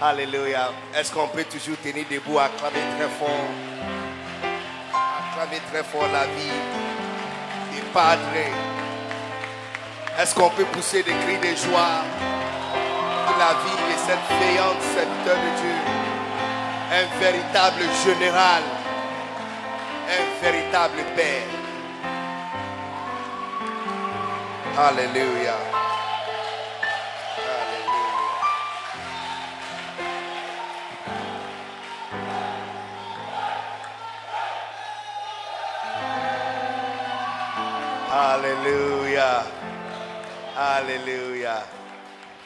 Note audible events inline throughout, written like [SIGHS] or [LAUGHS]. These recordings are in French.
Alléluia. Est-ce qu'on peut toujours tenir debout, acclamer très fort? Acclamer très fort la vie du Padre. Est-ce qu'on peut pousser des cris de joie pour la vie de cette veillante serviteur de Dieu? Un véritable général, un véritable Père. Alléluia. Alléluia. Alléluia. Alléluia.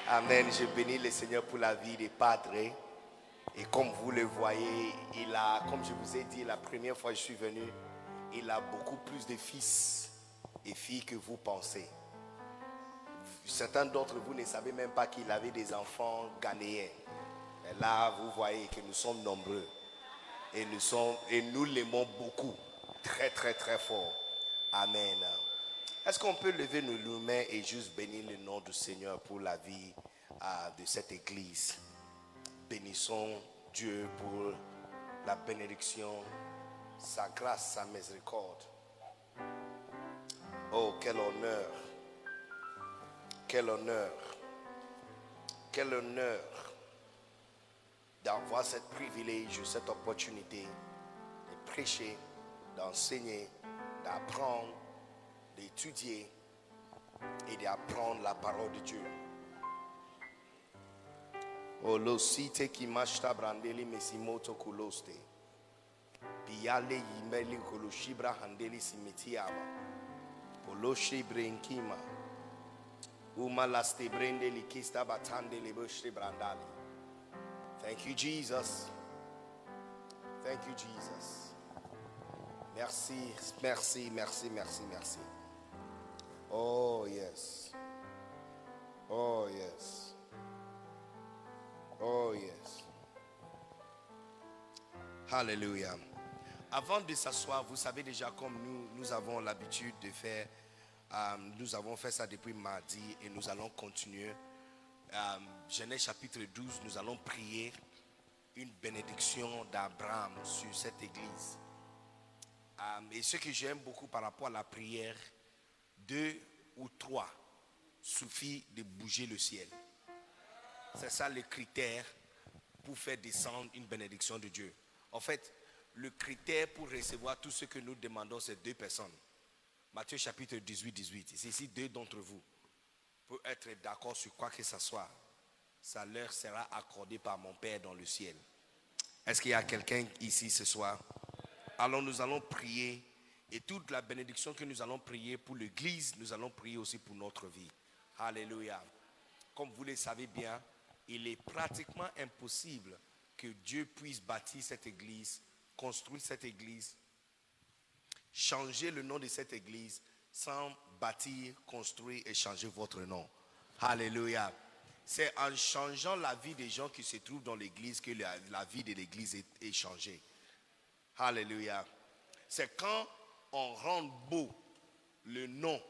Amen. Je bénis le Seigneur pour la vie des padres. Et comme vous le voyez, il a, comme je vous ai dit la première fois que je suis venu, il a beaucoup plus de fils et filles que vous pensez. Certains d'entre vous ne savez même pas qu'il avait des enfants ghanéens. Mais là, vous voyez que nous sommes nombreux. Et nous, sommes, et nous l'aimons beaucoup. Très, très, très fort. Amen. Est-ce qu'on peut lever nos mains et juste bénir le nom du Seigneur pour la vie ah, de cette église? Bénissons Dieu pour la bénédiction, sa grâce, sa miséricorde. Oh, quel honneur, quel honneur, quel honneur d'avoir ce privilège, cette opportunité de prêcher, d'enseigner, d'apprendre d'étudier et d'apprendre la parole de Dieu. Olosite ki mashta brandeli mesimoto kuloste. Biale yimeli koloshibra handeli simetiaba. Poloshi brenkima. Uma laste brendeli kista batande leboshte brandali. Thank you, Jesus. Thank you, Jesus. Merci, merci, merci, merci, merci. Oh, yes. Oh, yes. Oh, yes. Hallelujah. Avant de s'asseoir, vous savez déjà comme nous, nous avons l'habitude de faire, euh, nous avons fait ça depuis mardi et nous allons continuer. Euh, Genèse chapitre 12, nous allons prier une bénédiction d'Abraham sur cette église. Euh, et ce que j'aime beaucoup par rapport à la prière, deux ou trois suffit de bouger le ciel. C'est ça le critère pour faire descendre une bénédiction de Dieu. En fait, le critère pour recevoir tout ce que nous demandons, c'est deux personnes. Matthieu chapitre 18, 18. C'est ici deux d'entre vous pour être d'accord sur quoi que ce soit. Ça leur sera accordé par mon Père dans le ciel. Est-ce qu'il y a quelqu'un ici ce soir? Alors nous allons prier et toute la bénédiction que nous allons prier pour l'Église, nous allons prier aussi pour notre vie. Alléluia. Comme vous le savez bien, il est pratiquement impossible que Dieu puisse bâtir cette Église, construire cette Église, changer le nom de cette Église sans bâtir, construire et changer votre nom. Alléluia. C'est en changeant la vie des gens qui se trouvent dans l'Église que la, vie de l'Église est, est changée. Alléluia. C'est quand on rend beau le nom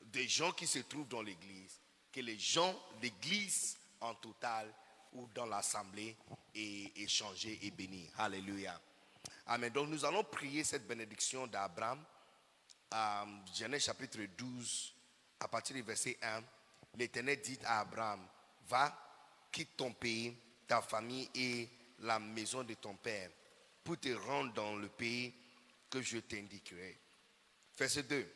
des gens qui se trouvent dans l'église, que les gens, l'église en total ou dans l'assemblée est changée et bénie. Alléluia. Amen. Donc nous allons prier cette bénédiction d'Abraham. Euh, Genèse chapitre 12, à partir du verset 1, l'Éternel dit à Abraham, va, quitte ton pays, ta famille et la maison de ton père, pour te rendre dans le pays que je t'indiquerai. Verset 2.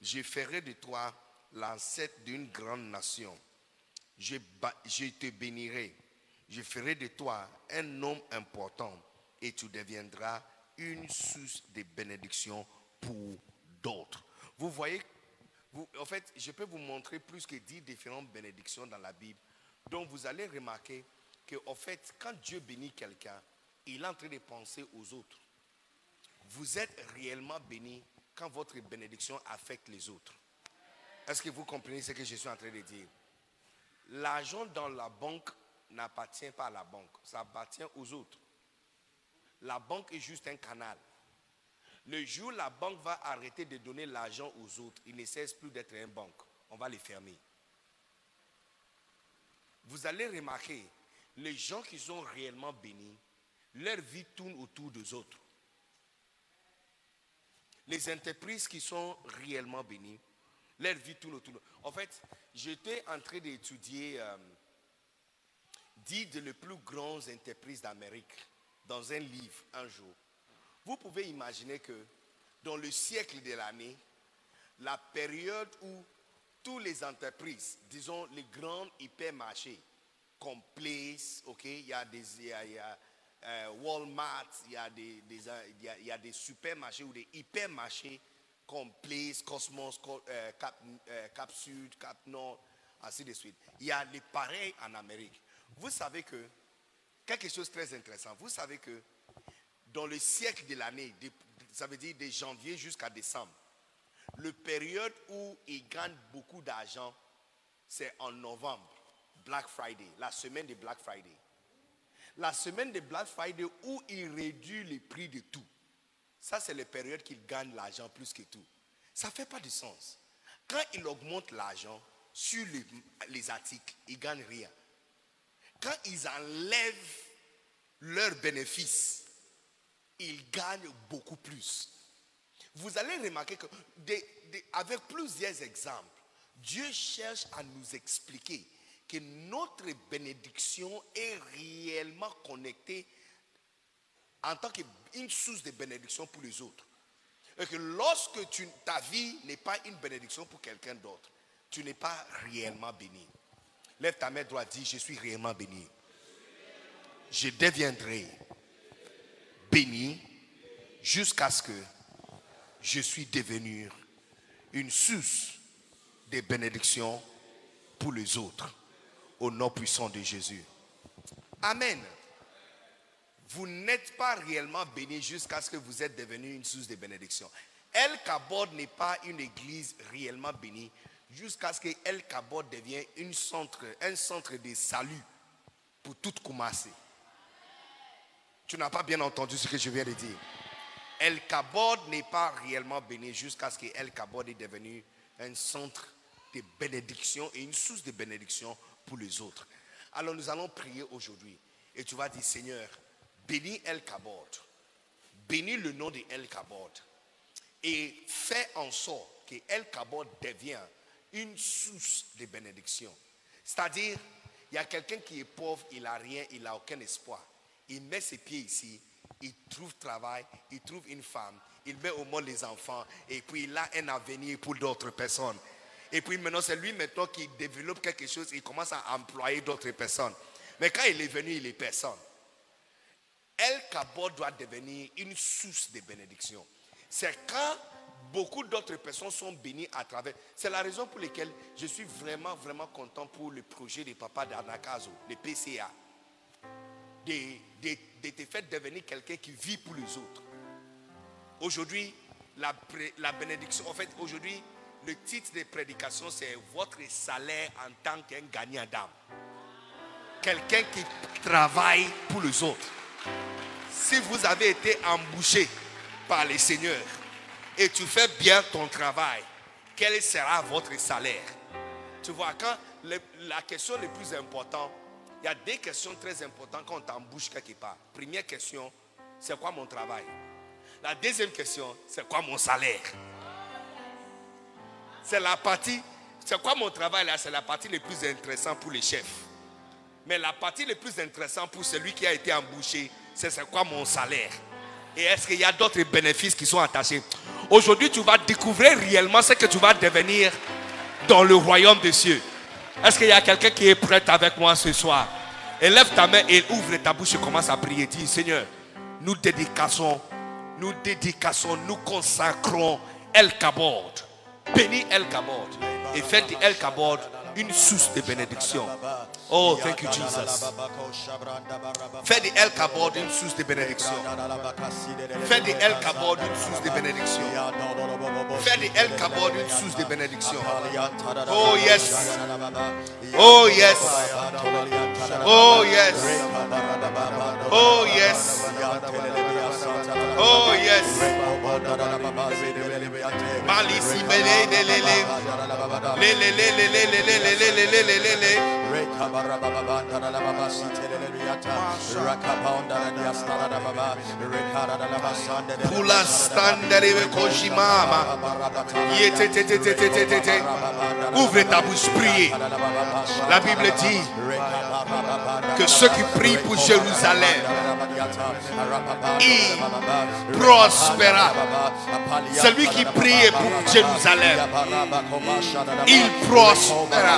Je ferai de toi l'ancêtre d'une grande nation. Je, te bénirai. Je ferai de toi un homme important et tu deviendras une source de bénédiction pour d'autres. Vous voyez, vous- en fait, je peux vous montrer plus que 10 différentes bénédictions dans la Bible. Donc vous allez remarquer que, en fait, quand Dieu bénit quelqu'un, il est en train de penser aux autres. Vous êtes réellement béni quand votre bénédiction affecte les autres. Est-ce que vous comprenez ce que je suis en train de dire? L'argent dans la banque n'appartient pas à la banque, ça appartient aux autres. La banque est juste un canal. Le jour où la banque va arrêter de donner l'argent aux autres, il ne cesse plus d'être une banque. On va les fermer. Vous allez remarquer, les gens qui sont réellement bénis, leur vie tourne autour des autres. Les entreprises qui sont réellement bénies, leur vie tourne autour. En fait, j'étais en train d'étudier euh, 10 des plus grandes entreprises d'Amérique dans un livre un jour. Vous pouvez imaginer que dans le siècle de l'année, la période où toutes les entreprises, disons les grands hypermarchés, comme Place, ok, il y a des, y a, Walmart, il y a des, supermarchés ou des hypermarchés comme Place, Cosmos, euh, Cap, euh, Cap, Sud, Cap Nord, ainsi de suite. Il y a les pareils en Amérique. Vous savez que, quelque chose de très intéressant, vous savez que dans le siècle de l'année, ça veut dire de janvier jusqu'à décembre, le période où ils gagnent beaucoup d'argent, c'est en novembre, Black Friday, la semaine de Black Friday. La semaine de Black Friday où ils réduisent les prix de tout. Ça, c'est la période qu'ils gagnent l'argent plus que tout. Ça ne fait pas de sens. Quand ils augmentent l'argent sur les, les articles, ils ne gagnent rien. Quand ils enlèvent leurs bénéfices, ils gagnent beaucoup plus. Vous allez remarquer que, avec plusieurs exemples, Dieu cherche à nous expliquer que notre bénédiction est réellement connectée en tant qu'une source de bénédiction pour les autres. Et que lorsque ta vie n'est pas une bénédiction pour quelqu'un d'autre, tu n'es pas réellement béni. Lève ta main droite, dis, je suis réellement béni. Je deviendrai béni jusqu'à ce que je suis devenu une source de bénédiction pour les autres. Au nom puissant de Jésus. Amen. Vous n'êtes pas réellement béni jusqu'à ce que vous êtes devenu une source de bénédiction. El Kabod n'est pas une église réellement bénie jusqu'à ce que El Kabod devienne une centre, un centre de salut pour toute Koumassi. Tu n'as pas bien entendu ce que je viens de dire. El Kabod n'est pas réellement béni jusqu'à ce que El Kabod est devenu un centre de bénédiction et une source de bénédiction les autres. Alors nous allons prier aujourd'hui. Et tu vas dire, Seigneur, bénis El Kabod. Bénis le nom de El Kabod. Et fais en sorte que El Kabod devienne une source de bénédiction. C'est-à-dire, il y a quelqu'un qui est pauvre, il n'a rien, il n'a aucun espoir. Il met ses pieds ici, il trouve travail, il trouve une femme, il met au monde les enfants, et puis il a un avenir pour d'autres personnes. Et puis maintenant, c'est lui maintenant qui développe quelque chose, il commence à employer d'autres personnes. Mais quand il est venu, il est personne. El Kabod doit devenir une source de bénédiction. C'est quand beaucoup d'autres personnes sont bénies à travers. C'est la raison pour laquelle je suis vraiment, vraiment content pour le projet des papas d'Anakazo, le PCA. De, de, te faire devenir quelqu'un qui vit pour les autres. Aujourd'hui, la bénédiction, en fait, aujourd'hui, le titre de prédication, c'est votre salaire en tant qu'un gagnant d'âme. Quelqu'un qui travaille pour les autres. Si vous avez été embauché par les seigneurs et tu fais bien ton travail, quel sera votre salaire? Tu vois, quand la question la plus importante, il y a des questions très importantes quand on t'embauche quelque part. Première question, c'est quoi mon travail? La deuxième question, c'est quoi mon salaire? C'est la partie, c'est quoi mon travail là? C'est la partie la plus intéressante pour les chefs. Mais la partie la plus intéressante pour celui qui a été embauché, c'est c'est quoi mon salaire? Et est-ce qu'il y a d'autres bénéfices qui sont attachés? Aujourd'hui, tu vas découvrir réellement ce que tu vas devenir dans le royaume des cieux. Est-ce qu'il y a quelqu'un qui est prêt avec moi ce soir? Élève ta main et ouvre ta bouche et commence à prier. Dis, Seigneur, nous dédicassons, nous dédicassons, nous consacrons El Kabod. Bénis El Kabod. Et faites El Kabod une source de bénédiction. Oh, thank you, Jesus. Fais de El Kabod une source de bénédiction. Fais de El Kabod une source de bénédiction. Fais de El Kabod une source de bénédiction. Oh, yes. Oh, yes. Oh, yes. Oh, yes. Oh, yes. Malisi bele de le le. Le Ouvre ta bouche, priez. La Bible dit que ceux qui prient pour Jérusalem, il prospéra. Celui qui prie pour Jérusalem, il prospéra.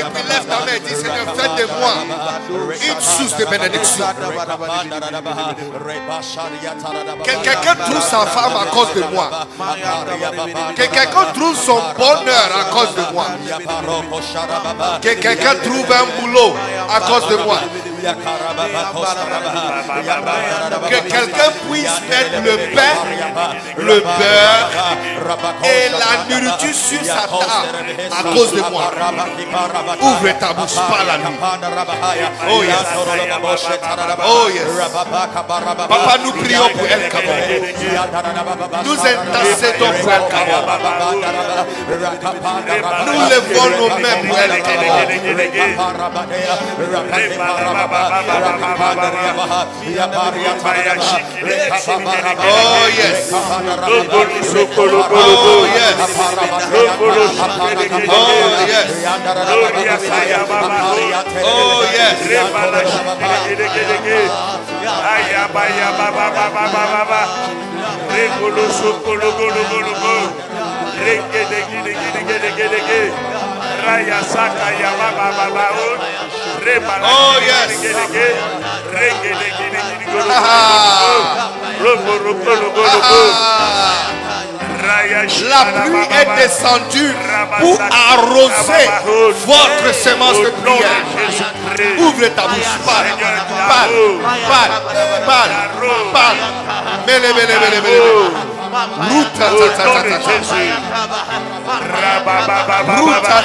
Et puis lève ta main et dis, Seigneur, fais de moi une source de bénédiction. Que quelqu'un trouve sa femme à cause de moi. Que quelqu'un trouve son bonheur à cause de moi. Que quelqu'un trouve un boulot à cause de moi. Que quelqu'un puisse mettre le pain, le beurre et la nourriture sur sa table à cause de moi. Ouvre ta bouche, parle à nous. Oh yes. Oh yes. Papa, nous prions pour El Kabod. Nous intercédons pour El. Nous levons nos mains pour El. Oh yes. Oh yes. Oh yes. Oh yes. Oh, La pluie est descendue pour arroser votre semence de prière. Ouvre ta bouche, parle, parle, parle, parle, parle. Mele, mele, mele, mele. Ruta,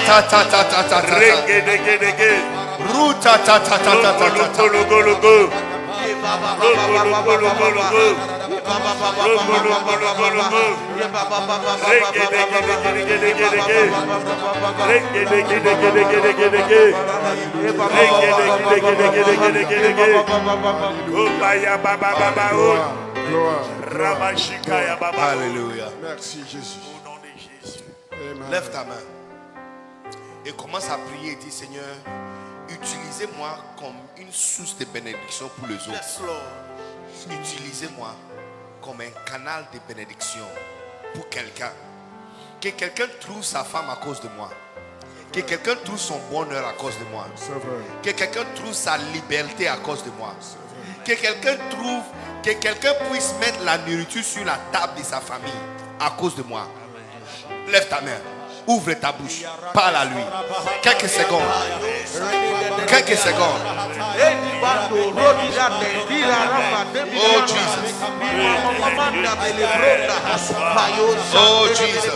ta, ta, ta, ta, ta. Ta. Ruta ta ta ta ta ta ta ta. Alléluia. Merci Jésus. Au nom de Jésus. Lève ta main et commence à prier. Dis Seigneur utilisez-moi comme une source de bénédiction pour les autres. Utilisez-moi comme un canal de bénédiction pour quelqu'un. Que quelqu'un trouve sa femme à cause de moi. Que quelqu'un trouve son bonheur à cause de moi. Que quelqu'un trouve sa liberté à cause de moi. Que quelqu'un trouve, que quelqu'un puisse mettre la nourriture sur la table de sa famille à cause de moi. Lève ta main. Ouvre ta bouche. Parle à lui. Quelques secondes. Quelques secondes. Oh Jesus. Oh Jesus.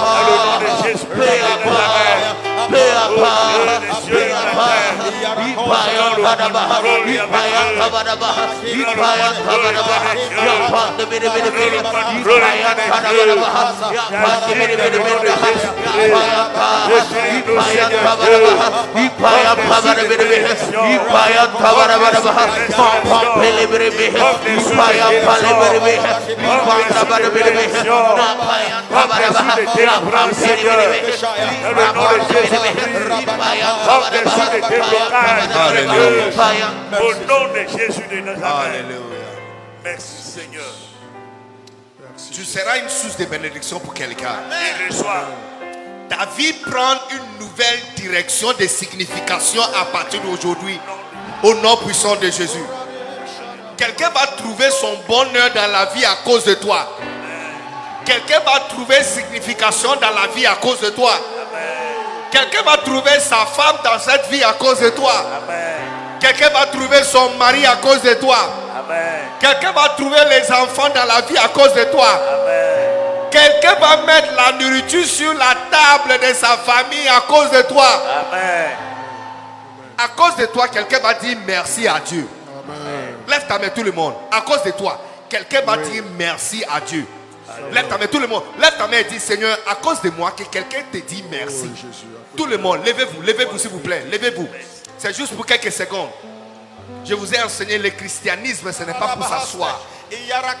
Alléluia. Jésus, prie à la reçois des bénédictions. Reçois sous de protection. Dans le nom de Jésus Christ de Nazareth. Au Dieu des cieux et de la terre. Dans Au nom de Jésus de Nazareth. Merci Seigneur. Tu seras une source de bénédiction pour quelqu'un. Ta vie prend une nouvelle direction de signification à partir d'aujourd'hui. Au nom puissant de Jésus. Quelqu'un va trouver son bonheur dans la vie à cause de toi. Quelqu'un va trouver signification dans la vie à cause de toi. Quelqu'un va trouver sa femme dans cette vie à cause de toi. Quelqu'un va trouver son mari à cause de toi. Amen. Quelqu'un va trouver les enfants dans la vie à cause de toi. Amen. Quelqu'un va mettre la nourriture sur la table de sa famille à cause de toi. Amen. À cause de toi, quelqu'un va dire merci à Dieu. Lève ta main tout le monde. À cause de toi, quelqu'un va dire merci à Dieu. Lève ta main tout le monde. Lève ta main et dis Seigneur, à cause de moi, que quelqu'un te dit merci. Tout le monde, levez-vous, levez-vous s'il vous plaît, levez-vous. C'est juste pour quelques secondes. Je vous ai enseigné le christianisme, ce n'est pas pour s'asseoir.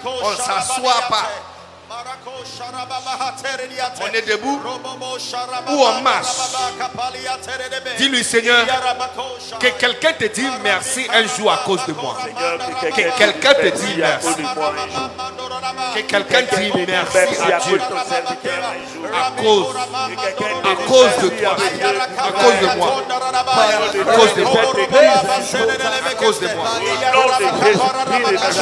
On ne s'assoit pas. On est debout ou on marche. Dis-lui, Seigneur, que quelqu'un te dise merci un jour à cause de moi. Que quelqu'un te dise à merci. cause de moi un jour. Que quelqu'un dise merci à à cause Dieu. À cause, à te cause de toi. à. À cause de moi. À cause de moi. À cause de moi. Au nom de Jésus-Christ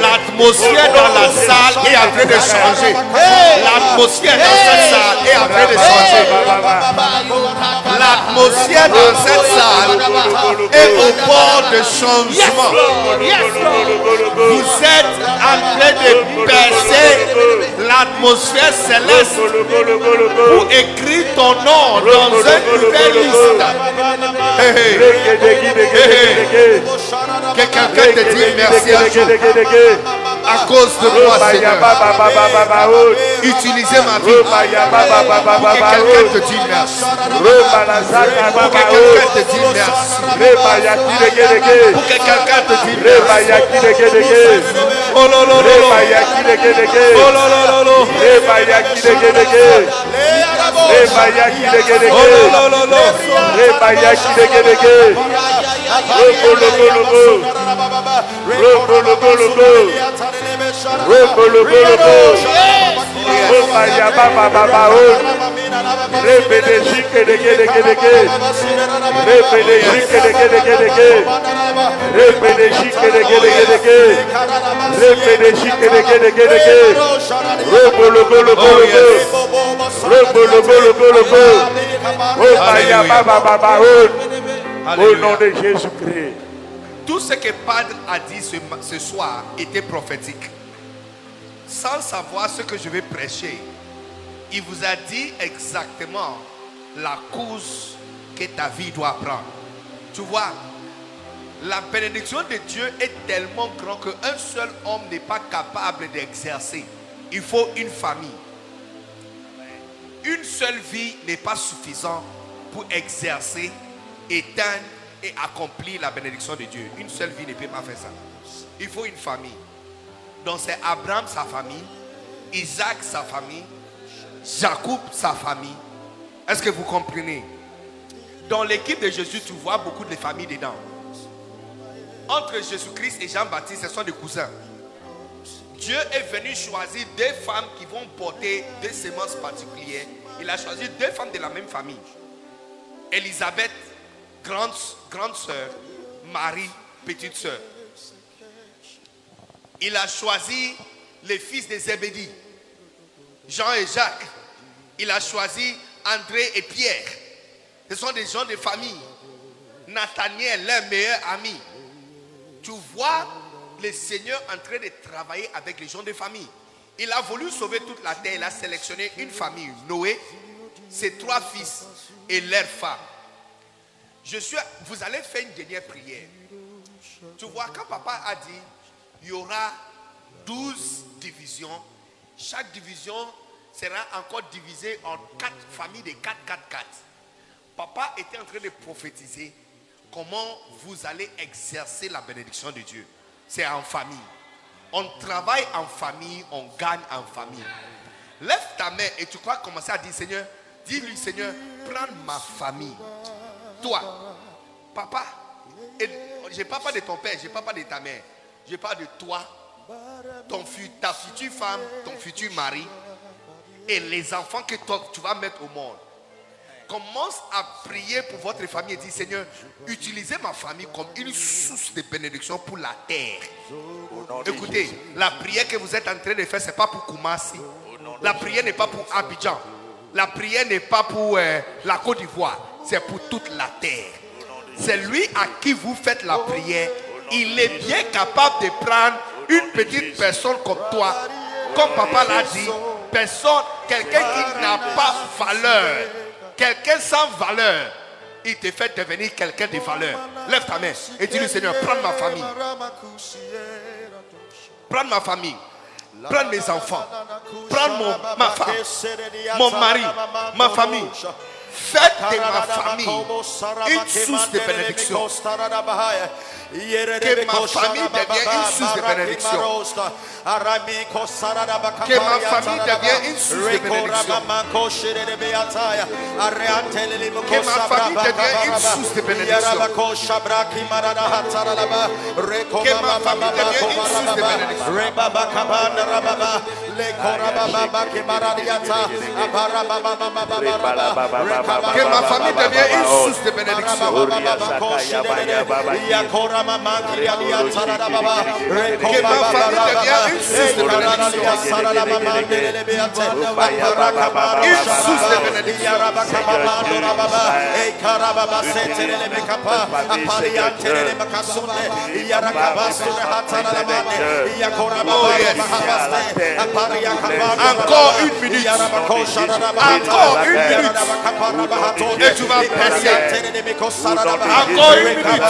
L'atmosphère dans la salle est en train de changer. L'atmosphère dans cette salle est en train de changer. L'atmosphère dans cette salle est au bord de changement. Vous êtes en train de percer l'atmosphère céleste pour écrire ton nom dans une nouvelle liste. Hey, hey. Que quelqu'un te dise merci à cause de moi, Seigneur. Utilisez ma vie pour que quelqu'un te dise merci. Pour que quelqu'un te dise merci. Pour que quelqu'un te dise merci. Oh là là là là. Oh. Oh. Au nom de Jésus-Christ. Tout ce que Padre a dit ce, soir était prophétique. Sans savoir ce que je vais prêcher, il vous a dit exactement la course que ta vie doit prendre. Tu vois, la bénédiction de Dieu est tellement grande qu'un seul homme n'est pas capable d'exercer. Il faut une famille. Une seule vie n'est pas suffisante pour exercer, éteindre et accomplir la bénédiction de Dieu. Une seule vie ne peut pas faire ça. Il faut une famille. Donc c'est Abraham, sa famille, Isaac sa famille, Jacob sa famille. Est-ce que vous comprenez? Dans l'équipe de Jésus, tu vois beaucoup de familles dedans. Entre Jésus-Christ et Jean-Baptiste, ce sont des cousins. Dieu est venu choisir deux femmes qui vont porter des semences particulières. Il a choisi deux femmes de la même famille. Élisabeth, grande, grande sœur, Marie, petite sœur. Il a choisi les fils de Zébédie, Jean et Jacques. Il a choisi André et Pierre. Ce sont des gens de famille. Nathaniel, leur meilleur ami. Tu vois le Seigneur en train de travailler avec les gens de famille. Il a voulu sauver toute la terre. Il a sélectionné une famille. Noé, ses trois fils et leurs femmes. Je suis, vous allez faire une dernière prière. Tu vois, quand papa a dit, il y aura 12 divisions, chaque division sera encore divisée en quatre familles de 4, 4, 4. Papa était en train de prophétiser comment vous allez exercer la bénédiction de Dieu. C'est en famille. On travaille en famille, on gagne en famille. Lève ta main et tu crois commencer à dire Seigneur, dis-lui Seigneur, prends ma famille. Toi, papa, je parle pas de ton père, je parle pas de ta mère, je parle de toi, ton, ta future femme, ton futur mari et les enfants que tu vas mettre au monde. Commence à prier pour votre famille et dis Seigneur, utilisez ma famille comme une source de bénédiction pour la terre. Écoutez, la prière que vous êtes en train de faire, ce n'est pas pour Koumassi. La prière n'est pas pour Abidjan. La prière n'est pas pour euh, la Côte d'Ivoire. C'est pour toute la terre. C'est lui à qui vous faites la prière. Il est bien capable de prendre une petite personne comme toi. Comme papa l'a dit, personne, quelqu'un qui n'a pas valeur, quelqu'un sans valeur, il te fait devenir quelqu'un de valeur. Lève ta main et dis-lui Seigneur, prends ma famille. Prends ma famille. Prends mes enfants. Prends mon, ma femme, mon mari, ma famille. Faites de ma famille une source de bénédiction. Que ma famille devienne une source de bénédiction. Que ma famille devienne une source de bénédiction. Que ma famille devienne une source de bénédiction. Que ma famille devienne une source de bénédiction. Que ma famille devienne une source de bénédiction. Que ma famille devienne une source de bénédiction. Une source de bénédiction. Encore une minute. Encore une minute. Et tu vas percer. Encore une minute.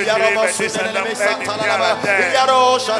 Que ma famille devienne une source de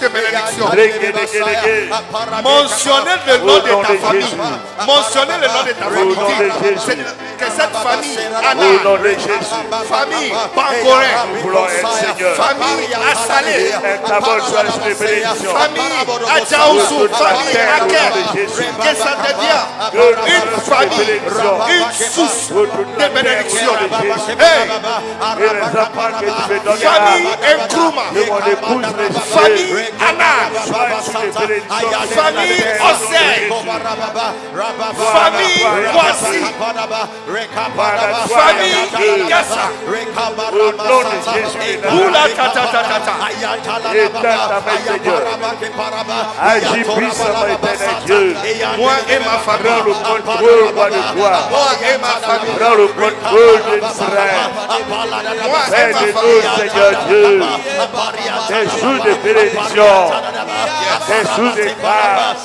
de bénédiction. Mentionnez le nom de ta famille. Mentionnez le nom de ta famille. Que cette famille, Anna, famille famille Assalé, famille Adjaousou, famille Aker, que ça devient une famille, une source de bénédiction. Hey. Et les enfants que tu me donnes Famille Nkrumah. de mon épouse Famille Michel. Anna. Sois sous les bénédictions. Famille Osei. Famille Kwasi. Famille Ingassa. Au nom de Jésus de Oula Nazareth. tata tata main, Seigneur. Agis puissamment, éternel Dieu. Moi et ma famille. le contrôle, moi de toi. Moi et ma famille. Prends le contrôle d'Israël. Fais de nous. Seigneur Dieu, des jours de bénédiction, des jours de grâce,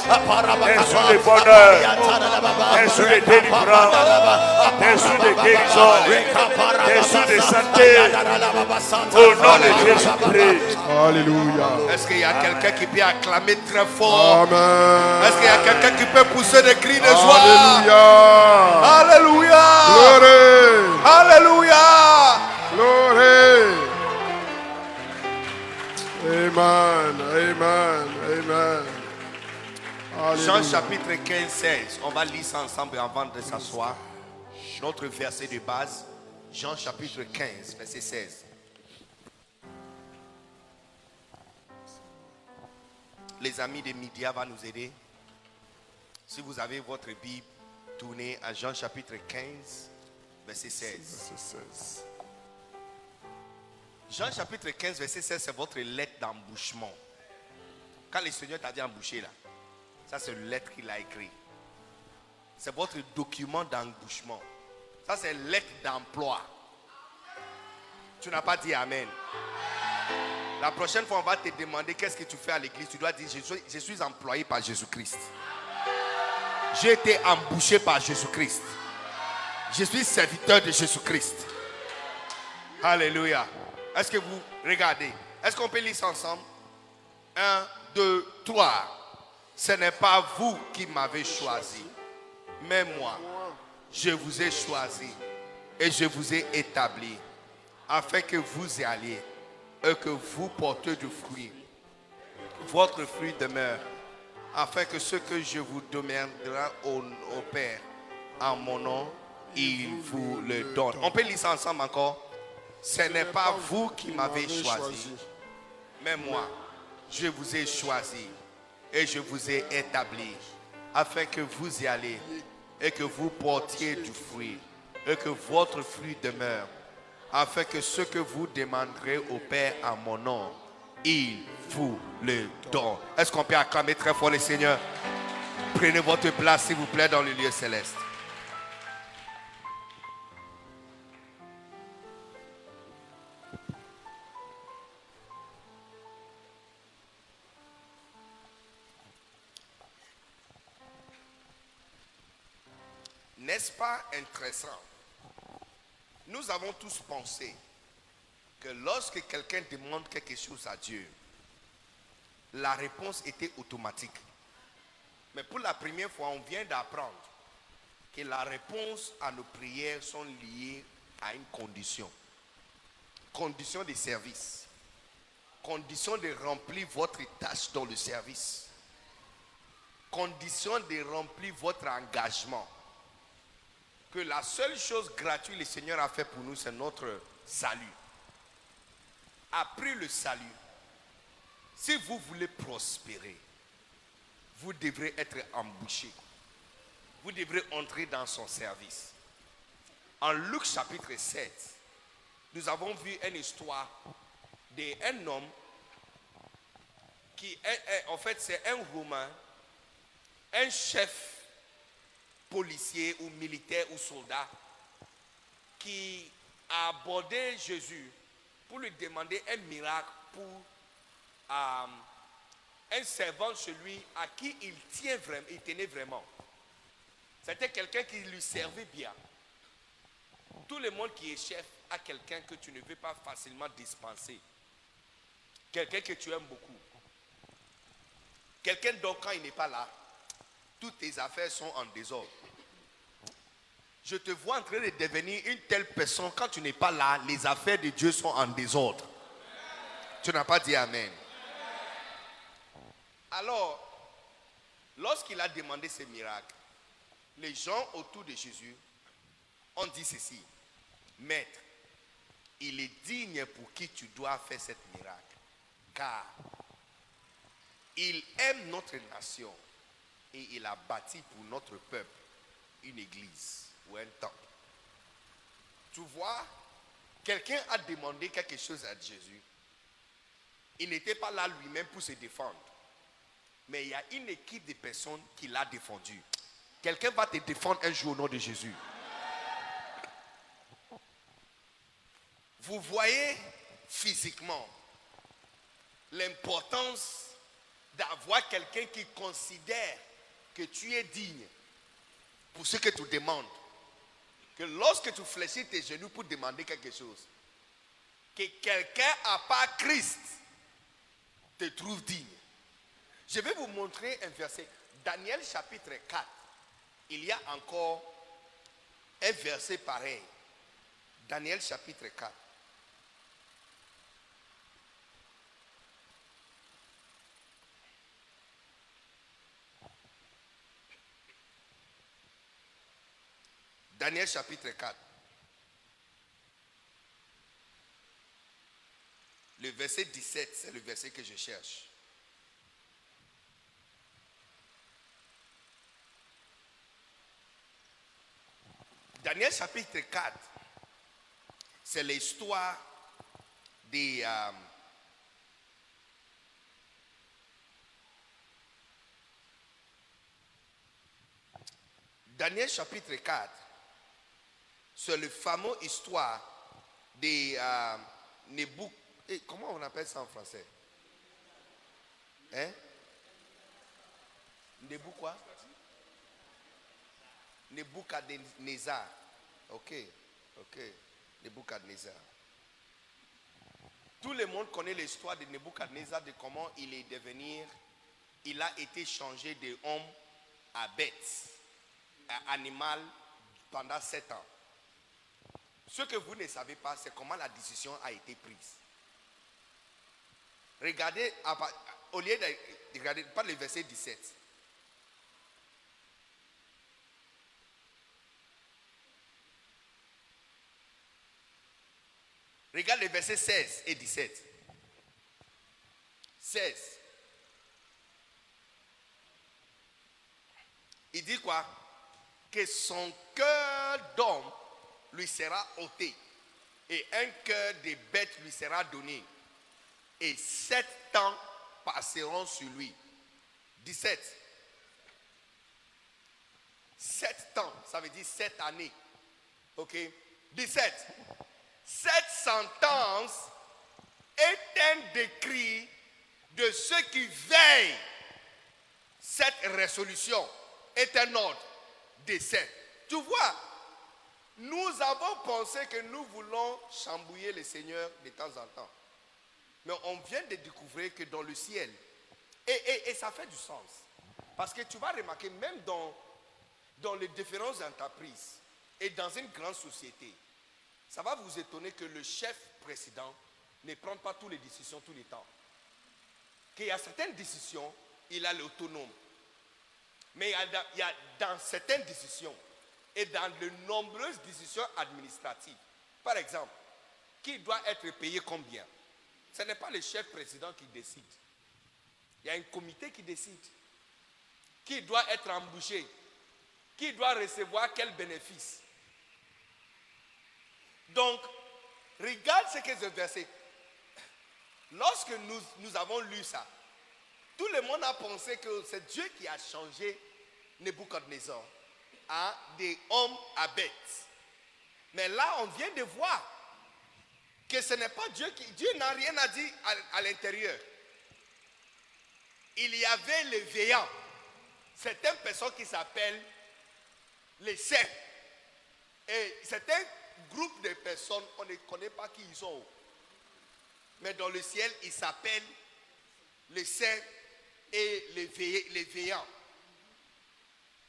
des jours de bonheur, des jours de délivrance, des jours de guérison, des jours de santé. Au nom de Jésus-Christ. Alléluia. Est-ce qu'il y a quelqu'un qui peut acclamer très fort? Amen. Est-ce qu'il y a quelqu'un qui peut pousser des cris de joie? Alléluia. Alléluia Glory. Alléluia Glory. Amen. Amen. Amen. Jean chapitre 15, 16. On va lire ça ensemble avant de s'asseoir. Notre verset de base, Jean chapitre 15, verset 16. Les amis de Média vont nous aider. Si vous avez votre Bible, tournez à Jean chapitre 15, verset 16. Verset 16. Jean chapitre 15, verset 16, c'est votre lettre d'embouchement. Quand le Seigneur t'a dit emboucher là, ça c'est une lettre qu'il a écrit. C'est votre document d'embouchement. Ça c'est lettre d'emploi. Tu n'as pas dit Amen. La prochaine fois, on va te demander qu'est-ce que tu fais à l'église. Tu dois dire, je suis, je suis employé par Jésus-Christ. J'ai été embouché par Jésus-Christ. Je suis serviteur de Jésus-Christ. Alléluia. Est-ce que vous regardez? Est-ce qu'on peut lire ensemble? Un, deux, trois. Ce n'est pas vous qui m'avez choisi, mais moi. Je vous ai choisi et je vous ai établi afin que vous y alliez et que vous portez du fruit. Votre fruit demeure afin que ce que je vous demanderai au, au Père en mon nom, il vous le donne. On peut lire ensemble encore? Ce n'est pas vous qui m'avez choisi, mais moi, je vous ai choisi et je vous ai établi afin que vous y allez et que vous portiez du fruit et que votre fruit demeure afin que ce que vous demanderez au Père en mon nom, il vous le donne. Est-ce qu'on peut acclamer très fort le Seigneur? Prenez votre place, s'il vous plaît, dans le lieu céleste. N'est-ce pas intéressant? Nous avons tous pensé que lorsque quelqu'un demande quelque chose à Dieu, la réponse était automatique. Mais pour la première fois, on vient d'apprendre que la réponse à nos prières sont liées à une condition. Condition de service. Condition de remplir votre tâche dans le service. Condition de remplir votre engagement. Que la seule chose gratuite le Seigneur a fait pour nous, c'est notre salut. Après le salut, si vous voulez prospérer, vous devrez être embauché. Vous devrez entrer dans son service. En Luc chapitre 7, nous avons vu une histoire d'un homme qui est- en fait, c'est un Romain, un chef policier ou militaire ou soldat qui a abordé Jésus pour lui demander un miracle pour euh, un servant celui à qui il tient vraiment, il tenait vraiment. C'était quelqu'un qui lui servait bien. Tout le monde qui est chef a quelqu'un que tu ne veux pas facilement dispenser. Quelqu'un que tu aimes beaucoup. Quelqu'un donc quand il n'est pas là, toutes tes affaires sont en désordre. Je te vois en train de devenir une telle personne, quand tu n'es pas là, les affaires de Dieu sont en désordre. Tu n'as pas dit Amen. Alors, lorsqu'il a demandé ce miracle, les gens autour de Jésus ont dit ceci. Maître, il est digne pour qui tu dois faire cette miracle. Car il aime notre nation et il a bâti pour notre peuple une église ou un temple. Tu vois, quelqu'un a demandé quelque chose à Jésus. Il n'était pas là lui-même pour se défendre. Mais il y a une équipe de personnes qui l'a défendu. Quelqu'un va te défendre un jour au nom de Jésus. Vous voyez physiquement l'importance d'avoir quelqu'un qui considère que tu es digne pour ce que tu demandes. Que lorsque tu fléchis tes genoux pour demander quelque chose, que quelqu'un à part Christ te trouve digne. Je vais vous montrer un verset. Daniel chapitre 4. Il y a encore un verset pareil. Daniel chapitre 4. Daniel chapitre 4. Le verset 17, c'est le verset que je cherche. Daniel chapitre 4, c'est l'histoire des... euh, Daniel chapitre 4, c'est le fameux histoire des euh, eh, Comment on appelle ça en français? Hein? Nebuch quoi? Ok, ok. Nebuchadnezzar. Tout le monde connaît l'histoire de Nebuchadnezzar, de comment il est devenu, il a été changé de homme à bête, à animal pendant sept ans. Ce que vous ne savez pas, c'est comment la décision a été prise. Regardez, au lieu de de regarder, pas le verset 17. Regarde les versets 16 et 17. 16. Il dit quoi? Que son cœur d'homme lui sera ôté et un cœur de bête lui sera donné. Et sept ans passeront sur lui. 17. Sept ans, ça veut dire sept années. Ok? 17. Cette sentence est un décrit de ceux qui veillent. Cette résolution est un ordre d'essai. Tu vois, nous avons pensé que nous voulons chambouiller le Seigneur de temps en temps. Mais on vient de découvrir que dans le ciel, et, ça fait du sens. Parce que tu vas remarquer, même dans, les différentes entreprises et dans une grande société, ça va vous étonner que le chef président ne prend pas toutes les décisions tous les temps. Qu'il y a certaines décisions, il a l'autonome. Mais il y a dans certaines décisions et dans de nombreuses décisions administratives, par exemple, qui doit être payé combien? Ce n'est pas le chef président qui décide. Il y a un comité qui décide. Qui doit être embauché? Qui doit recevoir quel bénéfice? Donc, regarde ce que ce verset. Lorsque nous, nous avons lu ça, tout le monde a pensé que c'est Dieu qui a changé Nebuchadnezzar des hommes à bêtes. Mais là, on vient de voir que ce n'est pas Dieu qui. Dieu n'a rien à dire à, l'intérieur. Il y avait les veillants. C'est une personne qui s'appelle les saints. Et c'est un groupe de personnes, on ne connaît pas qui ils sont. Mais dans le ciel, ils s'appellent les saints et les veillants.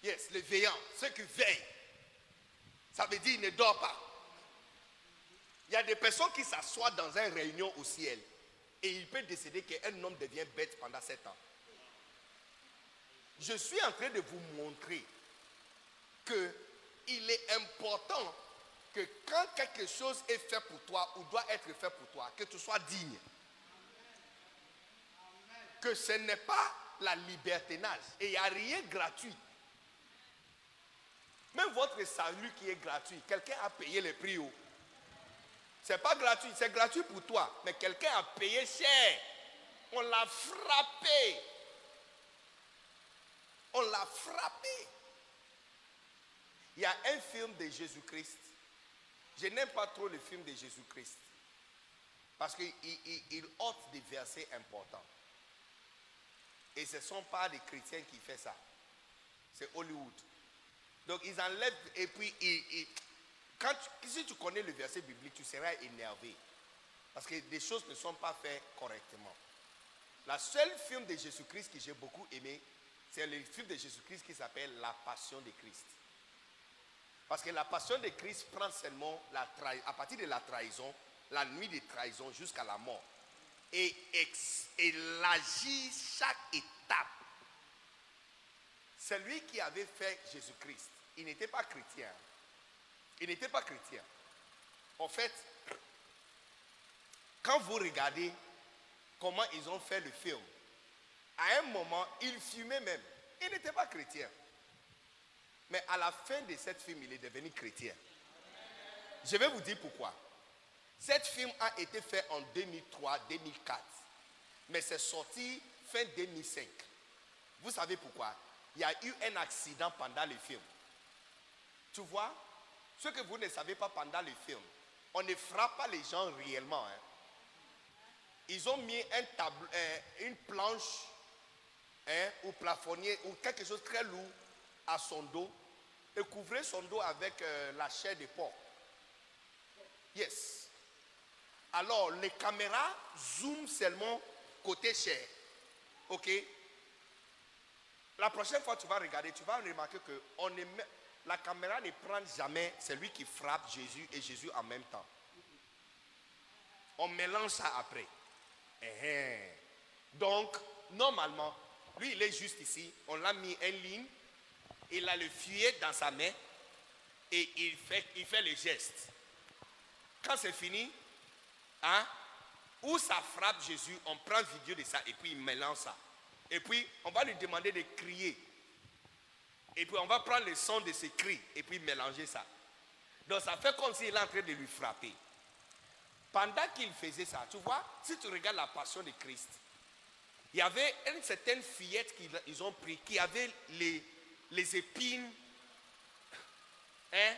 Yes, les veillants, ceux qui veillent. Ça veut dire qu'ils ne dorment pas. Il y a des personnes qui s'assoient dans une réunion au ciel et il peut décider qu'un homme devient bête pendant sept ans. Je suis en train de vous montrer que il est important que quand quelque chose est fait pour toi ou doit être fait pour toi, que tu sois digne. Que ce n'est pas la libertinage. Et il n'y a rien gratuit. Même votre salut qui est gratuit, quelqu'un a payé le prix. haut. C'est pas gratuit, c'est gratuit pour toi. Mais quelqu'un a payé cher. On l'a frappé. On l'a frappé. Il y a un film de Jésus-Christ. Je n'aime pas trop le film de Jésus-Christ. Parce qu'il il, il ôte des versets importants. Et ce ne sont pas des chrétiens qui font ça. C'est Hollywood. Donc ils enlèvent et puis ils- quand si tu connais le verset biblique, tu seras énervé. Parce que des choses ne sont pas faites correctement. La seule film de Jésus-Christ que j'ai beaucoup aimé, c'est le film de Jésus-Christ qui s'appelle La Passion de Christ. Parce que la passion de Christ prend seulement la à partir de la trahison, la nuit de trahison jusqu'à la mort. Et, l'agit chaque étape. Celui qui avait fait Jésus-Christ, il n'était pas chrétien. Il n'était pas chrétien. En fait, quand vous regardez comment ils ont fait le film, à un moment, il fumait même. Il n'était pas chrétien. Mais à la fin de cette film, il est devenu chrétien. Je vais vous dire pourquoi. Cette film a été fait en 2003-2004. Mais c'est sorti fin 2005. Vous savez pourquoi? Il y a eu un accident pendant le film. Tu vois Ce que vous ne savez pas pendant le film, on ne frappe pas les gens réellement. hein. Ils ont mis un euh, une planche hein, ou plafonnier ou quelque chose de très lourd à son dos et couvrir son dos avec euh, la chair de porc. Yes. Alors, les caméras zooment seulement côté chair. OK? La prochaine fois tu vas regarder, tu vas remarquer que la caméra ne prend jamais celui qui frappe Jésus et Jésus en même temps. On mélange ça après. Eh, eh. Donc, normalement, lui, il est juste ici. On l'a mis en ligne. Il a le fuyet dans sa main. Et il fait, il fait le geste. Quand c'est fini, hein, où ça frappe Jésus, on prend vidéo de ça et puis il mélange ça. Et puis, on va lui demander de crier. Et puis, on va prendre le son de ses cris et puis mélanger ça. Donc, ça fait comme s'il est en train de lui frapper. Pendant qu'il faisait ça, tu vois, si tu regardes la passion de Christ, il y avait une certaine fillette qu'ils ont pris qui avait les, les épines hein,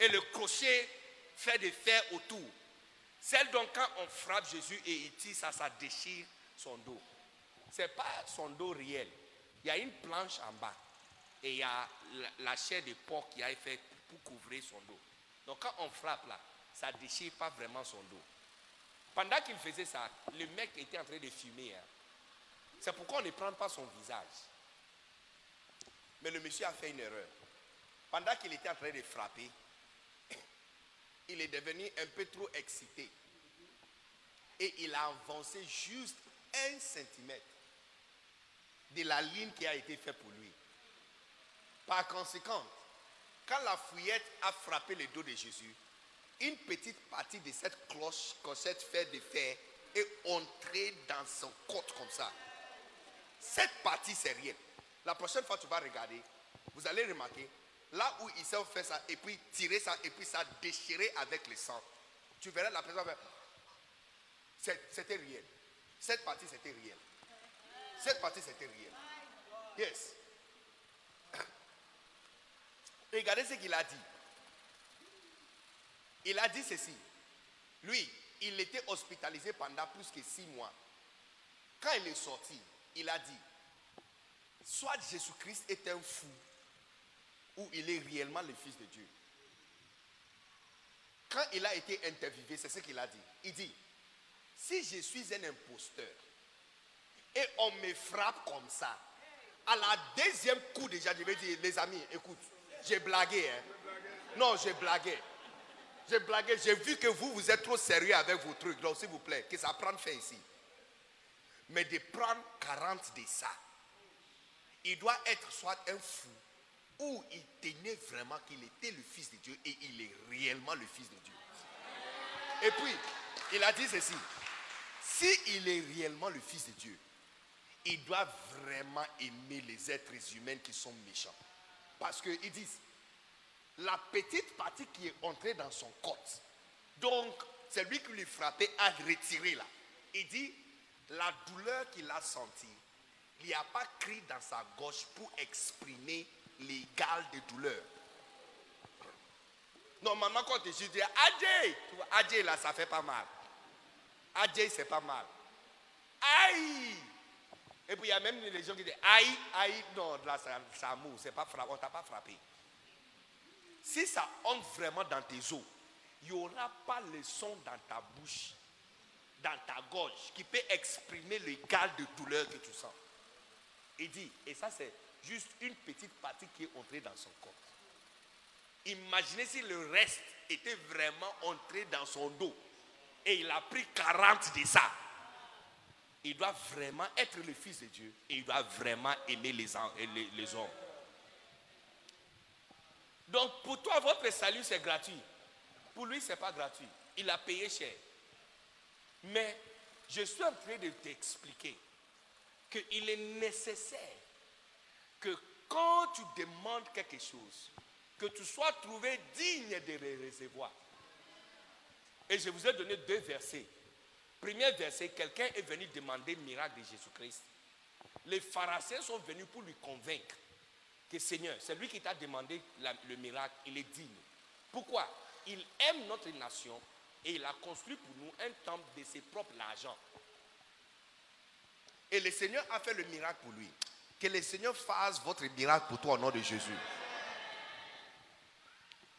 et le crochet fait de fer autour. Celle dont quand on frappe Jésus et il tire ça, ça déchire son dos. Ce n'est pas son dos réel. Il y a une planche en bas et il y a la, chair de porc qui a été faite pour couvrir son dos. Donc quand on frappe là, ça ne déchire pas vraiment son dos. Pendant qu'il faisait ça, le mec était en train de fumer. hein. C'est pourquoi on ne prend pas son visage. Mais le monsieur a fait une erreur. Pendant qu'il était en train de frapper, il est devenu un peu trop excité. Et il a avancé juste un centimètre de la ligne qui a été faite pour lui. Par conséquent, quand la fouillette a frappé le dos de Jésus, une petite partie de cette cloche, clochette fait de fer, est entrée dans son côte comme ça. Cette partie, c'est rien. La prochaine fois tu vas regarder, vous allez remarquer, là où ils ont fait ça, et puis tiré ça, et puis ça déchiré avec le sang, tu verras la personne C'était réel. Cette partie, c'était réel. Cette partie, c'était réel. Yes. [COUGHS] Regardez ce qu'il a dit. Il a dit ceci. Lui, il était hospitalisé pendant plus que six mois. Quand il est sorti, il a dit, soit Jésus-Christ est un fou, ou il est réellement le Fils de Dieu. Quand il a été interviewé, c'est ce qu'il a dit. Il dit, si je suis un imposteur et on me frappe comme ça, à la deuxième coup déjà, je vais dire, les amis, écoute, j'ai blagué. Hein? Non, j'ai blagué. J'ai blagué. J'ai vu que vous, vous êtes trop sérieux avec vos trucs. Donc, s'il vous plaît, que ça prenne fin ici. Mais de prendre 40 de ça, il doit être soit un fou ou il tenait vraiment qu'il était le Fils de Dieu et il est réellement le Fils de Dieu. Et puis, il a dit ceci. S'il est réellement le Fils de Dieu, il doit vraiment aimer les êtres humains qui sont méchants. Parce qu'ils disent, la petite partie qui est entrée dans son côte, donc c'est lui qui lui frappait a retiré là. Il dit, la douleur qu'il a sentie, il n'y a pas cri dans sa gauche pour exprimer l'égal de douleur. Normalement, quand tu dis Adjé, Adjé là, ça fait pas mal. Adjé, c'est pas mal. Aïe! Et puis il y a même les gens qui disent Aïe, aïe, non, là, ça, ça c'est pas on t'a pas frappé. Si ça entre vraiment dans tes os, il n'y aura pas le son dans ta bouche, dans ta gorge, qui peut exprimer l'égal de douleur que tu sens. Il dit, et ça c'est juste une petite partie qui est entrée dans son corps. Imaginez si le reste était vraiment entré dans son dos et il a pris 40 de ça. Il doit vraiment être le Fils de Dieu et il doit vraiment aimer les, les, les hommes. Donc pour toi, votre salut, c'est gratuit. Pour lui, ce n'est pas gratuit. Il a payé cher. Mais je suis en train de t'expliquer qu'il est nécessaire que quand tu demandes quelque chose, que tu sois trouvé digne de le recevoir. Et je vous ai donné deux versets. Premier verset, quelqu'un est venu demander le miracle de Jésus-Christ. Les pharisiens sont venus pour lui convaincre que Seigneur, c'est lui qui t'a demandé le miracle, il est digne. Pourquoi? Il aime notre nation et il a construit pour nous un temple de ses propres argent. Et le Seigneur a fait le miracle pour lui. Que le Seigneur fasse votre miracle pour toi au nom de Jésus.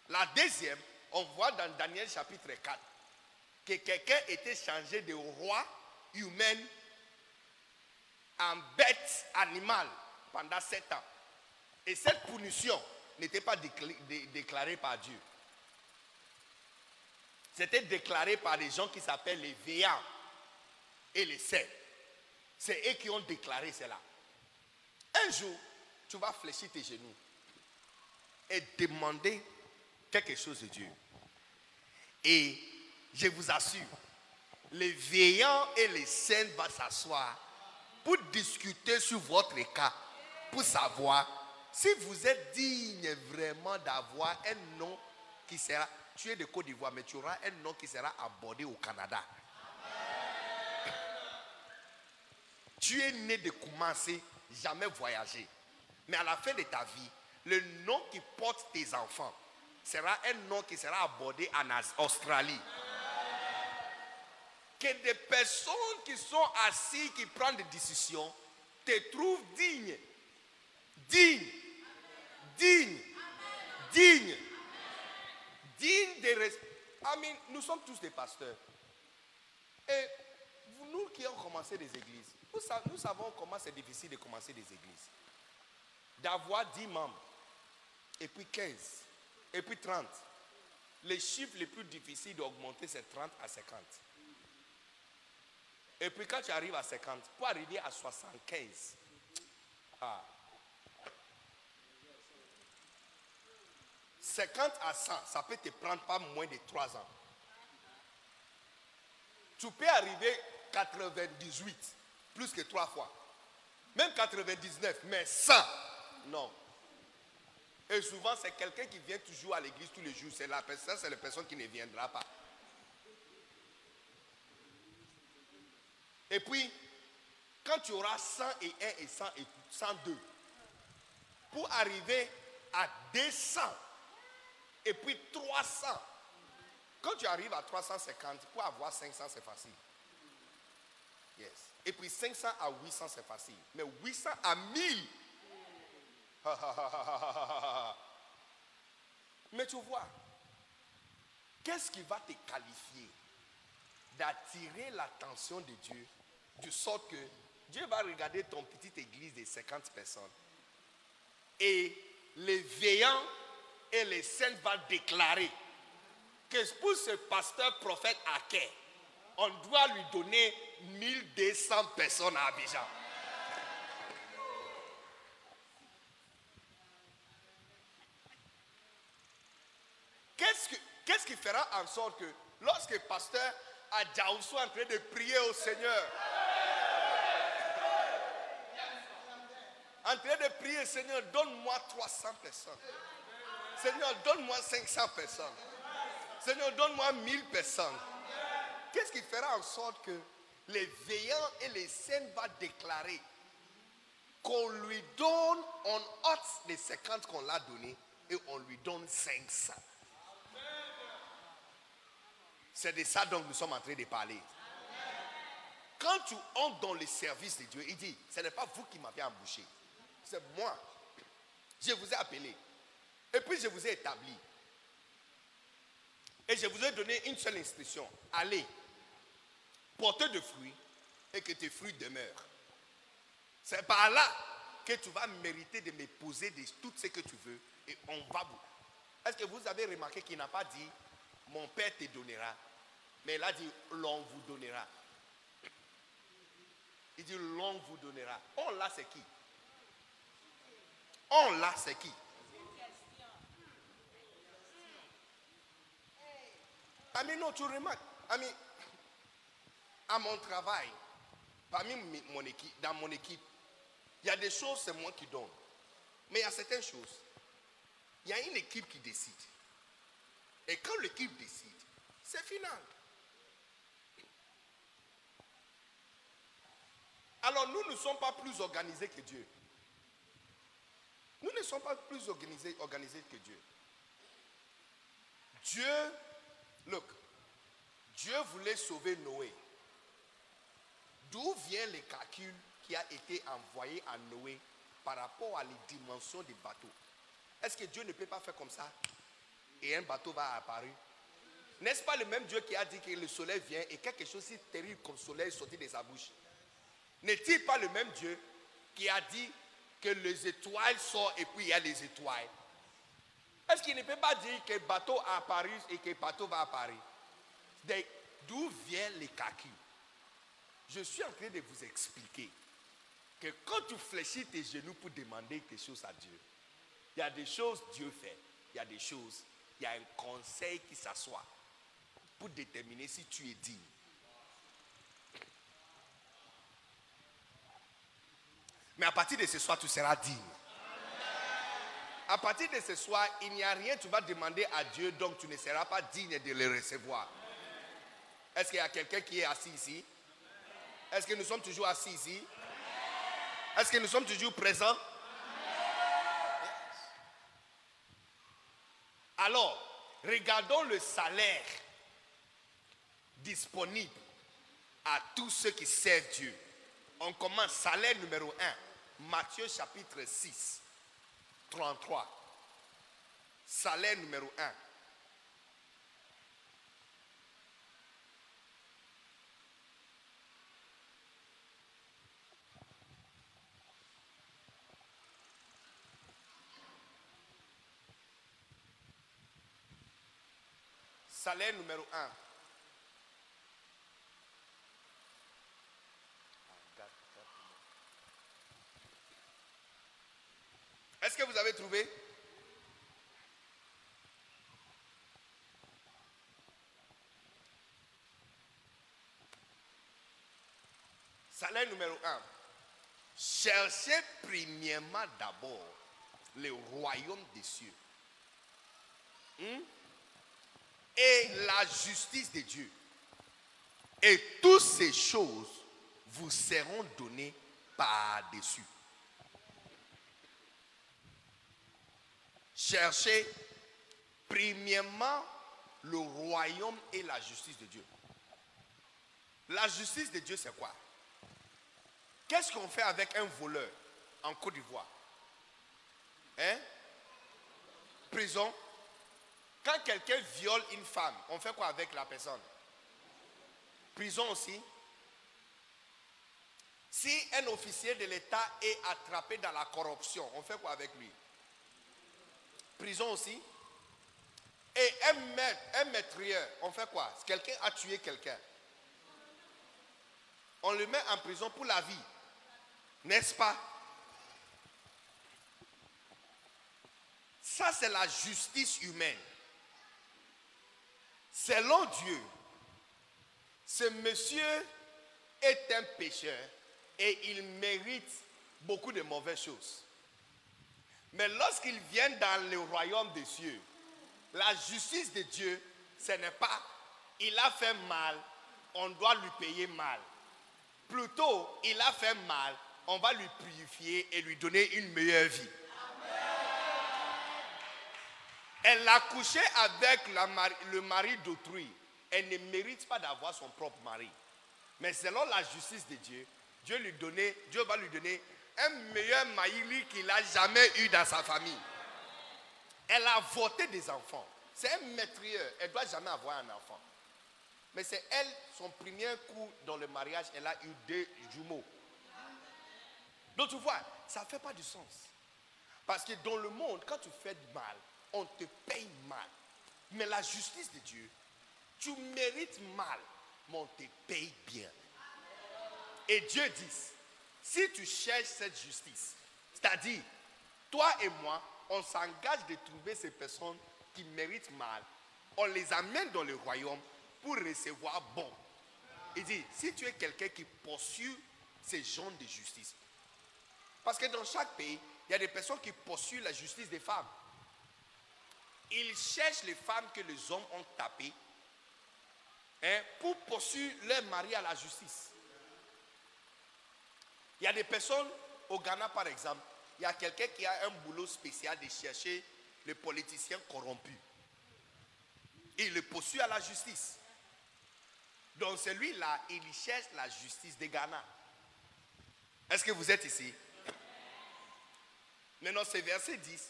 La deuxième, on voit dans Daniel chapitre 4 que quelqu'un était changé de roi humain en bête animale pendant sept ans. Et cette punition n'était pas déclarée par Dieu. C'était déclaré par des gens qui s'appellent les veillants et les saints. C'est eux qui ont déclaré cela. Un jour, tu vas fléchir tes genoux et demander quelque chose de Dieu. Et je vous assure, les veillants et les saints vont s'asseoir pour discuter sur votre cas, pour savoir si vous êtes digne vraiment d'avoir un nom qui sera, tu es de Côte d'Ivoire, mais tu auras un nom qui sera abordé au Canada. Tu es né de commencer, jamais voyager. Mais à la fin de ta vie, le nom qui porte tes enfants sera un nom qui sera abordé en Australie. Que des personnes qui sont assises, qui prennent des décisions, te trouvent digne. Digne. Digne. Digne. Digne de respect. Nous sommes tous des pasteurs. Et nous qui avons commencé des églises, nous savons comment c'est difficile de commencer des églises. D'avoir 10 membres, et puis 15, et puis 30. Les chiffres les plus difficiles d'augmenter, c'est 30 à 50. Et puis quand tu arrives à 50, pour arriver à 75, ah. 50 à 100, ça peut te prendre pas moins de 3 ans. Tu peux arriver 98, plus que 3 fois. Même 99, mais 100, non. Et souvent, c'est quelqu'un qui vient toujours à l'église tous les jours. C'est la personne, c'est la personne qui ne viendra pas. Et puis, quand tu auras 101 et 100 et 102, pour arriver à 200 et puis 300, quand tu arrives à 350, pour avoir 500, c'est facile. Yes. Et puis 500 à 800, c'est facile. Mais 800 à 1000, Mais tu vois, qu'est-ce qui va te qualifier d'attirer l'attention de Dieu de sorte que Dieu va regarder ton petite église de 50 personnes et les veillants et les saints vont déclarer que pour ce pasteur prophète Aké, on doit lui donner 1200 personnes à Abidjan. Qu'est-ce que Qu'est-ce qui fera en sorte que lorsque pasteur Adjaoussou est en train de prier au Seigneur, en train de prier, Seigneur, donne-moi 300 personnes. Seigneur, donne-moi 500 personnes. Seigneur, donne-moi 1000 personnes. Qu'est-ce qui fera en sorte que les veillants et les saints vont déclarer qu'on lui donne, on ôte les 50 qu'on l'a donné et on lui donne 500. C'est de ça dont nous sommes en train de parler. Quand tu entres dans le service de Dieu, il dit, ce n'est pas vous qui m'avez embauché, c'est moi. Je vous ai appelé. Et puis je vous ai établi. Et je vous ai donné une seule instruction. Allez, portez de fruits et que tes fruits demeurent. C'est par là que tu vas mériter de me poser de tout ce que tu veux et on va vous. Est-ce que vous avez remarqué qu'il n'a pas dit mon père te donnera, mais il a dit l'on vous donnera. Il dit l'on vous donnera. On là c'est qui? On là c'est qui? Ami, non, tu remarques. Ami, à mon travail, parmi mon équipe, dans mon équipe, il y a des choses, c'est moi qui donne. Mais il y a certaines choses. Il y a une équipe qui décide. Et quand l'équipe décide, c'est final. Alors nous ne sommes pas plus organisés que Dieu. Nous ne sommes pas plus organisés, que Dieu. Dieu, look, Dieu voulait sauver Noé. D'où vient le calcul qui a été envoyé à Noé par rapport à les dimensions des bateaux? Est-ce que Dieu ne peut pas faire comme ça et un bateau va apparaître? N'est-ce pas le même Dieu qui a dit que le soleil vient et quelque chose si terrible comme le soleil sortit de sa bouche? N'est-il pas le même Dieu qui a dit que les étoiles sortent et puis il y a les étoiles. Est-ce qu'il ne peut pas dire que bateau a apparu et que bateau va apparaître D'où vient les calculs Je suis en train de vous expliquer que quand tu fléchis tes genoux pour demander quelque chose à Dieu, il y a des choses Dieu fait, il y a des choses, il y a un conseil qui s'assoit pour déterminer si tu es digne. Mais à partir de ce soir, tu seras digne. À partir de ce soir, il n'y a rien, tu vas demander à Dieu, donc tu ne seras pas digne de le recevoir. Est-ce qu'il y a quelqu'un qui est assis ici? Est-ce que nous sommes toujours assis ici? Est-ce que nous sommes toujours présents? Alors, regardons le salaire disponible à tous ceux qui servent Dieu. On commence salaire numéro 1, Matthieu chapitre 6, 33. Salaire numéro 1. Salaire numéro 1. Vous avez trouvé? Salaire numéro 1. Cherchez premièrement d'abord le royaume des cieux. Hmm? Et la justice de Dieu. Et toutes ces choses vous seront données par-dessus. Cherchez premièrement le royaume et la justice de Dieu. La justice de Dieu, c'est quoi? Qu'est-ce qu'on fait avec un voleur en Côte d'Ivoire? Hein? Prison. Quand quelqu'un viole une femme, on fait quoi avec la personne? Prison aussi. Si un officier de l'État est attrapé dans la corruption, on fait quoi avec lui? Prison aussi. Et un maître, un maîtrieur, on fait quoi? Quelqu'un a tué quelqu'un. On le met en prison pour la vie. N'est-ce pas? Ça, c'est la justice humaine. selon Dieu, ce monsieur est un pécheur et il mérite beaucoup de mauvaises choses. Mais lorsqu'il vient dans le royaume des cieux, la justice de Dieu, ce n'est pas il a fait mal, on doit lui payer mal. Plutôt, il a fait mal, on va lui purifier et lui donner une meilleure vie. Elle a couché avec le mari d'autrui. Elle ne mérite pas d'avoir son propre mari. Mais selon la justice de Dieu, Dieu, lui donner, Dieu va lui donner un meilleur mari qu'il n'a jamais eu dans sa famille. Elle a voté des enfants. C'est un maîtrieur. Elle ne doit jamais avoir un enfant. Mais c'est elle, son premier coup dans le mariage, elle a eu deux jumeaux. Donc tu vois, ça ne fait pas du sens. Parce que dans le monde, quand tu fais du mal, on te paye mal. Mais la justice de Dieu, tu mérites mal, mais on te paye bien. Et Dieu dit, si tu cherches cette justice, c'est-à-dire, toi et moi, on s'engage de trouver ces personnes qui méritent mal, on les amène dans le royaume pour recevoir bon. Il dit, si tu es quelqu'un qui poursuit ces gens de justice, parce que dans chaque pays, il y a des personnes qui poursuivent la justice des femmes. Ils cherchent les femmes que les hommes ont tapées hein, pour poursuivre leur mari à la justice. Il y a des personnes, au Ghana par exemple, il y a quelqu'un qui a un boulot spécial de chercher les politiciens corrompus. Il le poursuit à la justice. Donc celui-là, il cherche la justice des Ghana. Est-ce que vous êtes ici? Maintenant, c'est verset 10.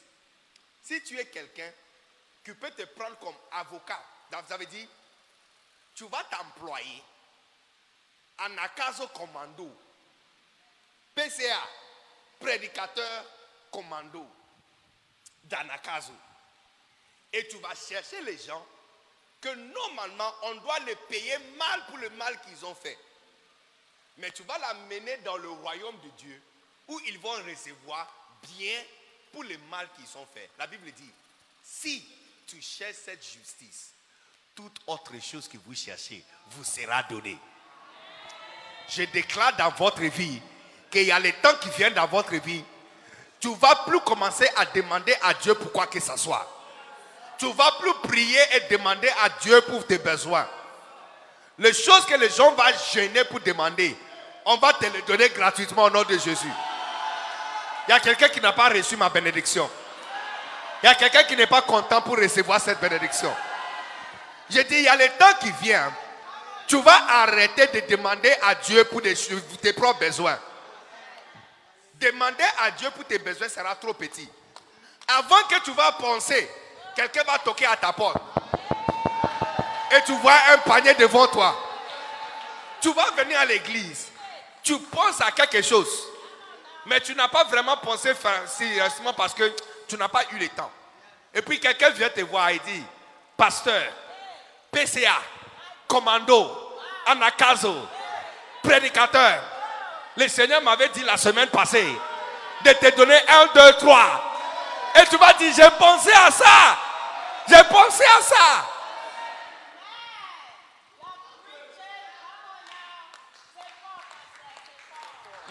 Si tu es quelqu'un qui peut te prendre comme avocat, ça veut dire, tu vas t'employer en Akazo Commando, PCA, prédicateur commando, d'Anakazo. Et tu vas chercher les gens que normalement on doit les payer mal pour le mal qu'ils ont fait. Mais tu vas l'amener dans le royaume de Dieu où ils vont recevoir bien pour le mal qu'ils ont fait. La Bible dit, si tu cherches cette justice, toute autre chose que vous cherchez vous sera donnée. Je déclare dans votre vie qu'il y a les temps qui viennent dans votre vie. Tu ne vas plus commencer à demander à Dieu pour quoi que ce soit. Tu ne vas plus prier et demander à Dieu pour tes besoins. Les choses que les gens vont gêner pour demander, on va te les donner gratuitement au nom de Jésus. Il y a quelqu'un qui n'a pas reçu ma bénédiction. Il y a quelqu'un qui n'est pas content pour recevoir cette bénédiction. Je dis, il y a le temps qui vient. Tu vas arrêter de demander à Dieu pour tes propres besoins. Demander à Dieu pour tes besoins sera trop petit. Avant que tu vas penser, quelqu'un va toquer à ta porte. Et tu vois un panier devant toi. Tu vas venir à l'église. Tu penses à quelque chose. Mais tu n'as pas vraiment pensé sérieusement parce que tu n'as pas eu le temps. Et puis quelqu'un vient te voir et dit, pasteur, PCA, commando, anakazo, prédicateur. Le Seigneur m'avait dit la semaine passée de te donner un, deux, trois. Et tu vas dire, j'ai pensé à ça. J'ai pensé à ça.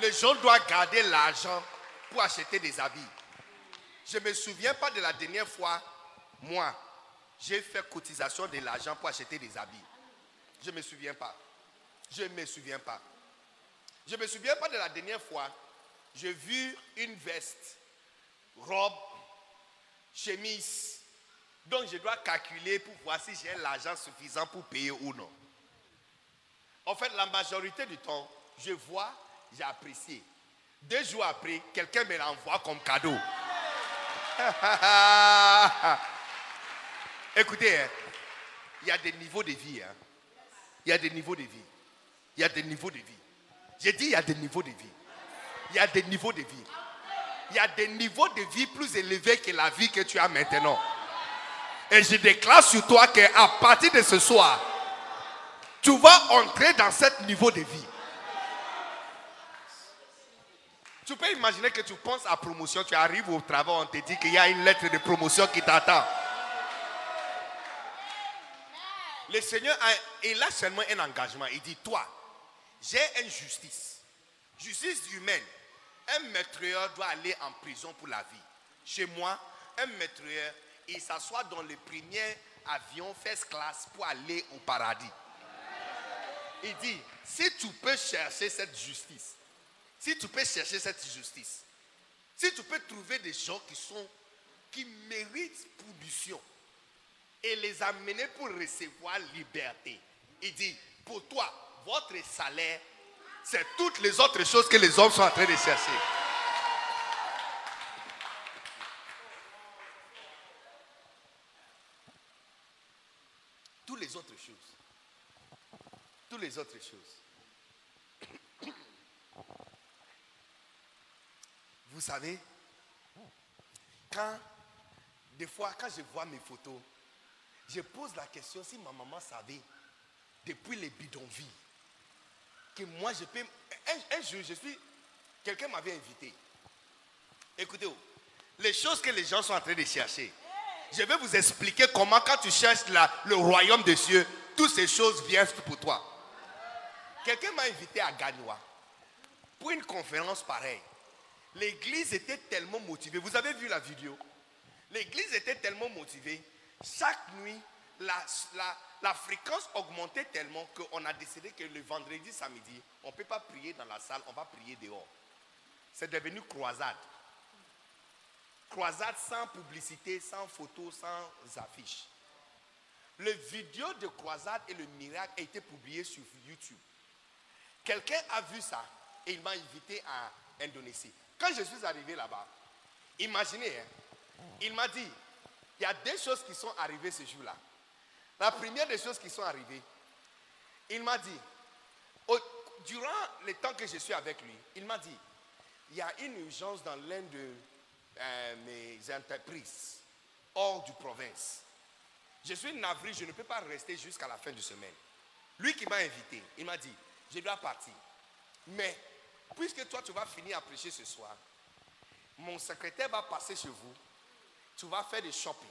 les gens doivent garder l'argent pour acheter des habits. Je ne me souviens pas de la dernière fois, moi, j'ai fait cotisation de l'argent pour acheter des habits. Je ne me souviens pas. Je ne me souviens pas. Je ne me souviens pas de la dernière fois, j'ai vu une veste, robe, chemise. Donc je dois calculer pour voir si j'ai l'argent suffisant pour payer ou non. En fait, la majorité du temps, je vois j'ai apprécié. Deux jours après, quelqu'un me l'envoie comme cadeau. [LAUGHS] Écoutez, hein, il y a des niveaux de vie. Hein. Il y a des niveaux de vie. Il y a des niveaux de vie. J'ai dit il y a des niveaux de vie. Il y a des niveaux de vie. Il y a des niveaux de vie plus élevés que la vie que tu as maintenant. Et je déclare sur toi qu'à partir de ce soir, tu vas entrer dans ce niveau de vie. Tu peux imaginer que tu penses à promotion, tu arrives au travail, on te dit qu'il y a une lettre de promotion qui t'attend. le Seigneur, a, il a seulement un engagement. Il dit, toi, j'ai une justice. Justice humaine. Un maîtreur doit aller en prison pour la vie. Chez moi, un maîtreur, il s'assoit dans le premier avion first class pour aller au paradis. Il dit, si tu peux chercher cette justice, si tu peux chercher cette justice, si tu peux trouver des gens qui sont, qui méritent punition et les amener pour recevoir liberté, il dit, pour toi, votre salaire, c'est toutes les autres choses que les hommes sont en train de chercher. Toutes les autres choses. Toutes les autres choses. Vous savez, quand, des fois, quand je vois mes photos, je pose la question si ma maman savait, depuis les bidonvilles, que moi je peux. Un, jour, je suis. Quelqu'un m'avait invité. Écoutez, oh, les choses que les gens sont en train de chercher. Je vais vous expliquer comment, quand tu cherches le royaume des cieux, toutes ces choses viennent pour toi. Quelqu'un m'a invité à Gagnoa pour une conférence pareille. L'église était tellement motivée. Vous avez vu la vidéo? L'église était tellement motivée. Chaque nuit, la- la fréquence augmentait tellement qu'on a décidé que le vendredi, samedi, on ne peut pas prier dans la salle, on va prier dehors. C'est devenu croisade. Croisade sans publicité, sans photos, sans affiches. Le vidéo de croisade et le miracle a été publié sur YouTube. Quelqu'un a vu ça et il m'a invité à Indonésie. Quand je suis arrivé là-bas, imaginez, hein, il m'a dit, il y a des choses qui sont arrivées ce jour-là. La première des choses qui sont arrivées, il m'a dit, durant le temps que je suis avec lui, il m'a dit, il y a une urgence dans l'un de euh, mes entreprises hors du province. Je suis navré, je ne peux pas rester jusqu'à la fin de semaine. Lui qui m'a invité, il m'a dit, je dois partir. Mais, puisque toi tu vas finir à prêcher ce soir, mon secrétaire va passer chez vous, tu vas faire des shopping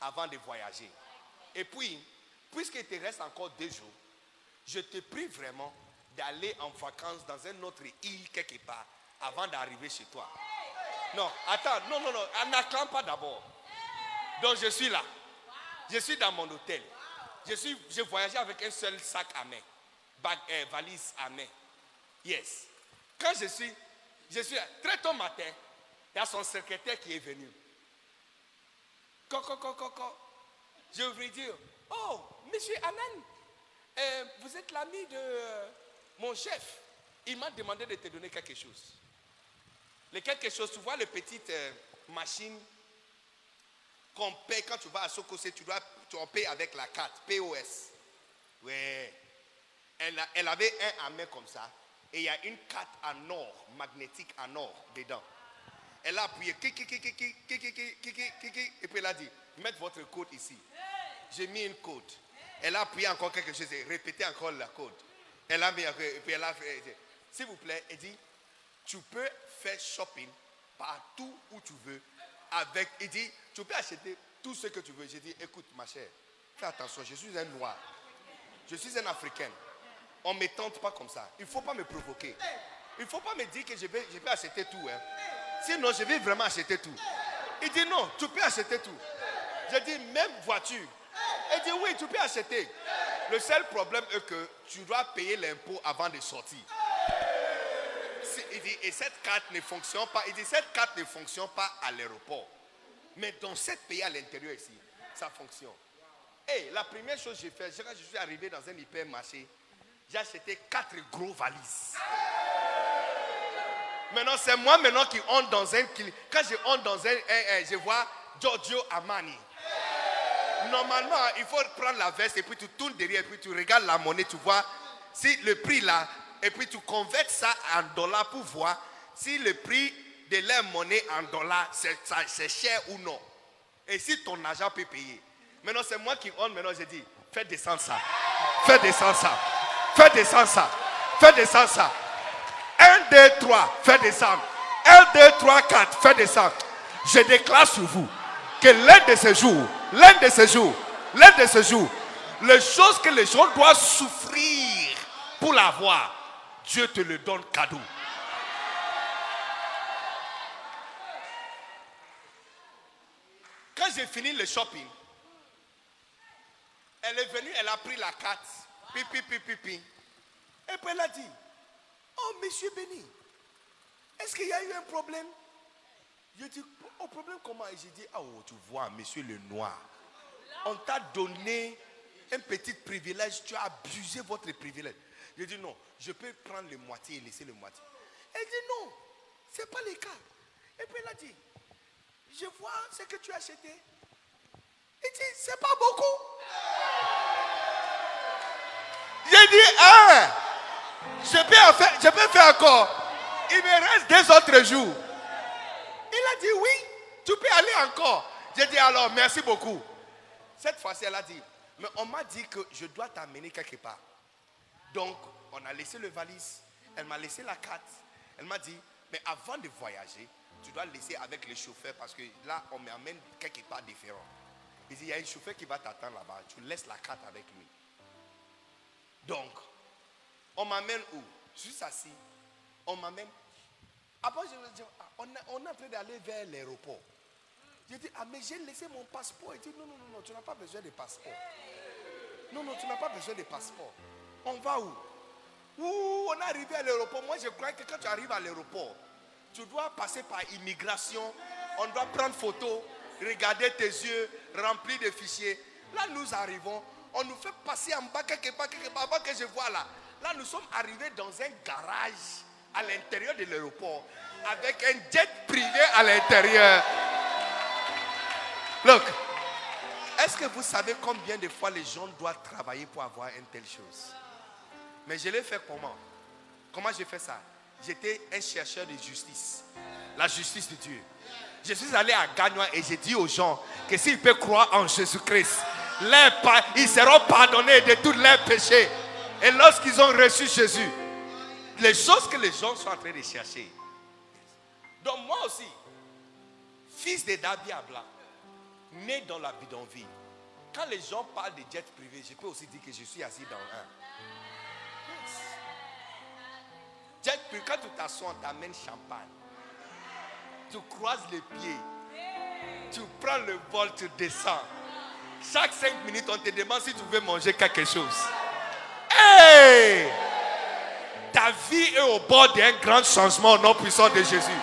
avant de voyager. Et puis, puisqu'il te reste encore deux jours, je te prie vraiment d'aller en vacances dans une autre île quelque part avant d'arriver chez toi. Non, attends, non, non, non, n'acclame pas d'abord. Donc je suis là. Je suis dans mon hôtel. Je suis, voyagé avec un seul sac à main, bag, euh, valise à main. Yes. Quand je suis, je suis très tôt matin, il y a son secrétaire qui est venu. Coco, coco, coco. Je voulais dire, oh, monsieur Anan, euh, vous êtes l'ami de euh, mon chef. Il m'a demandé de te donner quelque chose. Quelque chose, tu vois les petites euh, machines qu'on paye quand tu vas à Sokosé, tu dois tu avec la carte, POS. Ouais. Elle, elle avait un à main comme ça. Et il y a une carte en or, magnétique en or dedans. Elle a appuyé. Et puis elle a dit, mettez votre côte ici. J'ai mis une côte. Elle a appuyé encore quelque chose. Répétez encore la côte. Elle a mis. Et puis elle a fait. S'il vous plaît, elle dit, tu peux faire shopping partout où tu veux. Avec, il dit, tu peux acheter tout ce que tu veux. J'ai dit, écoute ma chère, fais attention, je suis un noir. Je suis un africain. On ne me tente pas comme ça. Il ne faut pas me provoquer. Il ne faut pas me dire que je vais, je vais acheter tout. Hein. Sinon, je vais vraiment acheter tout. Il dit non, tu peux acheter tout. Je dis même voiture. Il dit oui, tu peux acheter. Le seul problème est que tu dois payer l'impôt avant de sortir. Il dit, et cette carte ne fonctionne pas. Il dit, cette carte ne fonctionne pas à l'aéroport. Mais dans cette pays à l'intérieur ici, ça fonctionne. Et la première chose que j'ai fait, quand je suis arrivé dans un hypermarché, j'ai acheté quatre gros valises. Maintenant, c'est moi maintenant qui entre dans un. Quand je entre dans un. je vois Giorgio Armani. Normalement, il faut prendre la veste et puis tu tournes derrière et puis tu regardes la monnaie, tu vois si le prix là, et puis tu convertes ça en dollars pour voir si le prix de leur monnaie en dollars, c'est cher ou non. Et si ton agent peut payer. Maintenant, c'est moi qui entre, maintenant je dis, fais descendre ça. Fais descendre ça. Fais descendre ça. Fais descendre ça. 1, 2, 3, fais descendre. 1, 2, 3, 4, fais descendre. Je déclare sur vous que l'un de ces jours, l'un de ces jours, l'un de ces jours, Les choses que les gens doivent souffrir pour l'avoir, Dieu te le donne cadeau. Quand j'ai fini le shopping, elle est venue, elle a pris la carte. Pipi, pipi, pipi. Et puis elle a dit, oh monsieur Béni, est-ce qu'il y a eu un problème? Je dis, oh problème comment? J'ai dit, oh tu vois, monsieur le noir, on t'a donné un petit privilège, tu as abusé votre privilège. Je dis non, je peux prendre le moitié et laisser le moitié. Elle dit non, ce n'est pas le cas. Et puis elle a dit, je vois ce que tu as acheté. Il dit, c'est pas beaucoup. J'ai dit, hein, je peux, faire encore. Il me reste deux autres jours. Il a dit, oui, tu peux aller encore. J'ai dit, alors, merci beaucoup. Cette fois-ci, elle a dit, mais on m'a dit que je dois t'amener quelque part. Donc, on a laissé le valise. Elle m'a laissé la carte. Elle m'a dit, mais avant de voyager, tu dois laisser avec le chauffeur parce que là, on m'amène quelque part différent. Il dit, il y a un chauffeur qui va t'attendre là-bas. Tu laisses la carte avec lui. Donc, on m'amène où? Suis assis. On m'amène. Après, je dis, ah, on, est, en train d'aller vers l'aéroport. J'ai dit, ah, mais j'ai laissé mon passeport. Il dit, non, non, non, non, tu n'as pas besoin de passeport. Non, non, tu n'as pas besoin de passeport. On va où? Où on est arrivé à l'aéroport. Moi, je crois que quand tu arrives à l'aéroport, tu dois passer par immigration. On doit prendre photo, regarder tes yeux remplis de fichiers. Là, nous arrivons. On nous fait passer en bas quelque part, quelque part, avant que je vois là. Là, nous sommes arrivés dans un garage à l'intérieur de l'aéroport avec un jet privé à l'intérieur. Look, est-ce que vous savez combien de fois les gens doivent travailler pour avoir une telle chose? Mais je l'ai fait comment? Comment j'ai fait ça? J'étais un chercheur de justice. La justice de Dieu. Je suis allé à Gagnois et j'ai dit aux gens que s'ils peuvent croire en Jésus-Christ, ils seront pardonnés de tous leurs péchés. Et lorsqu'ils ont reçu Jésus, les choses que les gens sont en train de chercher. Donc moi aussi, fils de Dabiabla, né dans la bidonville, quand les gens parlent de jet privé, je peux aussi dire que je suis assis dans un. Jet privé, quand tu t'assois, on t'amène champagne. Tu croises les pieds. Tu prends le vol, tu descends. Chaque cinq minutes, on te demande si tu veux manger quelque chose. Hey! Ta vie est au bord d'un grand changement au nom puissant de Jésus.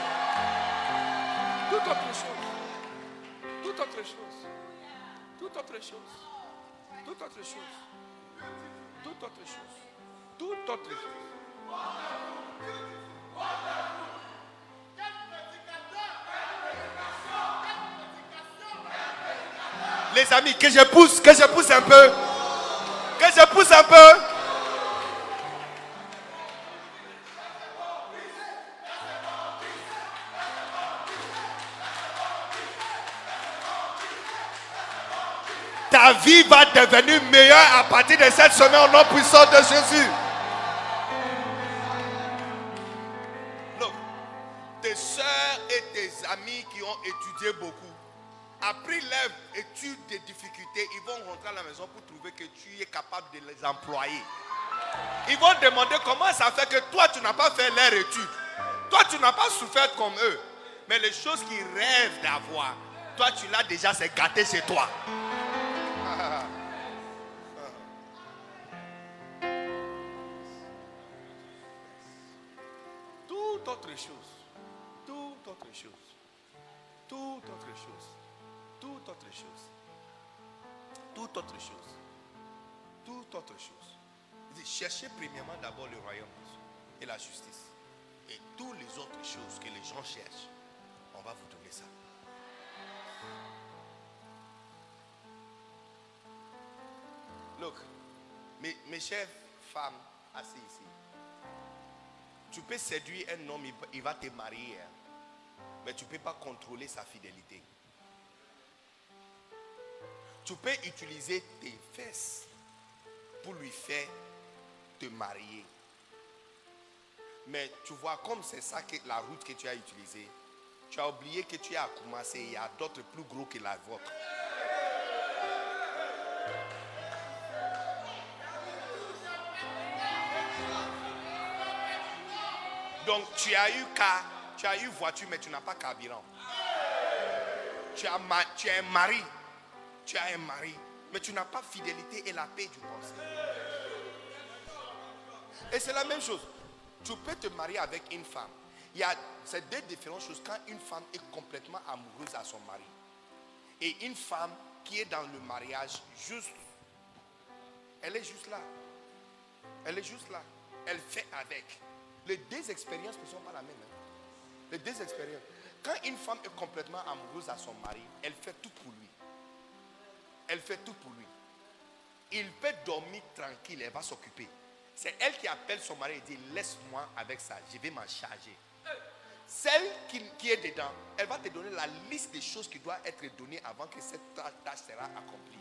Tout autre chose. Tout autre chose. Tout autre chose. Tout autre chose. Tout autre chose. Tout autre chose. Les amis, que je pousse, que je pousse un peu. Que je pousse un peu. Vie va devenir meilleure à partir de cette semaine au nom puissant de Jésus. Tes soeurs et tes amis qui ont étudié beaucoup, après leur étude des difficultés, ils vont rentrer à la maison pour trouver que tu es capable de les employer. Ils vont demander comment ça fait que toi, tu n'as pas fait leur étude. Toi, tu n'as pas souffert comme eux. Mais les choses qu'ils rêvent d'avoir, toi, tu l'as déjà, c'est gâté chez toi. Chose. Tout autre chose. Tout autre chose. Cherchez premièrement d'abord le royaume et la justice. Et toutes les autres choses que les gens cherchent, on va vous donner ça. Look, mes, chères femmes assises ici, tu peux séduire un homme, il, il va te marier, hein. mais tu ne peux pas contrôler sa fidélité tu peux utiliser tes fesses pour lui faire te marier. Mais tu vois, comme c'est ça que la route que tu as utilisée, tu as oublié que tu as commencé. Il y a d'autres plus gros que la vôtre. Donc tu as eu car, tu as eu voiture, mais tu n'as pas carburant. Tu as, tu un mari, tu as un mari, mais tu n'as pas fidélité et la paix du pensée. Et c'est la même chose. Tu peux te marier avec une femme. Il y a ces deux différentes choses quand une femme est complètement amoureuse à son mari. Et une femme qui est dans le mariage juste. Elle est juste là. Elle est juste là. Elle fait avec. Les deux expériences ne sont pas la même. hein. Les deux expériences. Quand une femme est complètement amoureuse à son mari, elle fait tout pour lui. Elle fait tout pour lui. Il peut dormir tranquille, elle va s'occuper. C'est elle qui appelle son mari et dit Laisse-moi avec ça, je vais m'en charger. Celle qui, qui est dedans, elle va te donner la liste des choses qui doivent être données avant que cette tâche sera accomplie.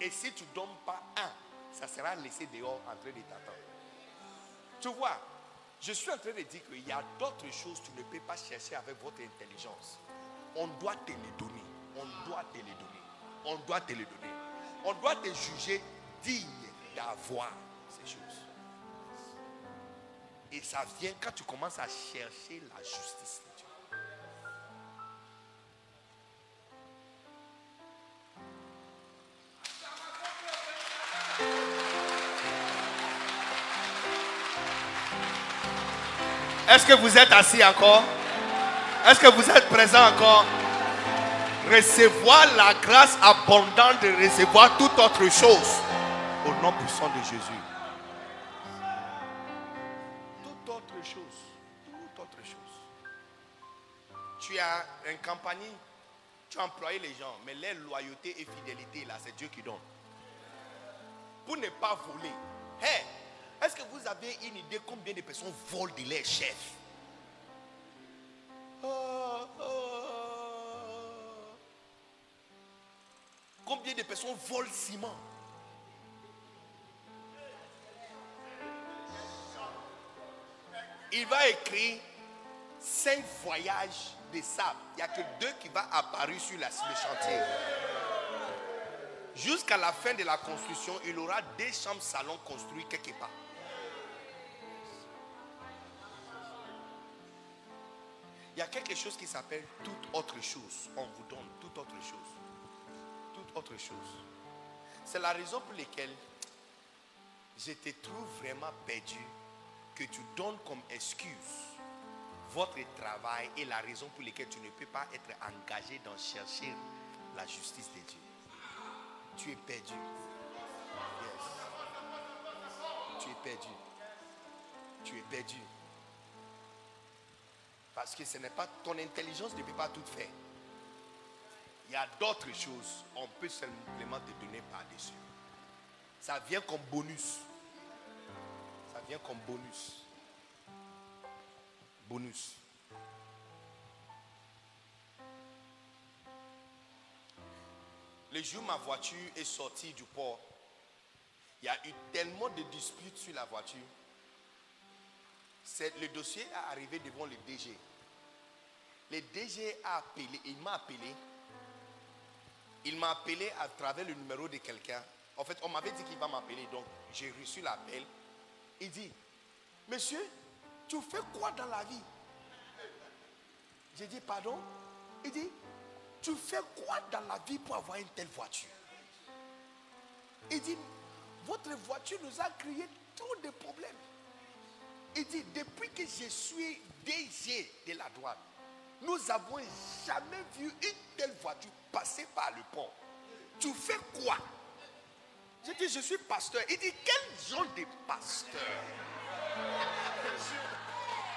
Et si tu ne donnes pas un, ça sera laissé dehors en train de t'attendre. Tu vois, je suis en train de dire qu'il y a d'autres choses que tu ne peux pas chercher avec votre intelligence. On doit te les donner. On doit te les donner. On doit te les donner. On doit te juger digne d'avoir ces choses. Et ça vient quand tu commences à chercher la justice de Dieu. Est-ce que vous êtes assis encore? Est-ce que vous êtes présent encore? Recevoir la grâce abondante de recevoir toute autre chose au nom puissant de Jésus. Toute autre chose. Toute autre chose. Tu as une compagnie, tu as employé les gens, mais les loyauté et fidélité, là, c'est Dieu qui donne. Pour ne pas voler. Est-ce que vous avez une idée combien de personnes volent de leurs chefs? Ah, ah. Combien de personnes volent ciment? Il va écrire cinq voyages de sable. Il n'y a que deux qui vont apparaître sur le chantier. Jusqu'à la fin de la construction, il aura des chambres salons construites quelque part. Il y a quelque chose qui s'appelle toute autre chose. On vous donne toute autre chose. Autre chose. C'est la raison pour laquelle je te trouve vraiment perdu que tu donnes comme excuse votre travail et la raison pour laquelle tu ne peux pas être engagé dans chercher la justice de Dieu. Tu es perdu. Tu es perdu. Tu es perdu. Parce que ce n'est pas ton intelligence ne peut pas tout faire. Il y a d'autres choses, on peut simplement te donner par-dessus. Ça vient comme bonus. Ça vient comme bonus. Bonus. Le jour où ma voiture est sortie du port, il y a eu tellement de disputes sur la voiture. Le dossier est arrivé devant le DG. Le DG a appelé, il m'a appelé. Il m'a appelé à travers le numéro de quelqu'un. En fait, on m'avait dit qu'il va m'appeler, donc j'ai reçu l'appel. Il dit, monsieur, tu fais quoi dans la vie? J'ai dit, pardon? Il dit, tu fais quoi dans la vie pour avoir une telle voiture? Il dit, votre voiture nous a créé trop de problèmes. Il dit, depuis que je suis DG de la douane, nous n'avons jamais vu une telle voiture passer par le pont. Tu fais quoi? J'ai dit, je suis pasteur. Il dit, quel genre de pasteur?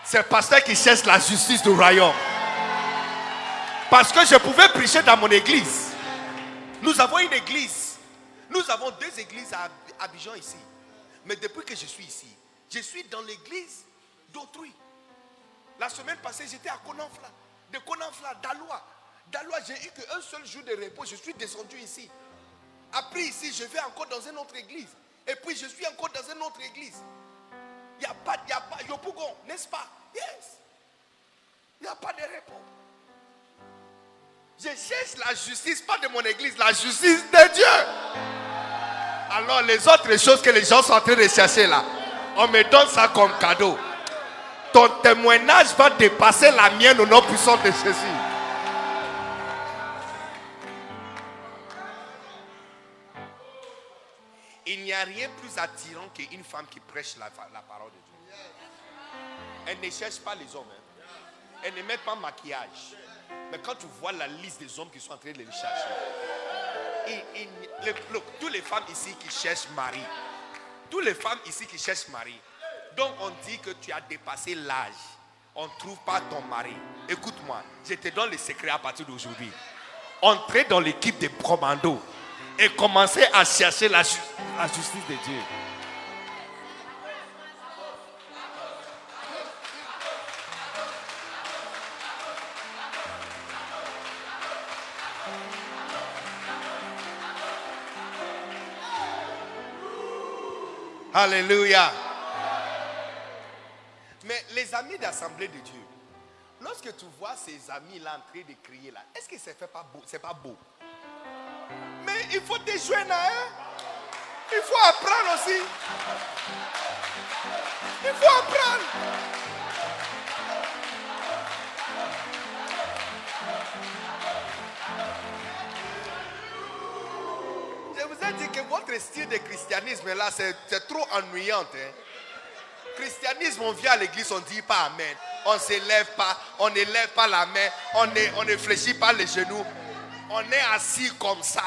C'est pasteur qui cherche la justice du royaume. Parce que je pouvais prêcher dans mon église. Nous avons une église. Nous avons deux églises à Ab- Abidjan ici. Mais depuis que je suis ici, je suis dans l'église d'autrui. La semaine passée, j'étais à Konanfla. De Konanfla, d'Alois. D'Alois, j'ai eu qu'un seul jour de repos. Je suis descendu ici. Après ici, je vais encore dans une autre église. Et puis je suis encore dans une autre église. Il n'y a pas, il n'y a pas, n'est-ce pas? Yes. Il n'y a pas de repos. Je cherche la justice, pas de mon église, la justice de Dieu. Alors les autres choses que les gens sont en train de chercher là, on me donne ça comme cadeau. Ton témoignage va dépasser la mienne au nom puissant de Jésus. Il n'y a rien plus attirant qu'une femme qui prêche la, parole de Dieu. Elle ne cherche pas les hommes. hein. Elle ne met pas maquillage. Mais quand tu vois la liste des hommes qui sont en train de les chercher, toutes les femmes ici qui cherchent mari, toutes les femmes ici qui cherchent mari, donc on dit que tu as dépassé l'âge, on ne trouve pas ton mari. Écoute-moi, je te donne le secret à partir d'aujourd'hui. Entrez dans l'équipe des commandos et commencez à chercher la, la justice de Dieu. Alléluia. Mais les amis d'Assemblée de Dieu, lorsque tu vois ces amis-là en train de crier là, est-ce que c'est pas beau? C'est pas beau. Mais il faut te joindre, hein? Il faut apprendre aussi. Il faut apprendre. Je vous ai dit que votre style de christianisme là, c'est trop ennuyant. Hein? Christianisme, on vient à l'église, on ne dit pas Amen. On ne s'élève pas, on ne lève pas la main, on ne, on ne fléchit pas les genoux. On est assis comme ça.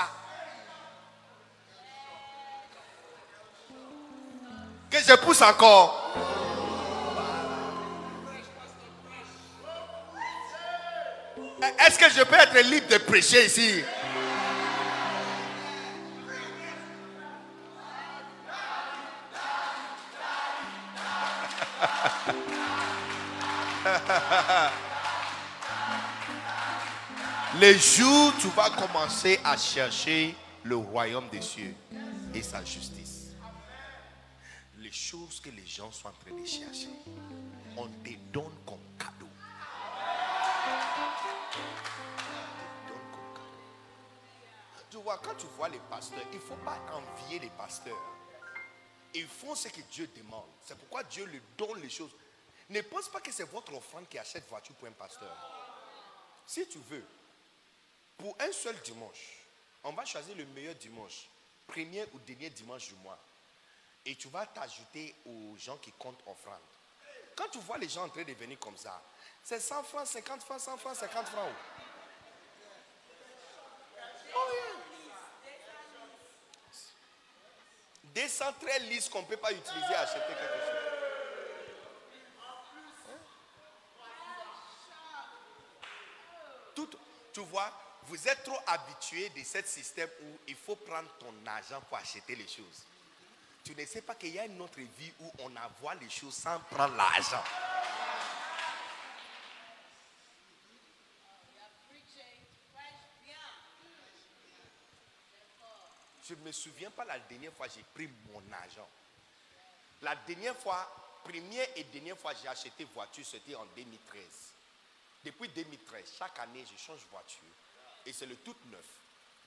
Que je pousse encore. Est-ce que je peux être libre de prêcher ici? Les jours tu vas commencer à chercher le royaume des cieux et sa justice. Les choses que les gens sont en train de chercher, on te donne comme cadeau. Tu vois, quand tu vois les pasteurs, il ne faut pas envier les pasteurs. Ils font ce que Dieu demande. C'est pourquoi Dieu lui donne les choses. Ne pense pas que c'est votre offrande qui achète voiture pour un pasteur. Si tu veux, pour un seul dimanche, on va choisir le meilleur dimanche, premier ou dernier dimanche du mois. Et tu vas t'ajouter aux gens qui comptent offrande. Quand tu vois les gens en train de venir comme ça, c'est 100 francs, 50 francs, 100 francs, 50 francs. Oh, yeah. Des cents très lisses qu'on ne peut pas utiliser à acheter quelque chose. Tout, tu vois, vous êtes trop habitué de ce système où il faut prendre ton argent pour acheter les choses. Tu ne sais pas qu'il y a une autre vie où on envoie les choses sans prendre l'argent. Je ne me souviens pas la dernière fois j'ai pris mon argent. La dernière fois, première et dernière fois j'ai acheté voiture, c'était en 2013. Depuis 2013, chaque année, je change voiture. Et c'est le tout neuf,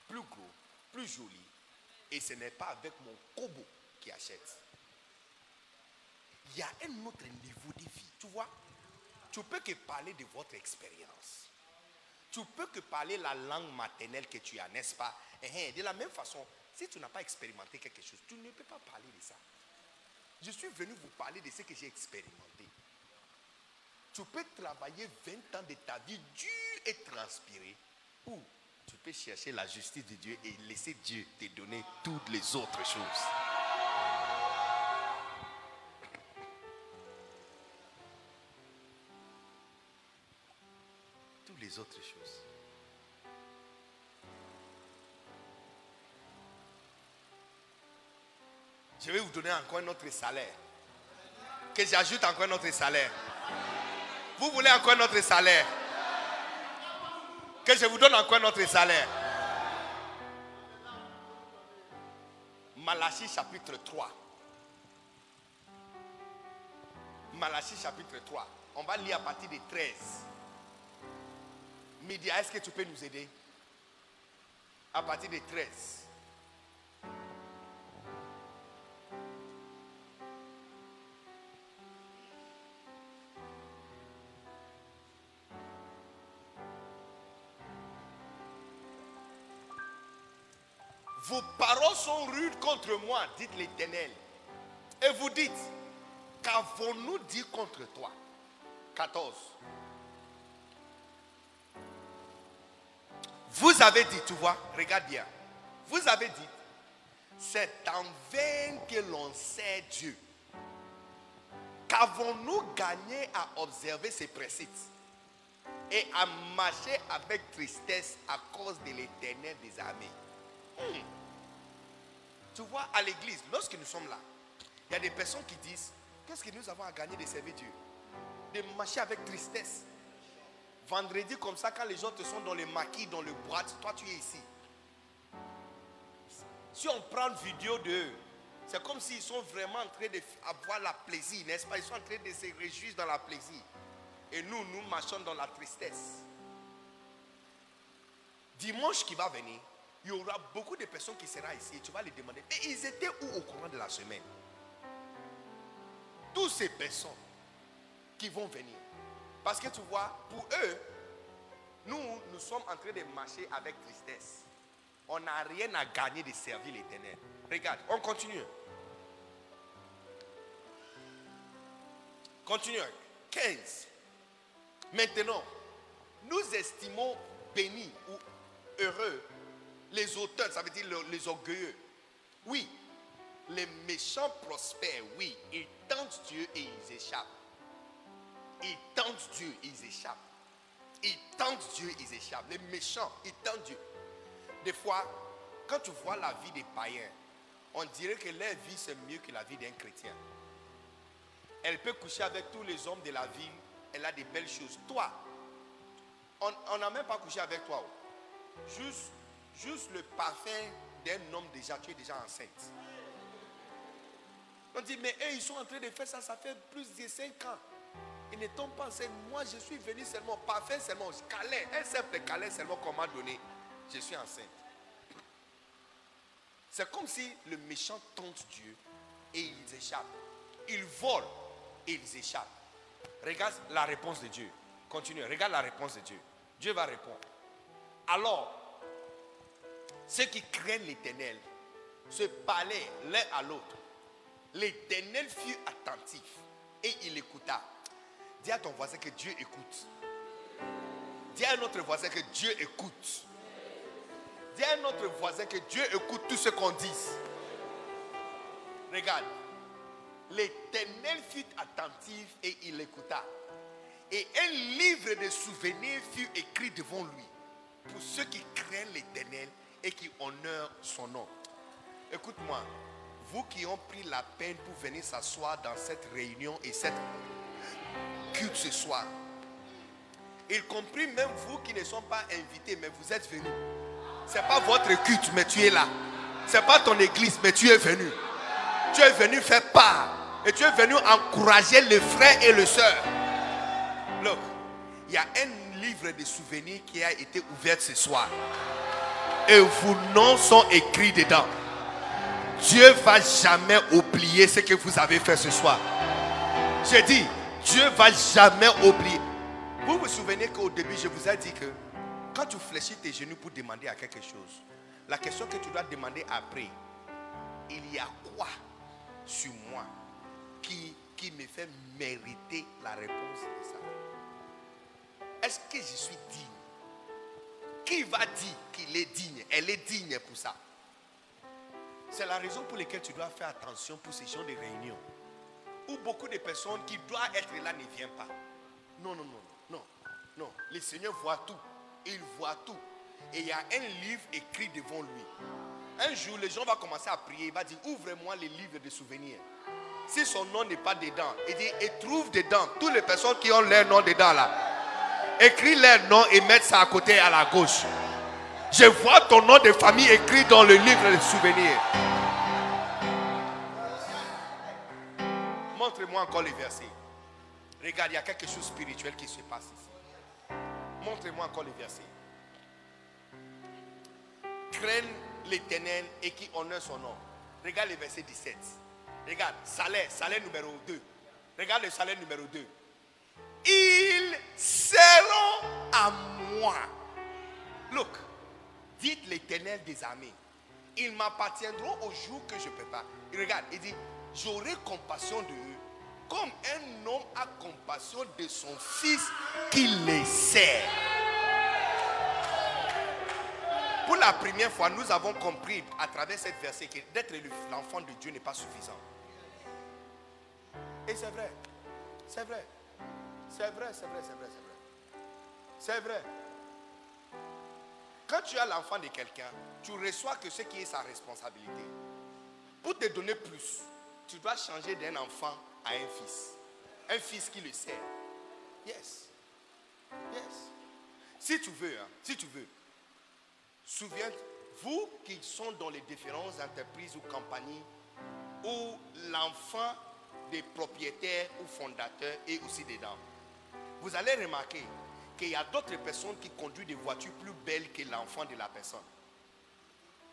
plus gros, plus joli. Et ce n'est pas avec mon kobo qui achète. Il y a un autre niveau de vie. Tu vois, tu peux que parler de votre expérience. Tu peux que parler la langue maternelle que tu as, n'est-ce pas? Eh, eh, De la même façon, si tu n'as pas expérimenté quelque chose, tu ne peux pas parler de ça. Je suis venu vous parler de ce que j'ai expérimenté. Tu peux travailler 20 ans de ta vie dur et transpirer. Ou tu peux chercher la justice de Dieu et laisser Dieu te donner toutes les autres choses. Toutes les autres choses. Je vais vous donner encore un autre salaire. Que j'ajoute encore un autre salaire. Vous voulez encore un autre salaire Que je vous donne encore un autre salaire. Malachie chapitre 3. Malachie chapitre 3. On va lire à partir de 13. Média, est-ce que tu peux nous aider? À partir de 13. Vos paroles sont rudes contre moi, dites l'Éternel. Et vous dites, qu'avons-nous dit contre toi? 14. Vous avez dit, tu vois, regarde bien. Vous avez dit, c'est en vain que l'on sait Dieu. Qu'avons-nous gagné à observer ses préceptes et à marcher avec tristesse à cause de l'éternel des armées? Hmm. Tu vois, à l'église, lorsque nous sommes là, il y a des personnes qui disent Qu'est-ce que nous avons à gagner de servir Dieu? De marcher avec tristesse. Vendredi, comme ça, quand les gens te sont dans les maquis, dans le boîte, toi tu es ici. Si on prend une vidéo d'eux, c'est comme s'ils sont vraiment en train d'avoir la plaisir, n'est-ce pas? Ils sont en train de se réjouir dans la plaisir. Et nous, nous marchons dans la tristesse. Dimanche qui va venir, il y aura beaucoup de personnes qui seront ici et tu vas les demander, mais ils étaient où au courant de la semaine? Toutes ces personnes qui vont venir. Parce que tu vois, pour eux, nous, nous sommes en train de marcher avec tristesse. On n'a rien à gagner de servir l'éternel. Regarde, on continue. Continue. 15. Maintenant, nous estimons bénis ou heureux les auteurs, ça veut dire les orgueilleux. Oui, les méchants prospèrent, oui, ils tentent Dieu et ils échappent. Ils tentent Dieu, ils échappent. Ils tentent Dieu, ils échappent. Les méchants, ils tentent Dieu. Des fois, quand tu vois la vie des païens, on dirait que leur vie c'est mieux que la vie d'un chrétien. Elle peut coucher avec tous les hommes de la ville, elle a des belles choses. Toi, on n'a même pas couché avec toi. Juste, juste le parfum d'un homme déjà, tu es déjà enceinte. On dit, mais eux, ils sont en train de faire ça, ça fait plus de 5 ans. Ils ne tombent pas enceintes. Moi, je suis venu seulement, parfait seulement, calais, un simple calais seulement qu'on m'a donné. Je suis enceinte. C'est comme si le méchant tente Dieu et ils échappent. Ils volent et ils échappent. Regarde la réponse de Dieu. Continue, regarde la réponse de Dieu. Dieu va répondre. Alors, ceux qui craignent l'éternel se parlaient l'un à l'autre. L'éternel fut attentif et il écouta. Dis à ton voisin que Dieu écoute. Dis à notre voisin que Dieu écoute. Dis à notre voisin que Dieu écoute tout ce qu'on dit. Regarde. L'éternel fut attentif et il écouta. Et un livre de souvenirs fut écrit devant lui pour ceux qui craignent l'éternel et qui honorent son nom. Écoute-moi, vous qui ont pris la peine pour venir s'asseoir dans cette réunion et cette culte ce soir, y compris même vous qui ne sont pas invités, mais vous êtes venus. Ce n'est pas votre culte, mais tu es là. Ce n'est pas ton église, mais tu es venu. Tu es venu faire part. Et tu es venu encourager les frères et les sœurs. Look, il y a un livre de souvenirs qui a été ouvert ce soir. Et vos noms sont écrits dedans. Dieu va jamais oublier ce que vous avez fait ce soir. J'ai dit, Dieu va jamais oublier. Vous vous souvenez qu'au début, je vous ai dit que quand tu fléchis tes genoux pour demander à quelque chose, la question que tu dois demander après, il y a quoi sur moi qui, qui me fait mériter la réponse de ça? Est-ce que je suis digne? Qui va dire qu'il est digne Elle est digne pour ça. C'est la raison pour laquelle tu dois faire attention pour ces gens de réunion. Où beaucoup de personnes qui doivent être là ne viennent pas. Non, non, non, non, non. Le Seigneur voit tout. Il voit tout. Et il y a un livre écrit devant lui. Un jour, les gens vont commencer à prier. Il va dire, ouvre-moi les livres de souvenirs. Si son nom n'est pas dedans, il dit, et trouve dedans toutes les personnes qui ont leur nom dedans là. Écris leur nom et mets ça à côté à la gauche. Je vois ton nom de famille écrit dans le livre de souvenirs. Montre-moi encore les versets. Regarde, il y a quelque chose de spirituel qui se passe ici. Montre-moi encore les versets. Craigne l'éternel et qui honore son nom. Regarde le verset 17. Regarde, salaire, salaire numéro 2. Regarde le salaire numéro 2. Ils seront à moi. Look, dites l'éternel des armées. ils m'appartiendront au jour que je prépare. Il regarde, il dit, j'aurai compassion de eux, comme un homme a compassion de son fils qui les sert. Pour la première fois, nous avons compris à travers cette verset que d'être l'enfant de Dieu n'est pas suffisant. Et c'est vrai. C'est vrai. C'est vrai, c'est vrai, c'est vrai, c'est vrai. C'est vrai. Quand tu as l'enfant de quelqu'un, tu reçois que ce qui est sa responsabilité. Pour te donner plus, tu dois changer d'un enfant à un fils. Un fils qui le sert. Yes. Yes. Si tu veux, hein, si tu veux, souviens-vous qui sont dans les différentes entreprises ou compagnies où l'enfant des propriétaires ou fondateurs est aussi dedans. Vous allez remarquer qu'il y a d'autres personnes qui conduisent des voitures plus belles que l'enfant de la personne.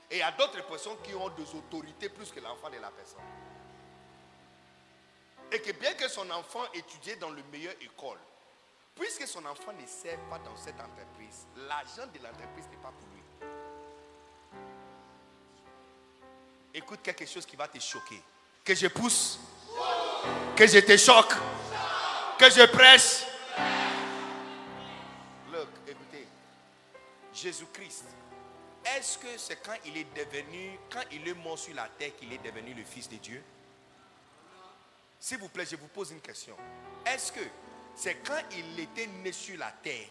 Et il y a d'autres personnes qui ont des autorités plus que l'enfant de la personne. Et que bien que son enfant étudie dans le meilleur école, puisque son enfant ne sert pas dans cette entreprise, l'argent de l'entreprise n'est pas pour lui. Écoute quelque chose qui va te choquer. Que je pousse, que je te choque, que je prêche. Jésus-Christ, est-ce que c'est quand il est devenu, quand il est mort sur la terre qu'il est devenu le Fils de Dieu? S'il vous plaît, je vous pose une question. Est-ce que c'est quand il était né sur la terre,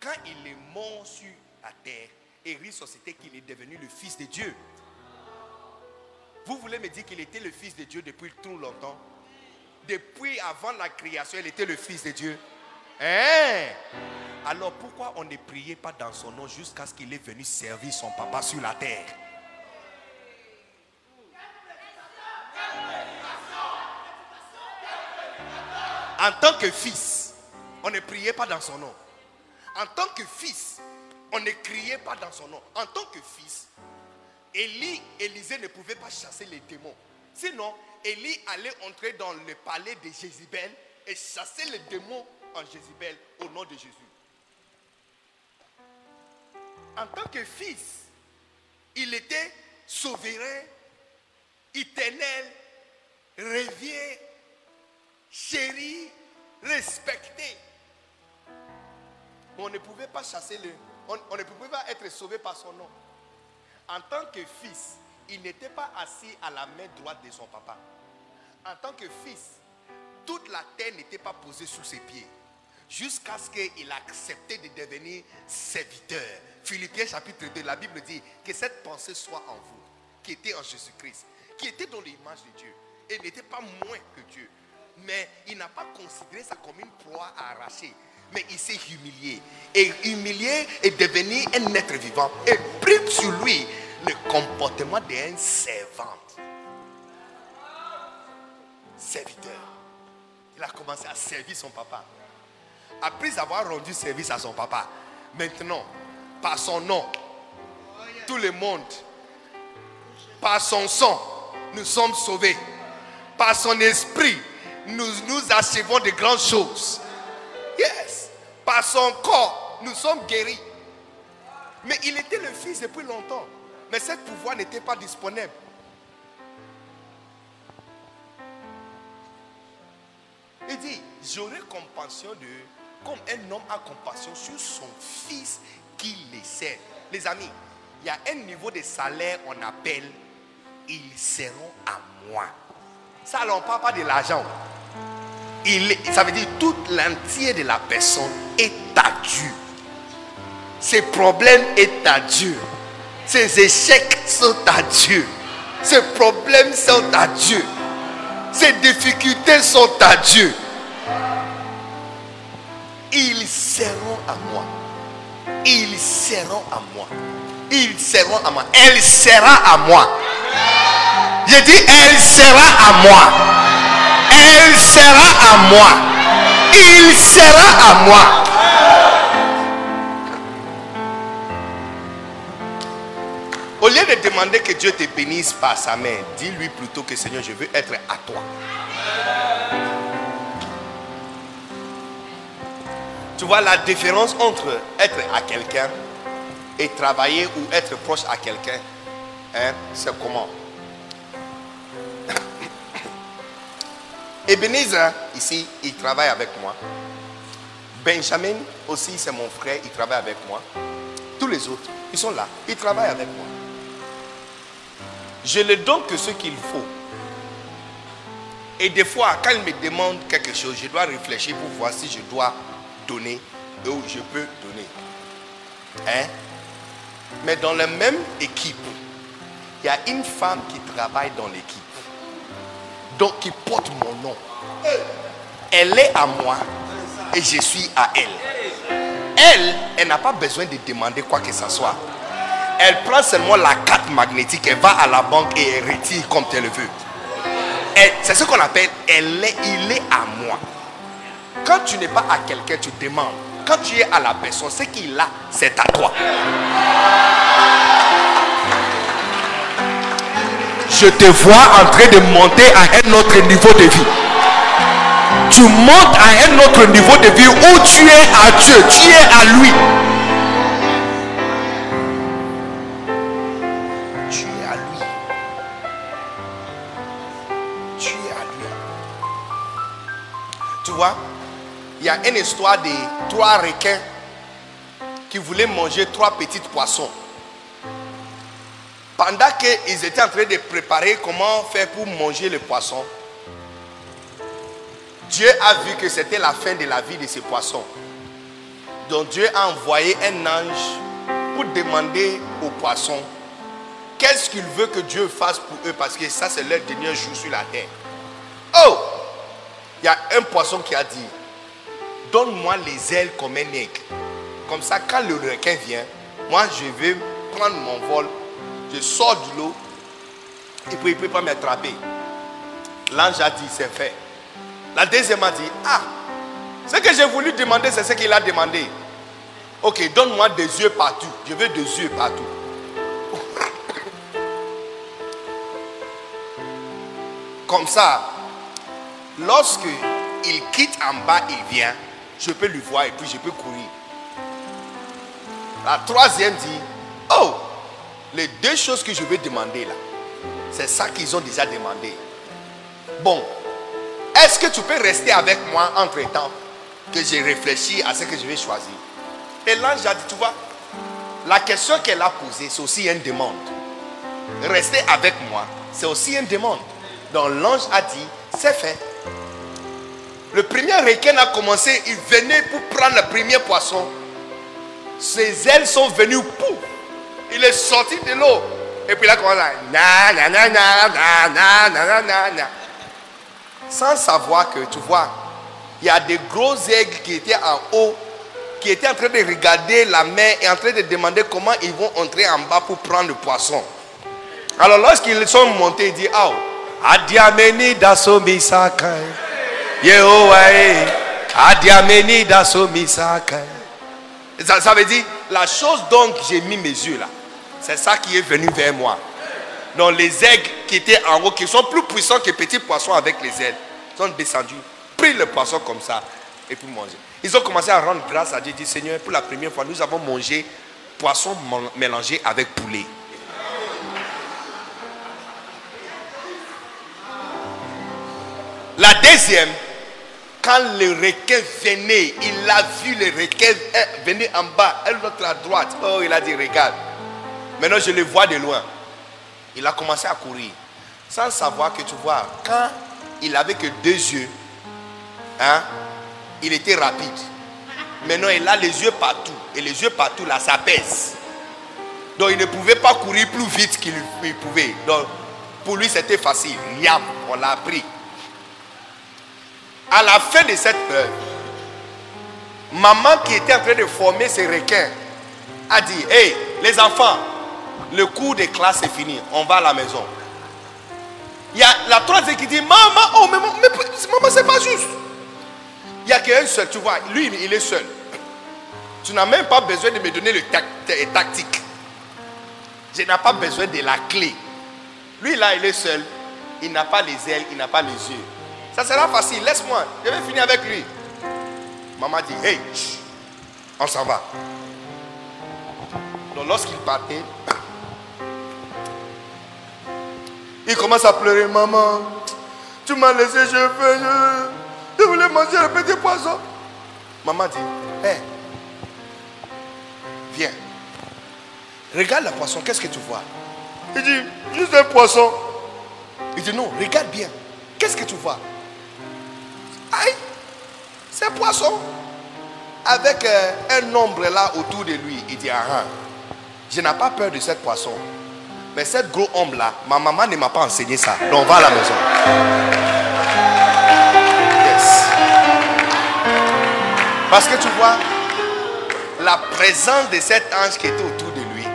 quand il est mort sur la terre et ressuscité qu'il est devenu le Fils de Dieu? Vous voulez me dire qu'il était le Fils de Dieu depuis tout longtemps? Depuis avant la création, il était le Fils de Dieu? Hein Alors pourquoi on ne priait pas dans son nom jusqu'à ce qu'il est venu servir son papa sur la terre? En tant que fils, on ne priait pas dans son nom. En tant que fils, on ne criait pas dans son nom. En tant que fils, Élie, Élisée ne pouvait pas chasser les démons. Sinon, Élie allait entrer dans le palais de Jézibel et chasser les démons en Jézibel au nom de Jésus. En tant que fils, il était souverain, éternel, rêvier, chéri, respecté. On ne pouvait pas chasser le. On, on ne pouvait pas être sauvé par son nom. En tant que fils, il n'était pas assis à la main droite de son papa. En tant que fils, toute la terre n'était pas posée sous ses pieds. Jusqu'à ce qu'il accepte de devenir serviteur. Philippiens chapitre 2, la Bible dit que cette pensée soit en vous, qui était en Jésus-Christ, qui était dans l'image de Dieu, et n'était pas moins que Dieu. Mais il n'a pas considéré ça comme une proie à arracher. Mais il s'est humilié. Et humilié est devenu un être vivant. Et pris sur lui le comportement d'un servant. Serviteur. Il a commencé à servir son papa. Après avoir rendu service à son papa, maintenant, par son nom, tout le monde, par son sang, nous sommes sauvés. Par son esprit, nous nous achevons de grandes choses. Yes. Par son corps, nous sommes guéris. Mais il était le fils depuis longtemps. Mais ce pouvoir n'était pas disponible. Il dit, j'aurai compassion de comme un homme a compassion sur son fils qui les sert. Les amis, il y a un niveau de salaire, on appelle, ils seront à moi. Ça, on ne parle pas de l'argent. Ça veut dire tout l'entier de la personne est à Dieu. Ses problèmes est à Dieu. Ses échecs sont à Dieu. Ses problèmes sont à Dieu. Ses difficultés sont à Dieu. Ils seront à moi. Ils seront à moi. Ils seront à moi. Elle sera à moi. Je dis, elle sera à moi. Elle sera à moi. Il sera à moi. Au lieu de demander que Dieu te bénisse par sa main, dis-lui plutôt que Seigneur, je veux être à toi. Tu vois la différence entre être à quelqu'un et travailler ou être proche à quelqu'un. Hein, c'est comment? [COUGHS] Ebenezer, ici, il travaille avec moi. Benjamin, aussi, c'est mon frère, il travaille avec moi. Tous les autres, ils sont là, ils travaillent avec moi. Je ne donne que ce qu'il faut. Et des fois, quand il me demande quelque chose, je dois réfléchir pour voir si je dois donner ou je peux donner. Hein? Mais dans la même équipe, il y a une femme qui travaille dans l'équipe. Donc qui porte mon nom. Elle est à moi et je suis à elle. Elle, elle n'a pas besoin de demander quoi que ce soit. Elle prend seulement la carte magnétique, elle va à la banque et elle retire comme elle veut. C'est ce qu'on appelle, elle est, il est à moi. Quand tu n'es pas à quelqu'un, tu demandes. Quand tu es à la personne, ce qu'il a, c'est à toi. Je te vois en train de monter à un autre niveau de vie. Tu montes à un autre niveau de vie où tu es à Dieu, tu es à lui. Tu es à lui. Tu vois, il y a une histoire de trois requins qui voulaient manger trois petites poissons. Pendant qu'ils étaient en train de préparer comment faire pour manger le poisson, Dieu a vu que c'était la fin de la vie de ces poissons. Donc Dieu a envoyé un ange pour demander aux poissons qu'est-ce qu'il veut que Dieu fasse pour eux parce que ça c'est leur dernier jour sur la terre. Oh Il y a un poisson qui a dit Donne-moi les ailes comme un aigle. Comme ça, quand le requin vient, moi je vais prendre mon vol, je sors de l'eau et puis il ne peut pas m'attraper. L'ange a dit C'est fait. La deuxième a dit, ah, ce que j'ai voulu demander, c'est ce qu'il a demandé. Ok, donne-moi des yeux partout. Je veux des yeux partout. Comme ça, lorsque il quitte en bas, il vient, je peux lui voir et puis je peux courir. La troisième dit, oh, les deux choses que je veux demander là, c'est ça qu'ils ont déjà demandé. Bon, est-ce que tu peux rester avec moi entre temps que j'ai réfléchi à ce que je vais choisir? Et l'ange a dit, tu vois, la question qu'elle a posée, c'est aussi une demande. Rester avec moi, c'est aussi une demande. Donc l'ange a dit, c'est fait le premier requin a commencé, il venait pour prendre le premier poisson. Ses ailes sont venues, pour. Il est sorti de l'eau. Et puis là, commence à. Na, na, na, Sans savoir que, tu vois, il y a des gros aigles qui étaient en haut, qui étaient en train de regarder la mer et en train de demander comment ils vont entrer en bas pour prendre le poisson. Alors lorsqu'ils sont montés, ils disent Ah, oh, Adiameni Dasomi ça, ça veut dire, la chose dont j'ai mis mes yeux là, c'est ça qui est venu vers moi. Donc les aigles qui étaient en haut, qui sont plus puissants que petits poissons avec les ailes, sont descendus, pris le poisson comme ça et puis manger. Ils ont commencé à rendre grâce à Dieu, dit Seigneur, pour la première fois, nous avons mangé poisson mélangé avec poulet. La deuxième, quand le requin venait, il a vu le requin venir en bas, l'autre à droite. Oh, il a dit, regarde. Maintenant, je le vois de loin. Il a commencé à courir. Sans savoir que tu vois, quand il avait que deux yeux, hein, il était rapide. Maintenant, il a les yeux partout. Et les yeux partout, là, ça pèse. Donc, il ne pouvait pas courir plus vite qu'il pouvait. Donc, pour lui, c'était facile. Yam, on l'a pris. À la fin de cette peur, maman qui était en train de former ses requins a dit, hé, les enfants, le cours de classe est fini, on va à la maison. Il y a la troisième qui dit, maman, oh, mais, mais maman, c'est pas juste. Il n'y a qu'un seul, tu vois, lui, il est seul. Tu n'as même pas besoin de me donner le tactique. Je n'ai pas besoin de la clé. Lui, là, il est seul. Il n'a pas les ailes, il n'a pas les yeux. Ça sera facile, laisse-moi. Je vais finir avec lui. Maman dit, hey, on s'en va. Donc lorsqu'il partait, Il commence à pleurer, maman, tu m'as laissé, je fais, je, voulais manger le petit poisson. Maman dit, hé, viens. Regarde le poisson, qu'est-ce que tu vois? Il dit, juste un poisson. Il dit, non, regarde bien. Qu'est-ce que tu vois? Aïe, c'est poisson. Avec euh, un ombre là autour de lui. Il dit, ah, ah, je n'ai pas peur de cette poisson. Mais cette gros ombre là, ma maman ne m'a pas enseigné ça. Donc on va à la maison. Yes. Parce que tu vois, la présence de cet ange qui était autour de lui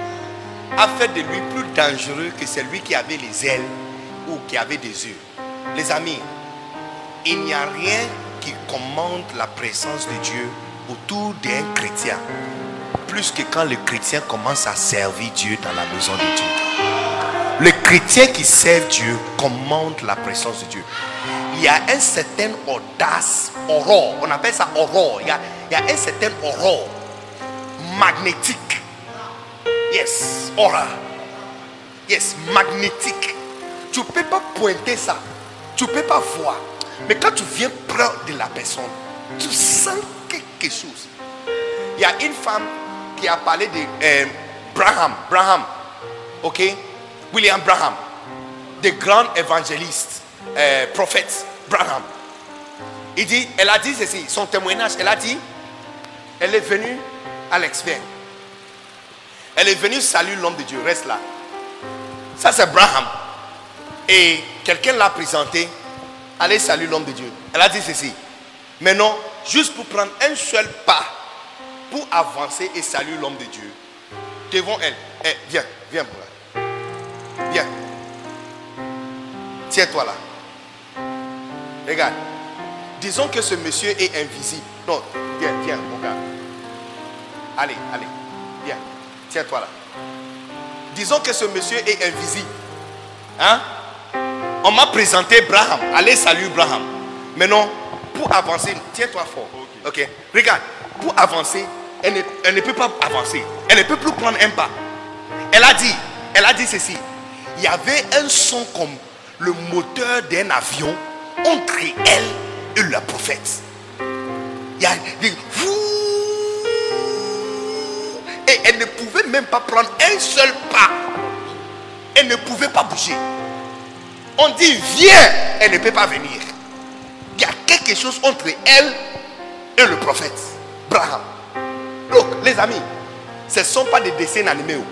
a fait de lui plus dangereux que celui qui avait les ailes ou qui avait des yeux. Les amis, il n'y a rien qui commande la présence de Dieu autour d'un chrétien plus que quand le chrétien commence à servir Dieu dans la maison de Dieu. Le chrétien qui sert Dieu commande la présence de Dieu. Il y a un certain audace, aurore, on appelle ça aurore. Il y a, il y a un certain aurore magnétique. Yes, aura. Yes, magnétique. Tu ne peux pas pointer ça. Tu ne peux pas voir. Mais quand tu viens près de la personne, tu sens quelque chose. Il y a une femme qui a parlé de euh, Braham. Braham. Ok? William Braham. The grand évangéliste, euh, prophète Braham. Il dit, elle a dit ceci, son témoignage, elle a dit, elle est venue, Alex, viens. Elle est venue saluer l'homme de Dieu, reste là. Ça c'est Braham. Et quelqu'un l'a présenté, allez saluer l'homme de Dieu. Elle a dit ceci. Maintenant, juste pour prendre un seul pas, pour avancer et saluer l'homme de Dieu, devant elle. Eh, viens, viens pour là. Viens. Tiens-toi là. Regarde. Disons que ce monsieur est invisible. Non, viens, viens, mon gars. Allez, allez. Viens. Tiens-toi là. Disons que ce monsieur est invisible. Hein? On m'a présenté Braham. Allez, salut Braham. Maintenant, pour avancer, tiens-toi fort. Ok. Regarde, pour avancer, elle ne, elle ne peut pas avancer. Elle ne peut plus prendre un pas. Elle a dit, elle a dit ceci. Il y avait un son comme le moteur d'un avion entre elle et le prophète. Il y a des et elle ne pouvait même pas prendre un seul pas. Elle ne pouvait pas bouger. On dit viens, elle ne peut pas venir. Il y a quelque chose entre elle et le prophète. Braham. Look, les amis, ce ne sont pas des dessins animés. oh.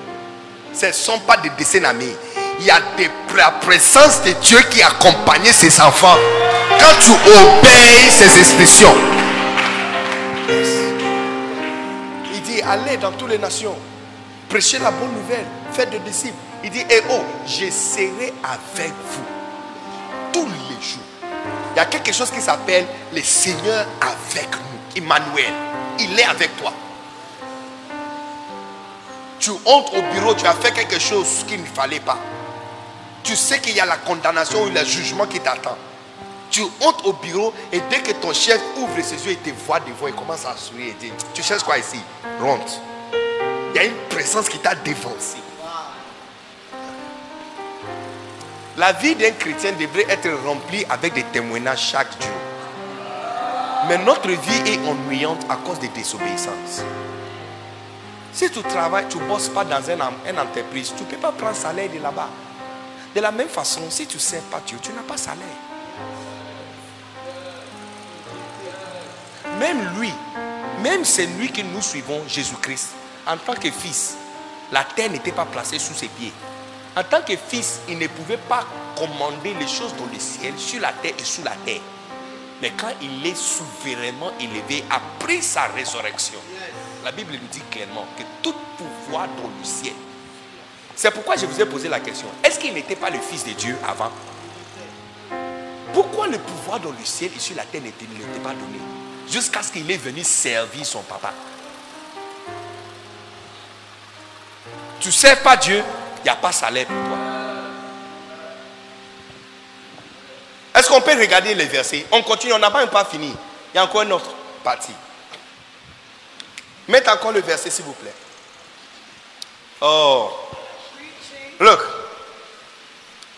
Ce ne sont pas des dessins animés. Il y a la présence de Dieu qui accompagne ses enfants. Quand tu obéis ses expressions. Il dit, allez dans toutes les nations. Prêchez la bonne nouvelle. Faites des disciples. Il dit, eh oh, je serai avec vous tous les jours. Il y a quelque chose qui s'appelle le Seigneur avec nous. Emmanuel. Il est avec toi. Tu entres au bureau, tu as fait quelque chose qu'il ne fallait pas. Tu sais qu'il y a la condamnation ou le jugement qui t'attend. Tu entres au bureau et dès que ton chef ouvre ses yeux et te voit devant, il commence à sourire et dit Tu cherches quoi ici? Rentre. Il y a une présence qui t'a défoncé. La vie d'un chrétien devrait être remplie avec des témoignages chaque jour. Mais notre vie est ennuyante à cause des désobéissances. Si tu travailles, tu ne bosses pas dans une, entreprise, tu ne peux pas prendre salaire de là-bas. De la même façon, si tu ne sers pas Dieu, tu n'as pas salaire. Même lui, même c'est lui que nous suivons, Jésus-Christ, en tant que fils, la terre n'était pas placée sous ses pieds. En tant que fils, il ne pouvait pas commander les choses dans le ciel, sur la terre et sous la terre. Mais quand il est souverainement élevé, après sa résurrection, la Bible nous dit clairement que tout pouvoir dans le ciel. C'est pourquoi je vous ai posé la question. Est-ce qu'il n'était pas le Fils de Dieu avant? Pourquoi le pouvoir dans le ciel et sur la terre n'était pas donné? Jusqu'à ce qu'il est venu servir son papa. Tu ne pas Dieu, il n'y a pas salaire pour toi. Est-ce qu'on peut regarder les versets? On continue, on n'a pas pas fini. Il y a encore une autre partie. Mettez encore le verset, s'il vous plaît. Oh. Look.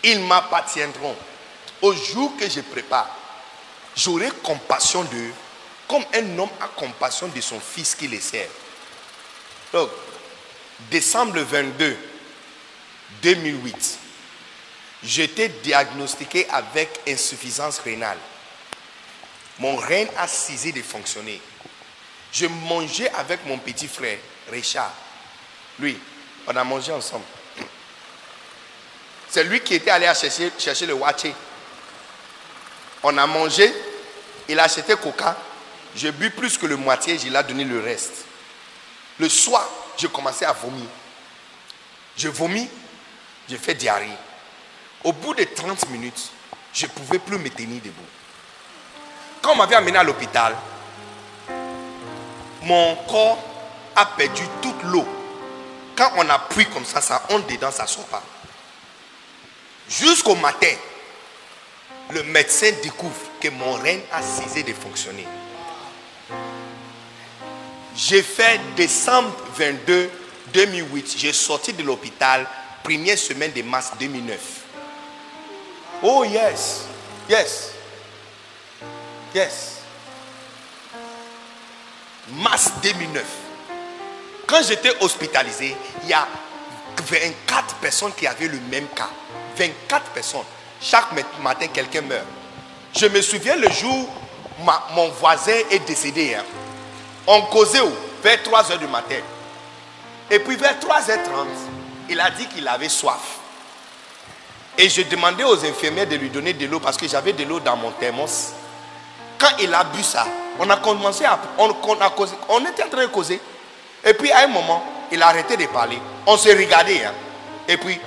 Ils m'appartiendront. Au jour que je prépare, j'aurai compassion d'eux comme un homme a compassion de son fils qui les sert. Donc, décembre 22, 2008, j'étais diagnostiqué avec insuffisance rénale. Mon rein a cessé de fonctionner. Je mangeais avec mon petit frère, Richard. Lui, on a mangé ensemble. C'est lui qui était allé chercher, le waché. On a mangé, il a acheté coca. J'ai bu plus que le moitié, je lui ai donné le reste. Le soir, j'ai commencé à vomir. Je vomis, j'ai fait diarrhée. Au bout de 30 minutes, je ne pouvais plus me tenir debout. Quand on m'avait amené à l'hôpital, mon corps a perdu toute l'eau. Quand on appuie comme ça, ça entre dedans, ça ne sort pas. Jusqu'au matin, le médecin découvre que mon rein a cessé de fonctionner. J'ai fait décembre 22, 2008. J'ai sorti de l'hôpital, première semaine de mars 2009. Oh yes, yes, yes. Mars 2009. Quand j'étais hospitalisé, il y a 24 personnes qui avaient le même cas. 24 personnes. Chaque matin, quelqu'un meurt. Je me souviens le jour où mon voisin est décédé. Hein. On causait où? Vers 3h du matin. Et puis vers 3h30, il a dit qu'il avait soif. Et je demandais aux infirmières de lui donner de l'eau parce que j'avais de l'eau dans mon thermos. Quand il a bu ça, on a commencé à. On, on était en train de causer. Et puis à un moment, il a arrêté de parler. On s'est regardé. Hein. Et puis,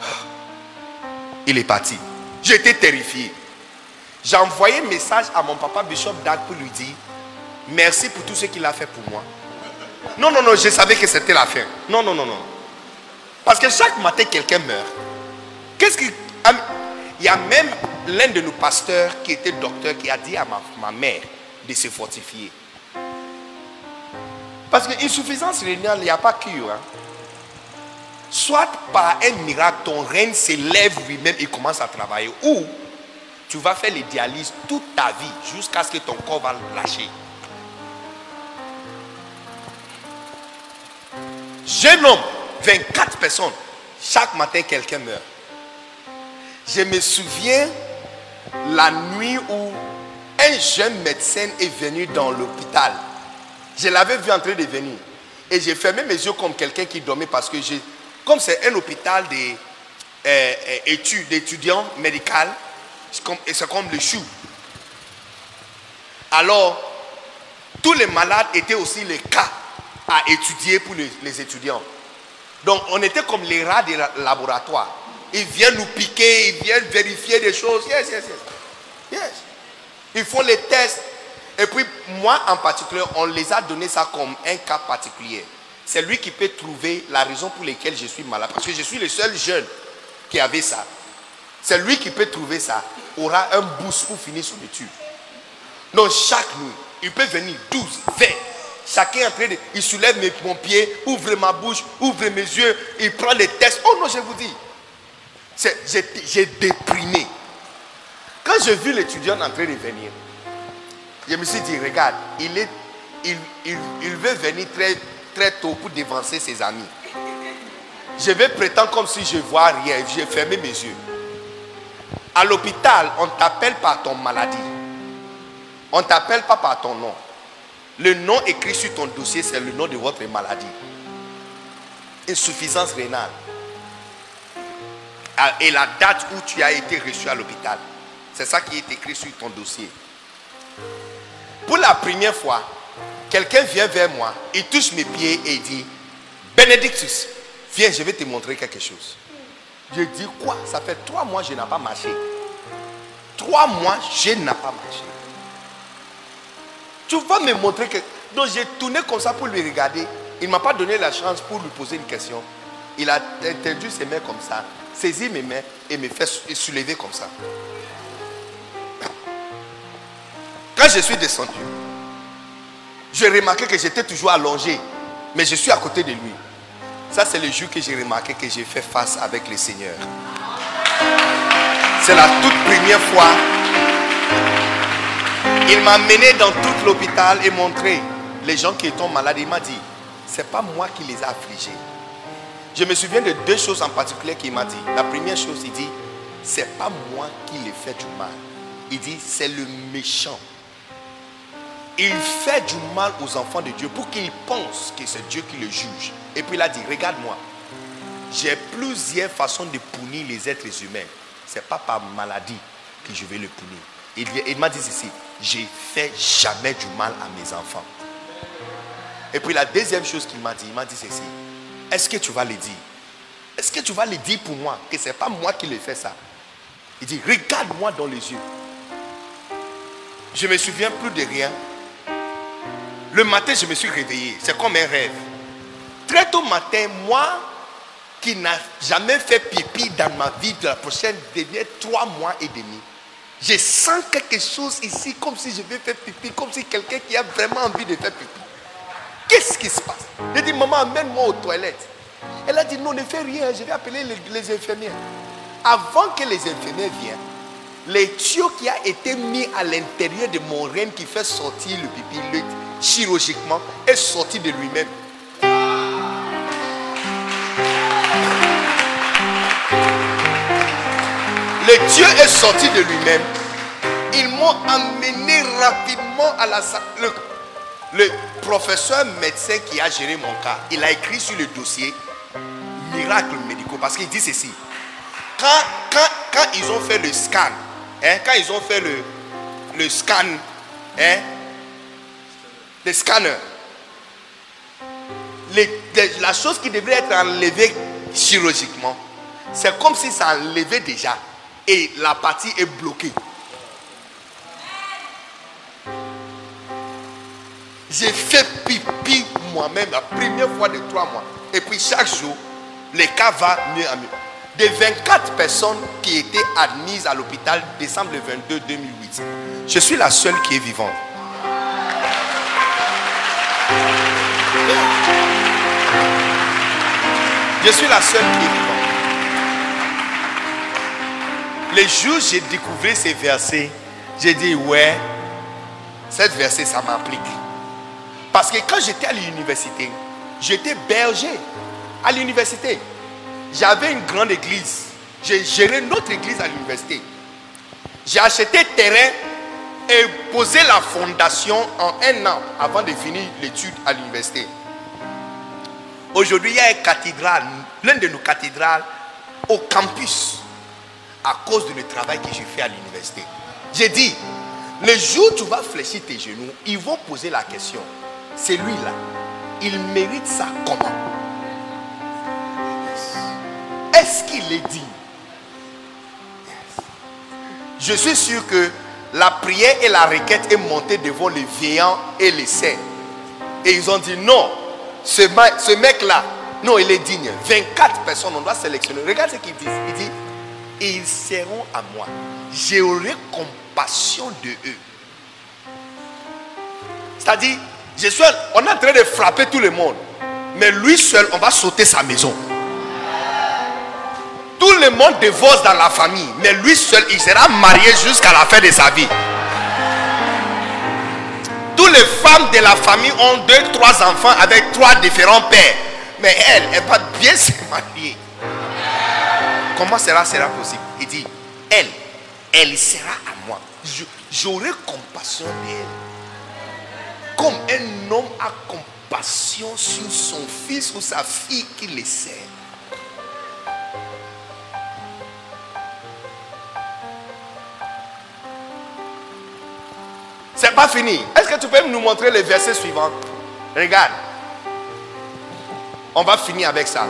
[SIGHS] il est parti. J'étais terrifié. J'ai envoyé un message à mon papa Bishop Dag pour lui dire Merci pour tout ce qu'il a fait pour moi. Non, non, non, je savais que c'était la fin. Non, non, non, non. Parce que chaque matin, quelqu'un meurt. Qu'est-ce qui. Il y a même l'un de nos pasteurs qui était docteur qui a dit à ma, mère de se fortifier. Parce qu'insuffisance rénale, il n'y a pas cure. Hein. Soit par un miracle, ton règne s'élève lui-même et commence à travailler. Ou tu vas faire les dialyses toute ta vie jusqu'à ce que ton corps va lâcher. Jeune homme, 24 personnes. Chaque matin, quelqu'un meurt. Je me souviens la nuit où un jeune médecin est venu dans l'hôpital. Je l'avais vu en train de venir. Et j'ai fermé mes yeux comme quelqu'un qui dormait parce que j'ai. Comme c'est un hôpital euh, euh, d'étudiants médicaux, c'est comme le chou. Alors, tous les malades étaient aussi les cas à étudier pour les, étudiants. Donc on était comme les rats des laboratoires. Ils viennent nous piquer, ils viennent vérifier des choses. Yes, yes, yes. Yes. Ils font les tests. Et puis moi en particulier, on les a donné ça comme un cas particulier. C'est lui qui peut trouver la raison pour laquelle je suis malade. Parce que je suis le seul jeune qui avait ça. C'est lui qui peut trouver ça. Aura un boost pour finir son étude. Donc chaque nuit, il peut venir 12, 20, Chacun est en train de. Il soulève mes, mon pied, ouvre ma bouche, ouvre mes yeux, il prend les tests. Oh non, je vous dis. J'ai déprimé. Quand j'ai vu l'étudiant en train de venir, je me suis dit, regarde, il, est, il, il, veut venir très, tôt pour dévancer ses amis. Je vais prétendre comme si je vois rien. J'ai fermé mes yeux. À l'hôpital, on t'appelle par ton maladie. On ne t'appelle pas par ton nom. Le nom écrit sur ton dossier, c'est le nom de votre maladie. Insuffisance rénale. Ah, et la date où tu as été reçu à l'hôpital. C'est ça qui est écrit sur ton dossier. Pour la première fois, quelqu'un vient vers moi, il touche mes pieds et il dit, Benedictus, viens, je vais te montrer quelque chose. Je dis quoi? Ça fait trois mois que je n'ai pas marché. Trois mois, je n'ai pas marché. Tu vas me montrer que. Donc j'ai tourné comme ça pour lui regarder. Il ne m'a pas donné la chance pour lui poser une question. Il a tendu ses mains comme ça, saisi mes mains et me fait soulever comme ça. Quand je suis descendu, j'ai remarqué que j'étais toujours allongé, mais je suis à côté de lui. Ça, c'est le jour que j'ai remarqué que j'ai fait face avec le Seigneur. C'est la toute première fois. Il m'a mené dans tout l'hôpital et montré les gens qui étaient malades. Il m'a dit, c'est pas moi qui les ai affligés. Je me souviens de deux choses en particulier qu'il m'a dit. La première chose, il dit, c'est pas moi qui les fais du mal. Il dit, c'est le méchant. Il fait du mal aux enfants de Dieu pour qu'ils pensent que c'est Dieu qui le juge. Et puis il a dit, regarde-moi, j'ai plusieurs façons de punir les êtres humains. Ce n'est pas par maladie que je vais le punir. Il m'a dit ceci, j'ai fait jamais du mal à mes enfants. Et puis la deuxième chose qu'il m'a dit, il m'a dit ceci, est-ce que tu vas le dire? Est-ce que tu vas le dire pour moi? Que ce n'est pas moi qui le fais ça Il dit, regarde-moi dans les yeux. Je ne me souviens plus de rien. Le matin, je me suis réveillé. C'est comme un rêve. Très tôt matin, moi, qui n'a jamais fait pipi dans ma vie de la prochaine dernière trois mois et demi, je sens quelque chose ici comme si je vais faire pipi, comme si quelqu'un qui a vraiment envie de faire pipi. Qu'est-ce qui se passe? J'ai dit, maman, amène-moi aux toilettes. Elle a dit, non, ne fais rien, je vais appeler les, infirmières. Avant que les infirmières viennent, les tuyaux qui a été mis à l'intérieur de mon reine qui fait sortir le pipi le- chirurgicalement est sorti de lui-même. Dieu est sorti de lui-même. Ils m'ont amené rapidement à la salle. Le, le professeur médecin qui a géré mon cas, il a écrit sur le dossier miracle médicaux parce qu'il dit ceci. Quand, quand, quand ils ont fait le scan, hein, quand ils ont fait le, le scan, hein, le scanner, la chose qui devrait être enlevée chirurgicalement, c'est comme si ça enlevait déjà et la partie est bloquée. J'ai fait pipi moi-même la première fois de trois mois. Et puis chaque jour, le cas va mieux à mieux. Des 24 personnes qui étaient admises à l'hôpital décembre 22 2008, je suis la seule qui est vivante. Je suis la seule qui est vivante. Les jours où j'ai découvert ces versets, j'ai dit, ouais, cette verset, ça m'applique. Parce que quand j'étais à l'université, j'étais berger à l'université. J'avais une grande église. J'ai géré notre église à l'université. J'ai acheté terrain et posé la fondation en un an avant de finir l'étude à l'université. Aujourd'hui, il y a une cathédrale, l'une de nos cathédrales, au campus, à cause de le travail que j'ai fait à l'université. J'ai dit, le jour où tu vas fléchir tes genoux, ils vont poser la question. C'est lui-là. Il mérite ça comment? Est-ce qu'il est digne? Je suis sûr que la prière et la requête est montée devant les veillants et les saints. Et ils ont dit non, ce, mec-là, non, il est digne. 24 personnes, on doit sélectionner. Regarde ce qu'il dit. Il dit, ils seront à moi. J'aurai compassion de eux. C'est-à-dire, je suis, on est en train de frapper tout le monde. Mais lui seul, on va sauter sa maison. Tout le monde divorce dans la famille. Mais lui seul, il sera marié jusqu'à la fin de sa vie. Toutes les femmes de la famille ont deux, trois enfants avec trois différents pères. Mais elle, elle va bien se marier. Comment cela sera possible? Il dit, elle, elle sera à moi. J'aurai compassion d'elle. Comme un homme a compassion sur son fils ou sa fille qui le sert. C'est pas fini. Est-ce que tu peux nous montrer les versets suivants Regarde. On va finir avec ça.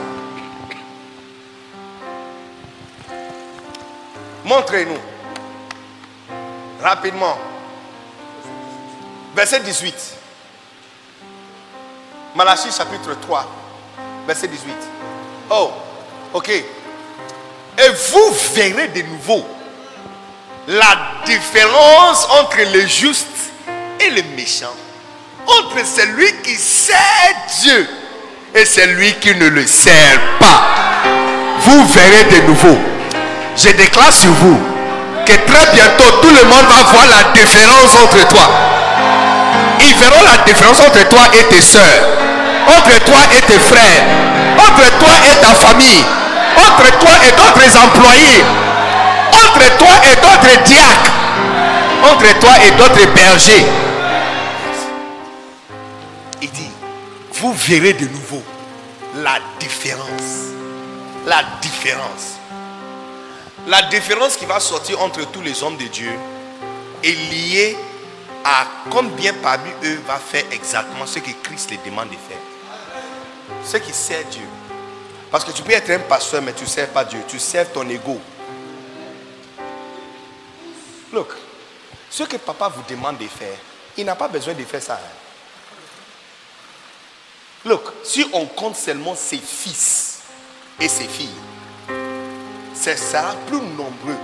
Montrez-nous. Rapidement. Verset 18. Malachie chapitre 3. Verset 18. Oh, ok. Et vous verrez de nouveau la différence entre le juste et le méchant. Entre celui qui sert Dieu et celui qui ne le sert pas. Vous verrez de nouveau. Je déclare sur vous que très bientôt tout le monde va voir la différence entre toi. Ils verront la différence entre toi et tes soeurs, entre toi et tes frères, entre toi et ta famille, entre toi et d'autres employés, entre toi et d'autres diacres, entre toi et d'autres bergers. Il dit, vous verrez de nouveau la différence. La différence. La différence qui va sortir entre tous les hommes de Dieu est liée à combien parmi eux va faire exactement ce que Christ les demande de faire. Ce qui sert Dieu. Parce que tu peux être un pasteur, mais tu ne sers pas Dieu. Tu sers ton ego. Look, ce que papa vous demande de faire, il n'a pas besoin de faire ça. hein. Look, si on compte seulement ses fils et ses filles, ce sera plus nombreux.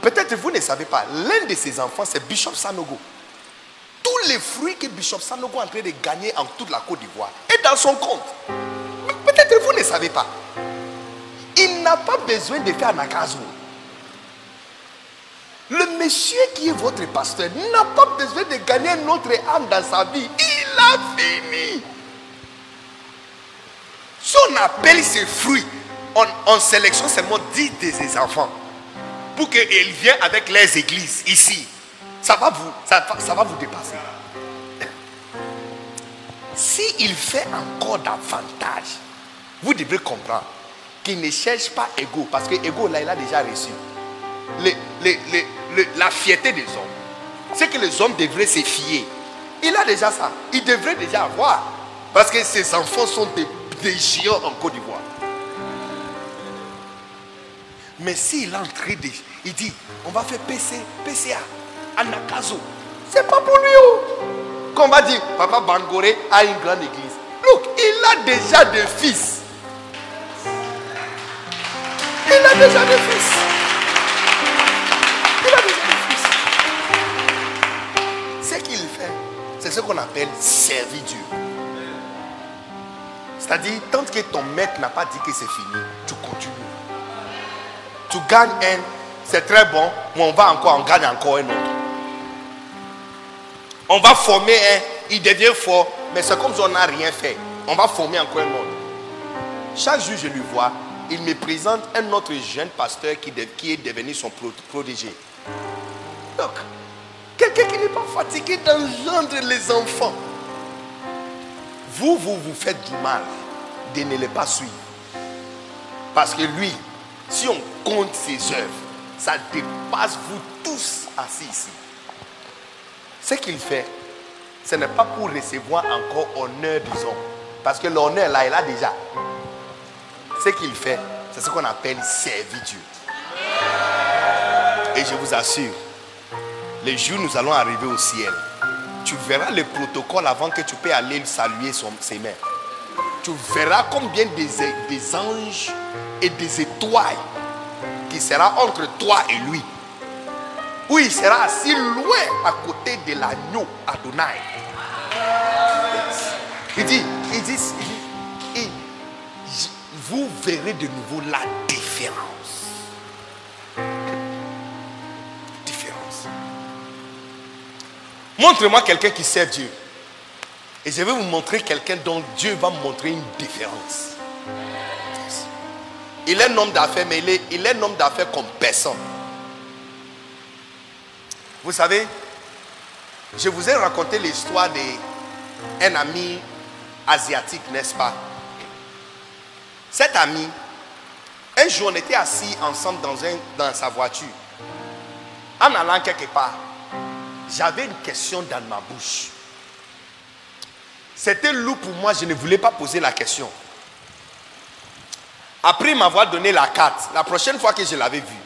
Peut-être vous ne savez pas, l'un de ses enfants, c'est Bishop Sanogo. Tous les fruits que Bishop Sanogo est en train de gagner en toute la Côte d'Ivoire est dans son compte. Peut-être vous ne savez pas. Il n'a pas besoin de faire Nakazo. Le monsieur qui est votre pasteur n'a pas besoin de gagner un autre âme dans sa vie. Il a fini. Si on appelle ces fruits, on, on sélectionne seulement 10 de ses enfants pour qu'ils viennent avec les églises ici. Ça va vous, dépasser. S'il fait encore davantage, vous devez comprendre qu'il ne cherche pas ego, parce que ego là, il a déjà reçu. La fierté des hommes. C'est que les hommes devraient se fier. Il a déjà ça. Il devrait déjà avoir. Parce que ses enfants sont des, des géants en Côte d'Ivoire. Mais s'il est en train de. Il dit on va faire PC, PCA, à Nakazo. C'est pas pour lui. oh. Qu'on va dire Papa Bangoré a une grande église. Look, il a déjà des fils. Il a déjà des fils. Il a déjà des fils. Ce qu'il fait, c'est ce qu'on appelle servir Dieu. C'est-à-dire, tant que ton maître n'a pas dit que c'est fini, tu continues. Tu gagnes un, c'est très bon, mais on va encore, on gagne encore un autre. On va former un, il devient fort, mais c'est comme si on n'a rien fait. On va former encore un autre. Chaque jour, je lui vois, il me présente un autre jeune pasteur qui, est devenu son pro- protégé. Donc, quelqu'un qui n'est pas fatigué d'engendre les enfants. Vous, vous vous faites du mal de ne les pas suivre. Parce que lui, si on compte ses œuvres, ça dépasse vous tous assis ici. Ce qu'il fait, ce n'est pas pour recevoir encore honneur hommes. Parce que l'honneur là, il a déjà. Ce qu'il fait, c'est ce qu'on appelle servir Dieu. Et je vous assure, les jours nous allons arriver au ciel, tu verras le protocole avant que tu peux aller saluer ses mains. Tu verras combien des anges et des étoiles qui sera entre toi et lui. Où il sera assis loin à côté de l'agneau Adonai. Il dit, il dit, il dit, vous verrez de nouveau la différence. Différence. Montre-moi quelqu'un qui sert Dieu. Et je vais vous montrer quelqu'un dont Dieu va montrer une différence. Il est un homme d'affaires, mais il est, un homme d'affaires comme personne. Vous savez, je vous ai raconté l'histoire d'un ami asiatique, n'est-ce pas? Cet ami, un jour, on était assis ensemble dans, un, dans sa voiture. En allant quelque part, j'avais une question dans ma bouche. C'était lourd pour moi, je ne voulais pas poser la question. Après m'avoir donné la carte, la prochaine fois que je l'avais vu,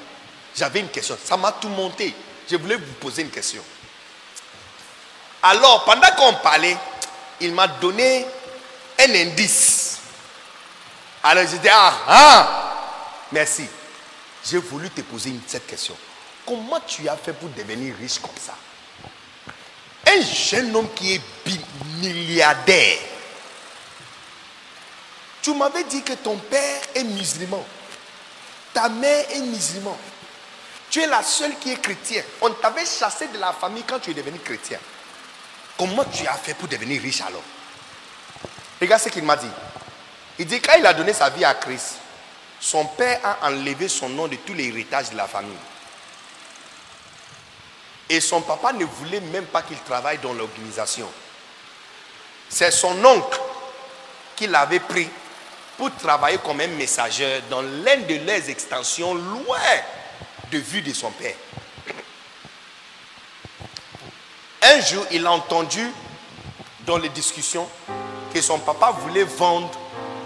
j'avais une question. Ça m'a tout monté. Je voulais vous poser une question. Alors, pendant qu'on parlait, il m'a donné un indice. Alors, j'ai dit, ah, ah, merci. J'ai voulu te poser cette question. Comment tu as fait pour devenir riche comme ça? Un jeune homme qui est milliardaire. Tu m'avais dit que ton père est musulman. Ta mère est musulman. Tu es la seule qui est chrétien. On t'avait chassé de la famille quand tu es devenu chrétien. Comment tu as fait pour devenir riche alors? Regarde ce qu'il m'a dit. Il dit quand il a donné sa vie à Christ, son père a enlevé son nom de tous les héritages de la famille. Et son papa ne voulait même pas qu'il travaille dans l'organisation. C'est son oncle qui l'avait pris pour travailler comme un messager dans l'une de leurs extensions loin de vue de son père. Un jour, il a entendu dans les discussions que son papa voulait vendre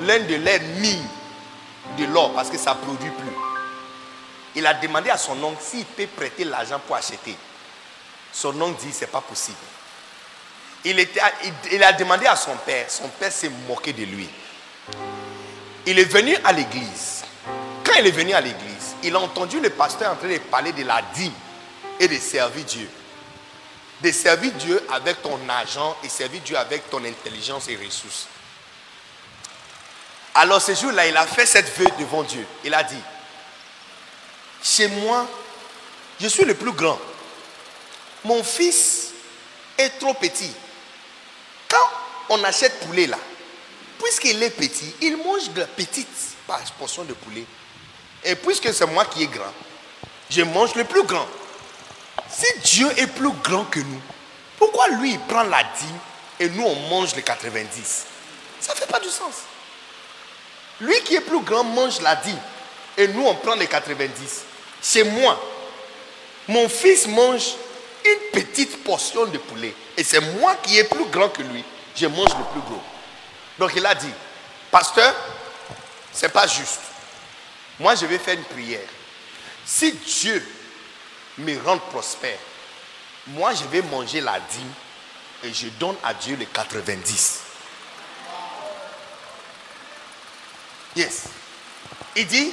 l'un de leurs mines de l'or parce que ça ne produit plus. Il a demandé à son oncle s'il peut prêter l'argent pour acheter. Son oncle dit, ce n'est pas possible. Il, a demandé à son père, son père s'est moqué de lui. Il est venu à l'église. Quand il est venu à l'église, il a entendu le pasteur en train de parler de la dîme et de servir Dieu. De servir Dieu avec ton argent et servir Dieu avec ton intelligence et ressources. Alors ce jour-là, il a fait cette vœu devant Dieu. Il a dit, chez moi, je suis le plus grand. Mon fils est trop petit. Quand on achète poulet là, puisqu'il est petit, il mange de la petite portion de poulet. Et puisque c'est moi qui est grand, je mange le plus grand. Si Dieu est plus grand que nous, pourquoi lui il prend la dîme et nous on mange les 90 Ça ne fait pas du sens. Lui qui est plus grand mange la dîme et nous on prend les 90. C'est moi. Mon fils mange une petite portion de poulet. Et c'est moi qui est plus grand que lui. Je mange le plus gros. Donc il a dit, pasteur, ce n'est pas juste. Moi, je vais faire une prière. Si Dieu me rend prospère, moi, je vais manger la dîme et je donne à Dieu les 90. Yes. Il dit,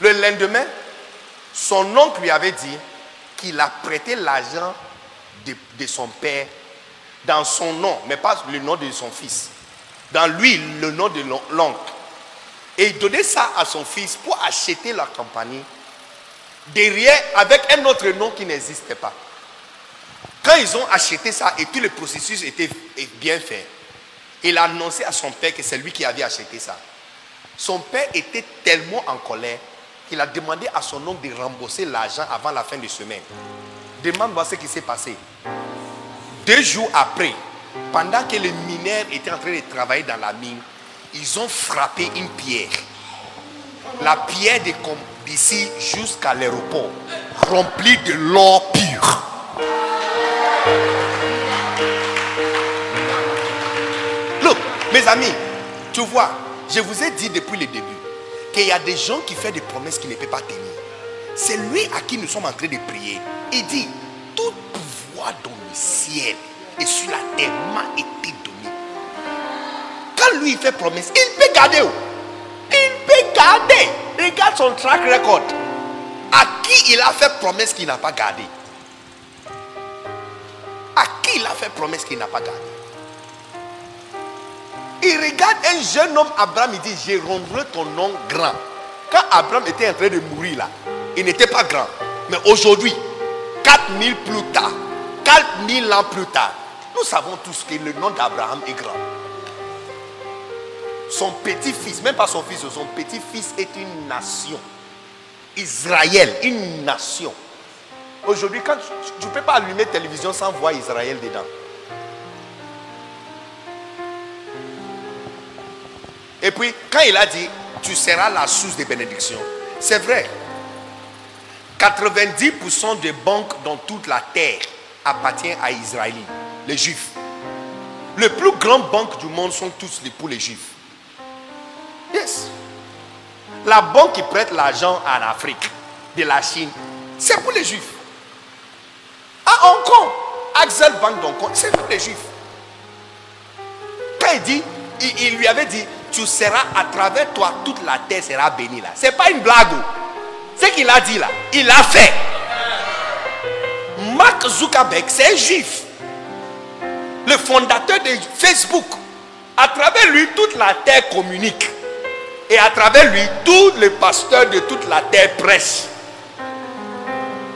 le lendemain, son oncle lui avait dit qu'il a prêté l'argent de, son père dans son nom, mais pas le nom de son fils. Dans lui, le nom de l'oncle. Et il donnait ça à son fils pour acheter la compagnie derrière avec un autre nom qui n'existait pas. Quand ils ont acheté ça et tout le processus était bien fait, il a annoncé à son père que c'est lui qui avait acheté ça. Son père était tellement en colère qu'il a demandé à son oncle de rembourser l'argent avant la fin de semaine. Demande-moi ce qui s'est passé. Deux jours après, pendant que les mineurs étaient en train de travailler dans la mine, ils ont frappé une pierre. La pierre d'ici jusqu'à l'aéroport, remplie de l'or pur. Look, mes amis, tu vois, je vous ai dit depuis le début qu'il y a des gens qui font des promesses qu'ils ne peuvent pas tenir. C'est lui à qui nous sommes en train de prier. Il dit, tout pouvoir dans le ciel et sur la terre m'a été donné. Quand lui fait promesse, il peut garder. Il peut garder. Regarde son track record. À qui il a fait promesse qu'il n'a pas gardé? À qui il a fait promesse qu'il n'a pas gardé? Il regarde un jeune homme, Abraham, il dit, je rendrai ton nom grand. Quand Abraham était en train de mourir là, il n'était pas grand. Mais aujourd'hui, 4000 plus tard, 4000 ans plus tard, nous savons tous que le nom d'Abraham est grand. Son petit-fils, même pas son fils, son petit-fils est une nation. Israël, une nation. Aujourd'hui, quand tu ne peux pas allumer télévision sans voir Israël dedans. Et puis, quand il a dit, tu seras la source de bénédiction, c'est vrai. 90% des banques dans toute la terre appartient à Israël, les Juifs. Les plus grandes banques du monde sont tous pour les Juifs. Yes. La banque qui prête l'argent en Afrique, de la Chine, c'est pour les Juifs. À Hong Kong, Axel Bank d'Hong Kong, c'est pour les Juifs. Quand il dit, il, lui avait dit, tu seras à travers toi, toute la terre sera bénie là. Ce n'est pas une blague. Ce qu'il a dit là, il a fait. Mark Zuckerberg, c'est juif. Le fondateur de Facebook. À travers lui, toute la terre communique. Et à travers lui, tous les pasteurs de toute la terre prêchent.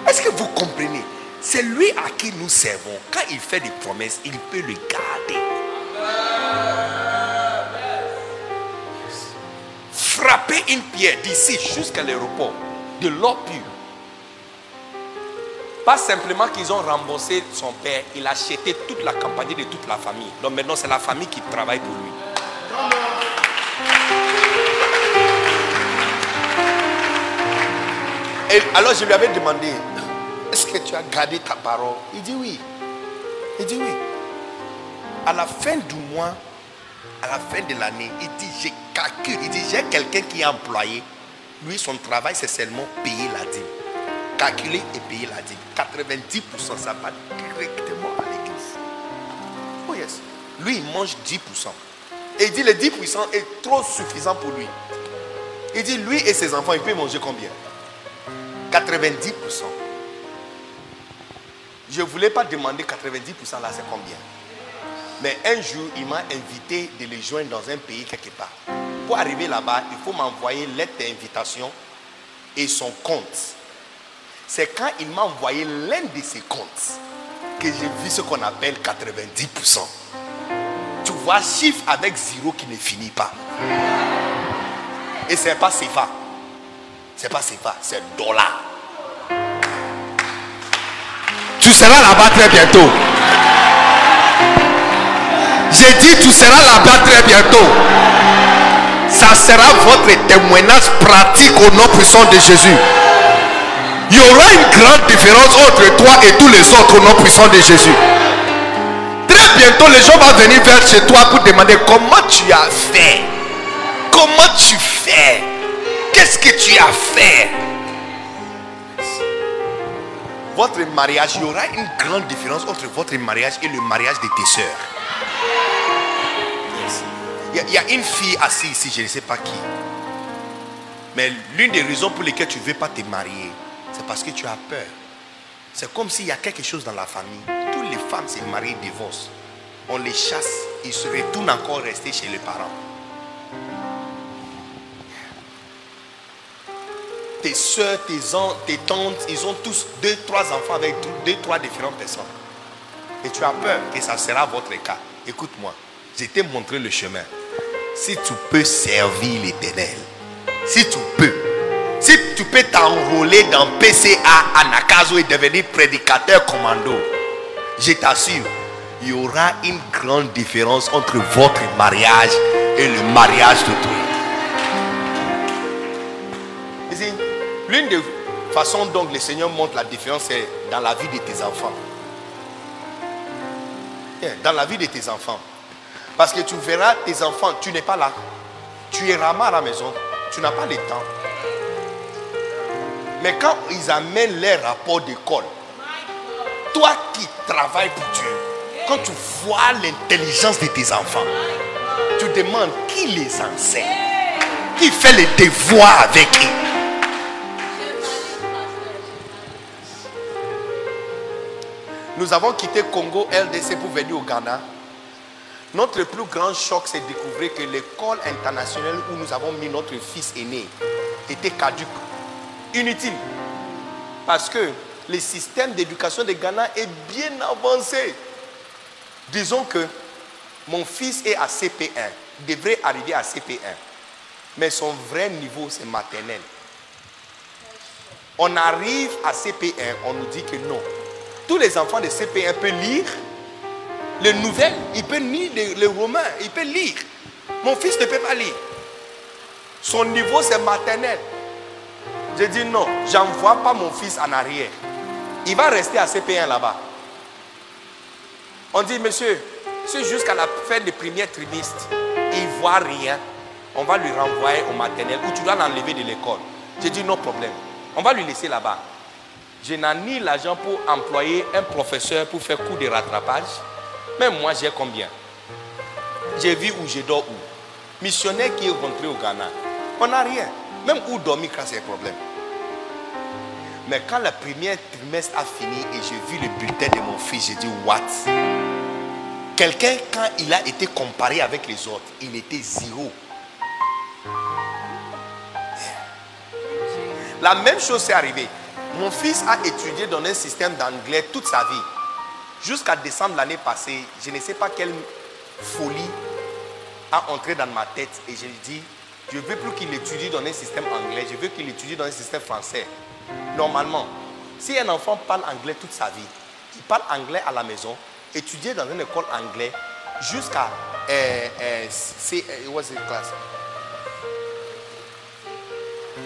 Est-ce que vous comprenez? C'est lui à qui nous servons. Quand il fait des promesses, il peut le garder. Frapper une pierre d'ici jusqu'à l'aéroport, de l'or. Pas simplement qu'ils ont remboursé son père, il a acheté toute la campagne de toute la famille. Donc maintenant, c'est la famille qui travaille pour lui. Et alors je lui avais demandé, est-ce que tu as gardé ta parole? Il dit oui. Il dit oui. À la fin du mois, à la fin de l'année, il dit, j'ai calculé. Il dit, j'ai quelqu'un qui est employé. Lui, son travail, c'est seulement payer la dîme. Calculer et payer la dîme. 90%, ça va directement à l'église. Oh yes. Lui, il mange 10%. Et il dit, le 10% est trop suffisant pour lui. Il dit, lui et ses enfants, il peut manger combien? 90%. Je ne voulais pas demander 90% là, c'est combien? Mais un jour, il m'a invité de les joindre dans un pays quelque part. Pour arriver là-bas, il faut m'envoyer lettre d'invitation et son compte. C'est quand il m'a envoyé l'un de ses comptes que j'ai vu ce qu'on appelle 90%. Tu vois, chiffre avec zéro qui ne finit pas. Et c'est pas CFA. C'est pas CFA, c'est dollar. Tu seras là-bas très bientôt. J'ai dit, tu seras là-bas très bientôt. Ça sera votre témoignage pratique au nom puissant de Jésus. Il y aura une grande différence entre toi et tous les autres au nom puissant de Jésus. Très bientôt, les gens vont venir vers chez toi pour demander comment tu as fait. Comment tu fais? Qu'est-ce que tu as fait? Votre mariage, il y aura une grande différence entre votre mariage et le mariage de tes soeurs. Il y, a, il y a une fille assise ici, je ne sais pas qui. Mais l'une des raisons pour lesquelles tu ne veux pas te marier, c'est parce que tu as peur. C'est comme s'il y a quelque chose dans la famille. Toutes les femmes se marient, divorcent. On les chasse, ils se retournent encore rester chez les parents. tes soeurs, tes, tes tantes, ils ont tous deux, trois enfants avec deux, trois différentes personnes. Et tu as peur que ça sera votre cas. Écoute-moi, je t'ai montré le chemin. Si tu peux servir l'éternel, si tu peux, si tu peux t'enrôler dans PCA à Nakazo et devenir prédicateur commando, je t'assure, il y aura une grande différence entre votre mariage et le mariage d'autrui. Ici, L'une des façons dont le Seigneur montre la différence, c'est dans la vie de tes enfants. Dans la vie de tes enfants. Parce que tu verras tes enfants, tu n'es pas là. Tu es rama à la maison. Tu n'as pas le temps. Mais quand ils amènent les rapports d'école, toi qui travailles pour Dieu, quand tu vois l'intelligence de tes enfants, tu demandes qui les enseigne, qui fait les devoirs avec eux. Nous avons quitté Congo LDC pour venir au Ghana. Notre plus grand choc, c'est de découvrir que l'école internationale où nous avons mis notre fils aîné était caduque, inutile. Parce que le système d'éducation de Ghana est bien avancé. Disons que mon fils est à CP1, devrait arriver à CP1. Mais son vrai niveau, c'est maternel. On arrive à CP1, on nous dit que non. Tous les enfants de CP1 peuvent lire les nouvelles, il peut lire les, les romans, il peut lire. Mon fils ne peut pas lire. Son niveau, c'est maternel. J'ai dit non, j'envoie pas mon fils en arrière. Il va rester à CP1 là-bas. On dit, monsieur, si jusqu'à la fin du premier trimestre, il ne voit rien, on va lui renvoyer au maternel ou tu dois l'enlever de l'école. J'ai dit, non problème. On va lui laisser là-bas. Je n'ai ni l'argent pour employer un professeur pour faire cours de rattrapage. Même moi, j'ai combien? J'ai vu où je dors où. Missionnaire qui est rentré au Ghana, on n'a rien. Même où dormir, quand c'est un problème. Mais quand le premier trimestre a fini et j'ai vu le bulletin de mon fils, j'ai dit, what? Quelqu'un, quand il a été comparé avec les autres, il était zéro. La même chose s'est arrivée. Mon fils a étudié dans un système d'anglais toute sa vie. Jusqu'à décembre l'année passée, je ne sais pas quelle folie a entré dans ma tête et je lui dis, je veux plus qu'il étudie dans un système anglais, je veux qu'il étudie dans un système français. Normalement, si un enfant parle anglais toute sa vie, il parle anglais à la maison, étudier dans une école anglaise jusqu'à euh, euh, C, euh?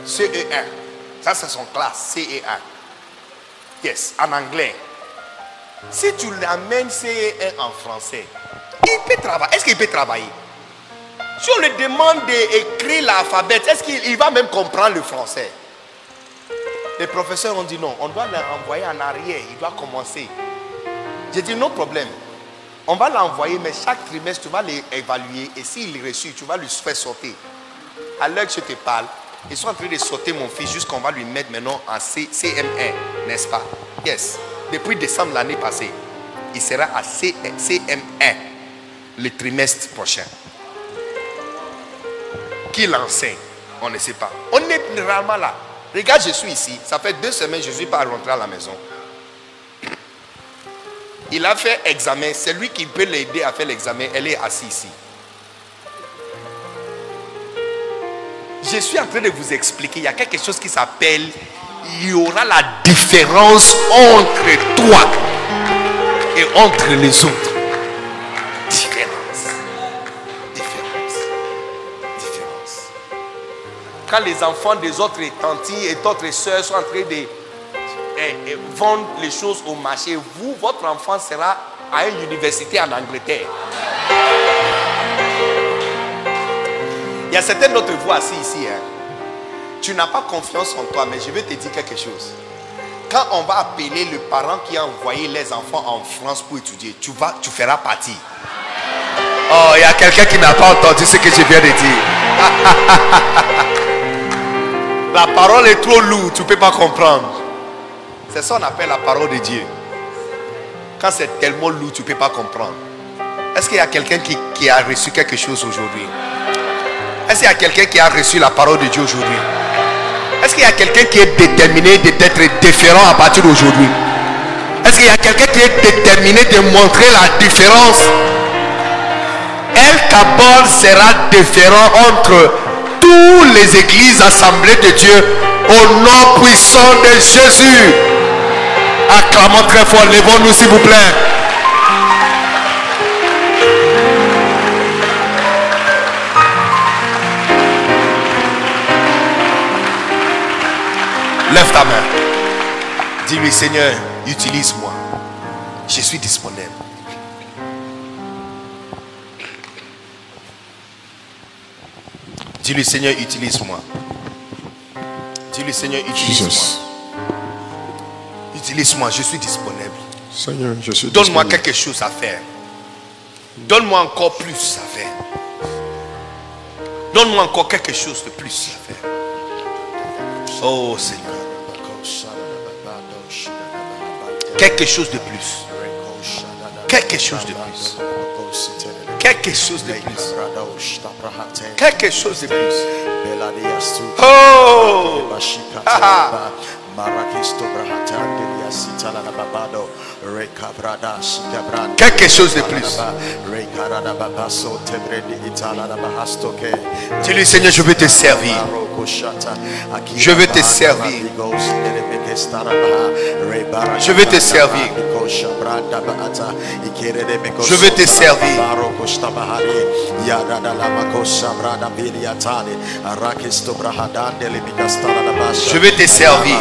CE1. Ça, c'est son classe, CE1. Yes, en anglais. Si tu l'amènes CE1 en français, il peut travailler. Est-ce qu'il peut travailler? Si on lui demande d'écrire l'alphabet, est-ce qu'il va même comprendre le français? Les professeurs ont dit non, on doit le renvoyer en arrière, il doit commencer. J'ai dit non problème. On va l'envoyer, mais chaque trimestre, tu vas l'évaluer et s'il reçu, tu vas lui faire sauter. À l'heure que je te parle, ils sont en train de sauter mon fils jusqu'on va lui mettre maintenant en C- CM1, n'est-ce pas? Yes. Depuis décembre l'année passée, il sera à C- CM1 le trimestre prochain. Qui l'enseigne On ne sait pas. On est réellement là. Regarde, je suis ici. Ça fait deux semaines je suis pas rentré à la maison. Il a fait examen. C'est lui qui peut l'aider à faire l'examen. Elle est assise ici. Je suis en train de vous expliquer. Il y a quelque chose qui s'appelle. Il y aura la différence entre toi et entre les autres. Quand les enfants des autres tantis et d'autres soeurs sont en train de eh, eh, vendre les choses au marché, vous, votre enfant sera à une université en Angleterre. Il y a certaines d'autres voix assis ici. hein. Tu n'as pas confiance en toi, mais je vais te dire quelque chose. Quand on va appeler le parent qui a envoyé les enfants en France pour étudier, tu, vas, tu feras partie. Oh, il y a quelqu'un qui n'a pas entendu ce que je viens de dire. [LAUGHS] la parole est trop lourde, tu ne peux pas comprendre. C'est ça qu'on appelle la parole de Dieu. Quand c'est tellement lourd, tu ne peux pas comprendre. Est-ce qu'il y a quelqu'un qui, a reçu quelque chose aujourd'hui? Est-ce qu'il y a quelqu'un qui a reçu la parole de Dieu aujourd'hui? Est-ce qu'il y a quelqu'un qui est déterminé d'être différent à partir d'aujourd'hui? Est-ce qu'il y a quelqu'un qui est déterminé de montrer la différence? El Kabod sera différent entre toutes les églises assemblées de Dieu au nom puissant de Jésus. Acclamons très fort, levons-nous s'il vous plaît. Lève ta main. Dis-lui, Seigneur, utilise-moi. Je suis disponible. Dis-lui, Seigneur, utilise-moi. Dis-lui, Seigneur, utilise-moi. Utilise-moi, je suis disponible. Seigneur, je suis Donne-moi quelque chose à faire. Donne-moi encore plus à faire. Donne-moi encore quelque chose de plus à faire. Oh Seigneur. Quelque chose de plus. Quelque chose de plus. Quelque chose de plus. Quelque chose de plus. Oh! Haha. Quelque chose de plus. Dis-lui, Seigneur, je veux te servir. Je veux te servir. Je veux te servir. Je veux te servir. Je veux te servir.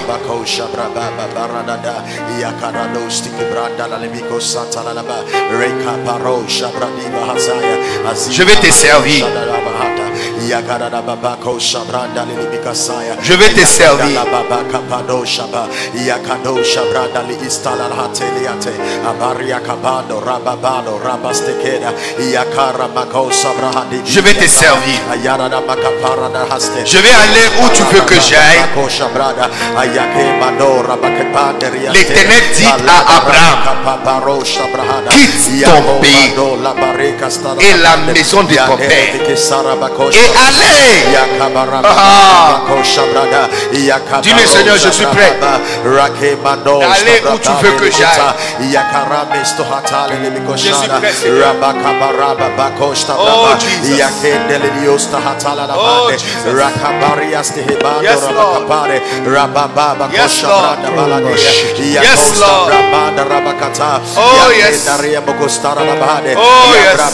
Je vais te servir. Je vais te servir. Je vais te servir. Je vais aller où tu veux que j'aille. L'Éternel dit à Abraham, Kapaparo Shabrahada. Quitte Yako ton pays Mado, Labareka Stara et la Bande. maison de ton Yadere père. Beke Sarabako Et Shabrada. allez. Yakabaraba, Ah. Mako Shabrada. Yakabaro Dis-le, Seigneur, je suis prêt. Shabraba. Rakemando, Allez où tu veux que j'aille. Yakaramesto hatale Je suis lebikoshana. prêt, Seigneur. Rabakabaraba bakoshta Oh, braba. Jesus. Yakendele liosta hatala la Oh, bande. Jesus. Rakabarias te hebando Yes, Lord. rabakapare. Rababa Yes, bakosha Lord. Rabakata. Oh yes. Oh, oh yes.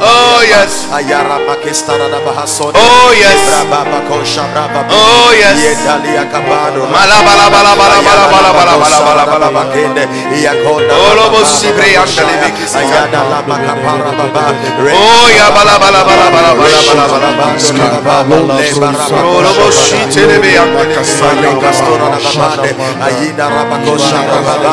Oh yes. Ayara Pakistana Bahaso. Oh yes. Rababa Kosha Rababa. Oh yes. Yedalia Kabado. Malabala Balabala Balabala Balabala Balabala Bakende. Yakonda. Olobo Sibre Angelivik. Ayada Labaka Parababa. Oh ya Balabala Balabala Balabala Balabala. Olobo Shitelebe Angelivik. Ayida Rabakosha Rababa.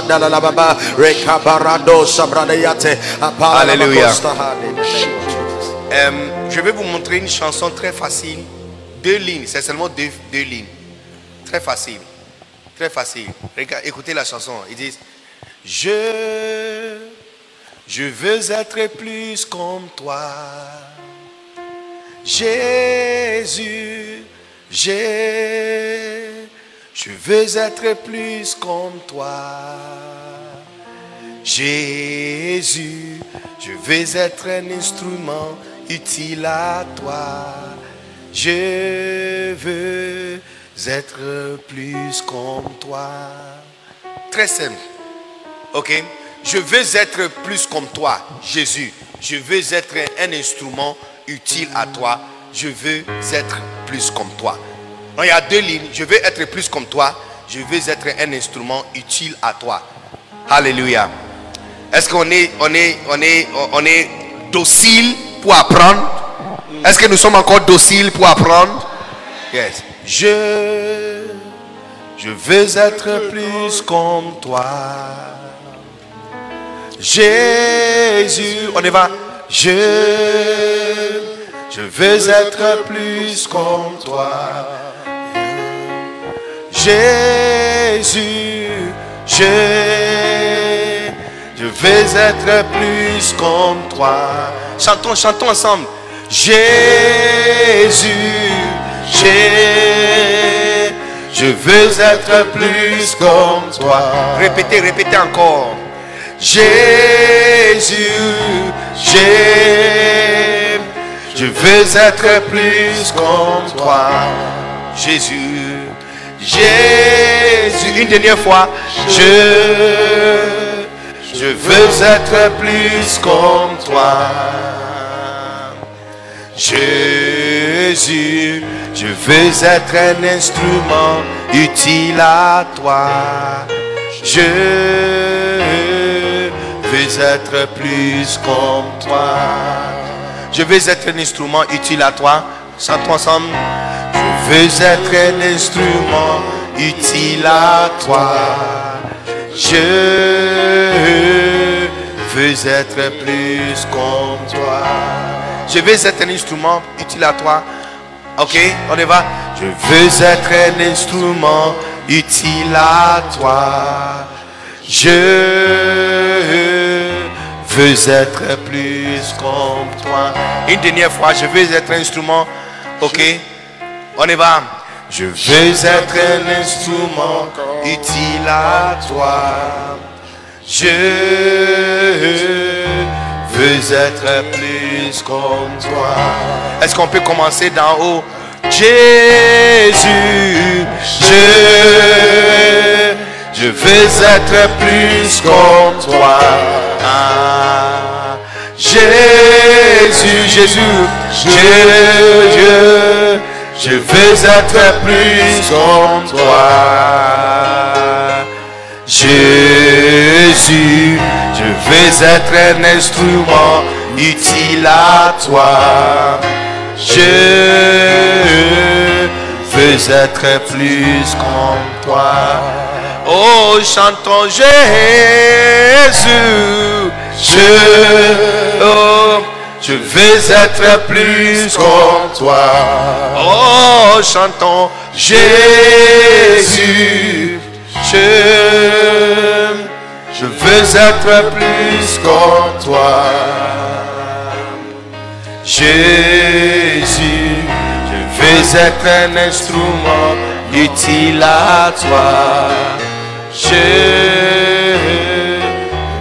Alléluia. Euh, je vais vous montrer une chanson très facile. Deux lignes, c'est seulement deux, deux lignes. Très facile. Très facile. Regarde, écoutez la chanson. Ils disent Je, je veux être plus comme toi. Jésus, j'ai, je veux être plus comme toi. Jésus, je veux être un instrument utile à toi. Je veux être plus comme toi. Très simple. Ok? Je veux être plus comme toi, Jésus. Je veux être un instrument utile à toi. Je veux être plus comme toi. Il y a deux lignes. Je veux être plus comme toi. Je veux être un instrument utile à toi. Alléluia. Est-ce qu'on est, on est, on est, on est docile pour apprendre? Est-ce que nous sommes encore dociles pour apprendre? Yes. Je, veux être plus comme toi. Jésus, on y va. Je veux être plus comme toi. Jésus, je, je veux être plus comme toi. Chantons, chantons ensemble. Jésus, j'ai, je veux être plus comme toi. Répétez, répétez encore. Jésus, j'ai, je veux être plus comme toi. Jésus, Jésus, une dernière fois. Je, veux être plus comme toi. Jésus, je veux être un instrument utile à toi. Je veux être plus comme toi. Je veux être un instrument utile à toi. Chantons ensemble. Veux être un instrument utile à toi. Je veux être plus comme toi. Je veux être un instrument utile à toi. Ok, on y va. Je veux être un instrument utile à toi. Je veux être plus comme toi. Une dernière fois, je veux être un instrument. Ok On y va. Je veux être un instrument utile à toi. Je veux être plus comme toi. Est-ce qu'on peut commencer d'en haut? Jésus, je, je veux être plus comme toi. Ah, Jésus, Jésus, je, je, je veux être plus comme toi. Jésus, je veux être un instrument utile à toi. Je veux être plus comme toi. Oh, chantons Jésus. Je, oh, je veux être plus comme toi. Oh, chantons Jésus. Je, je veux être plus comme toi. Jésus, je veux être un instrument utile à toi. Je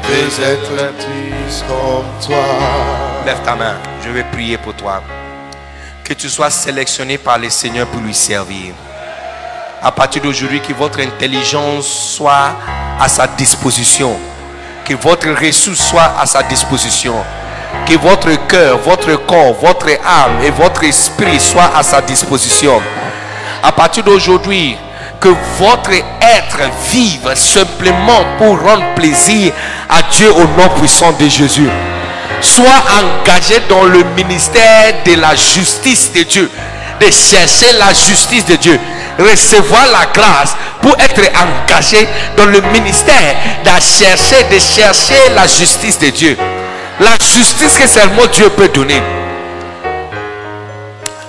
veux être plus comme toi. Lève ta main, je vais prier pour toi. Que tu sois sélectionné par le Seigneur pour lui servir. À partir d'aujourd'hui, que votre intelligence soit à sa disposition. Que votre ressource soit à sa disposition que votre cœur, votre corps, votre âme et votre esprit soient à sa disposition. À partir d'aujourd'hui, que votre être vive simplement pour rendre plaisir à Dieu au nom puissant de Jésus. Soit engagé dans le ministère de la justice de Dieu, de chercher la justice de Dieu, recevoir la grâce pour être engagé dans le ministère de chercher, de chercher la justice de Dieu. La justice que seulement Dieu peut donner.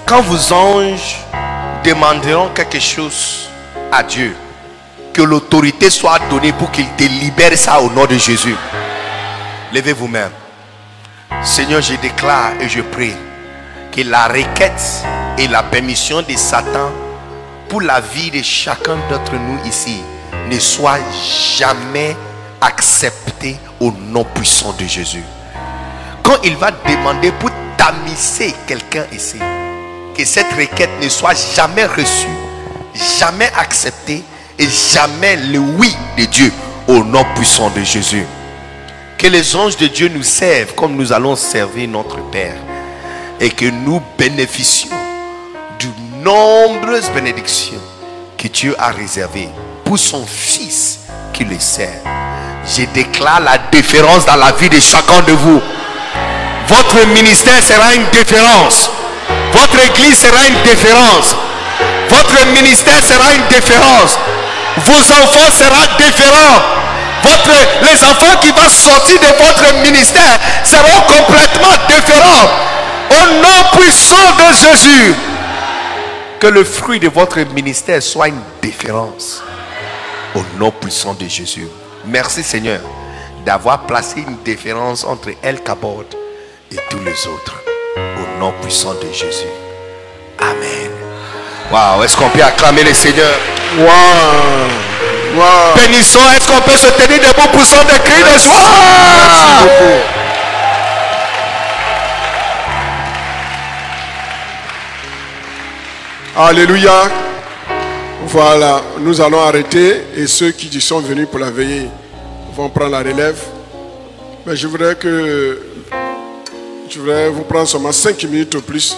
Quand vos anges demanderont quelque chose à Dieu, que l'autorité soit donnée pour qu'il te libère ça au nom de Jésus. Levez vous-même. Seigneur, je déclare et je prie que la requête et la permission de Satan pour la vie de chacun d'entre nous ici ne soit jamais acceptée au nom puissant de Jésus quand il va demander pour tamiser quelqu'un ici, que cette requête ne soit jamais reçue, jamais acceptée et jamais le oui de Dieu au nom puissant de Jésus. Que les anges de Dieu nous servent comme nous allons servir notre Père et que nous bénéficions de nombreuses bénédictions que Dieu a réservées pour son Fils qui le sert. Je déclare la différence dans la vie de chacun de vous. Votre ministère sera une différence. Votre église sera une différence. Votre ministère sera une différence. Vos enfants seront différents. Les enfants qui vont sortir de votre ministère seront complètement différents. Au nom puissant de Jésus. Que le fruit de votre ministère soit une différence. Au nom puissant de Jésus. Merci Seigneur d'avoir placé une différence entre El Kabod et tous les autres. Au nom puissant de Jésus. Amen. Waouh, est-ce qu'on peut acclamer le Seigneur? Wow. Wow. Bénissons, est-ce qu'on peut se tenir debout pour son des cris de joie? Alléluia. Voilà, nous allons arrêter et ceux qui sont venus pour la veillée vont prendre la relève. Mais je voudrais que je voudrais vous prendre seulement 5 minutes au plus.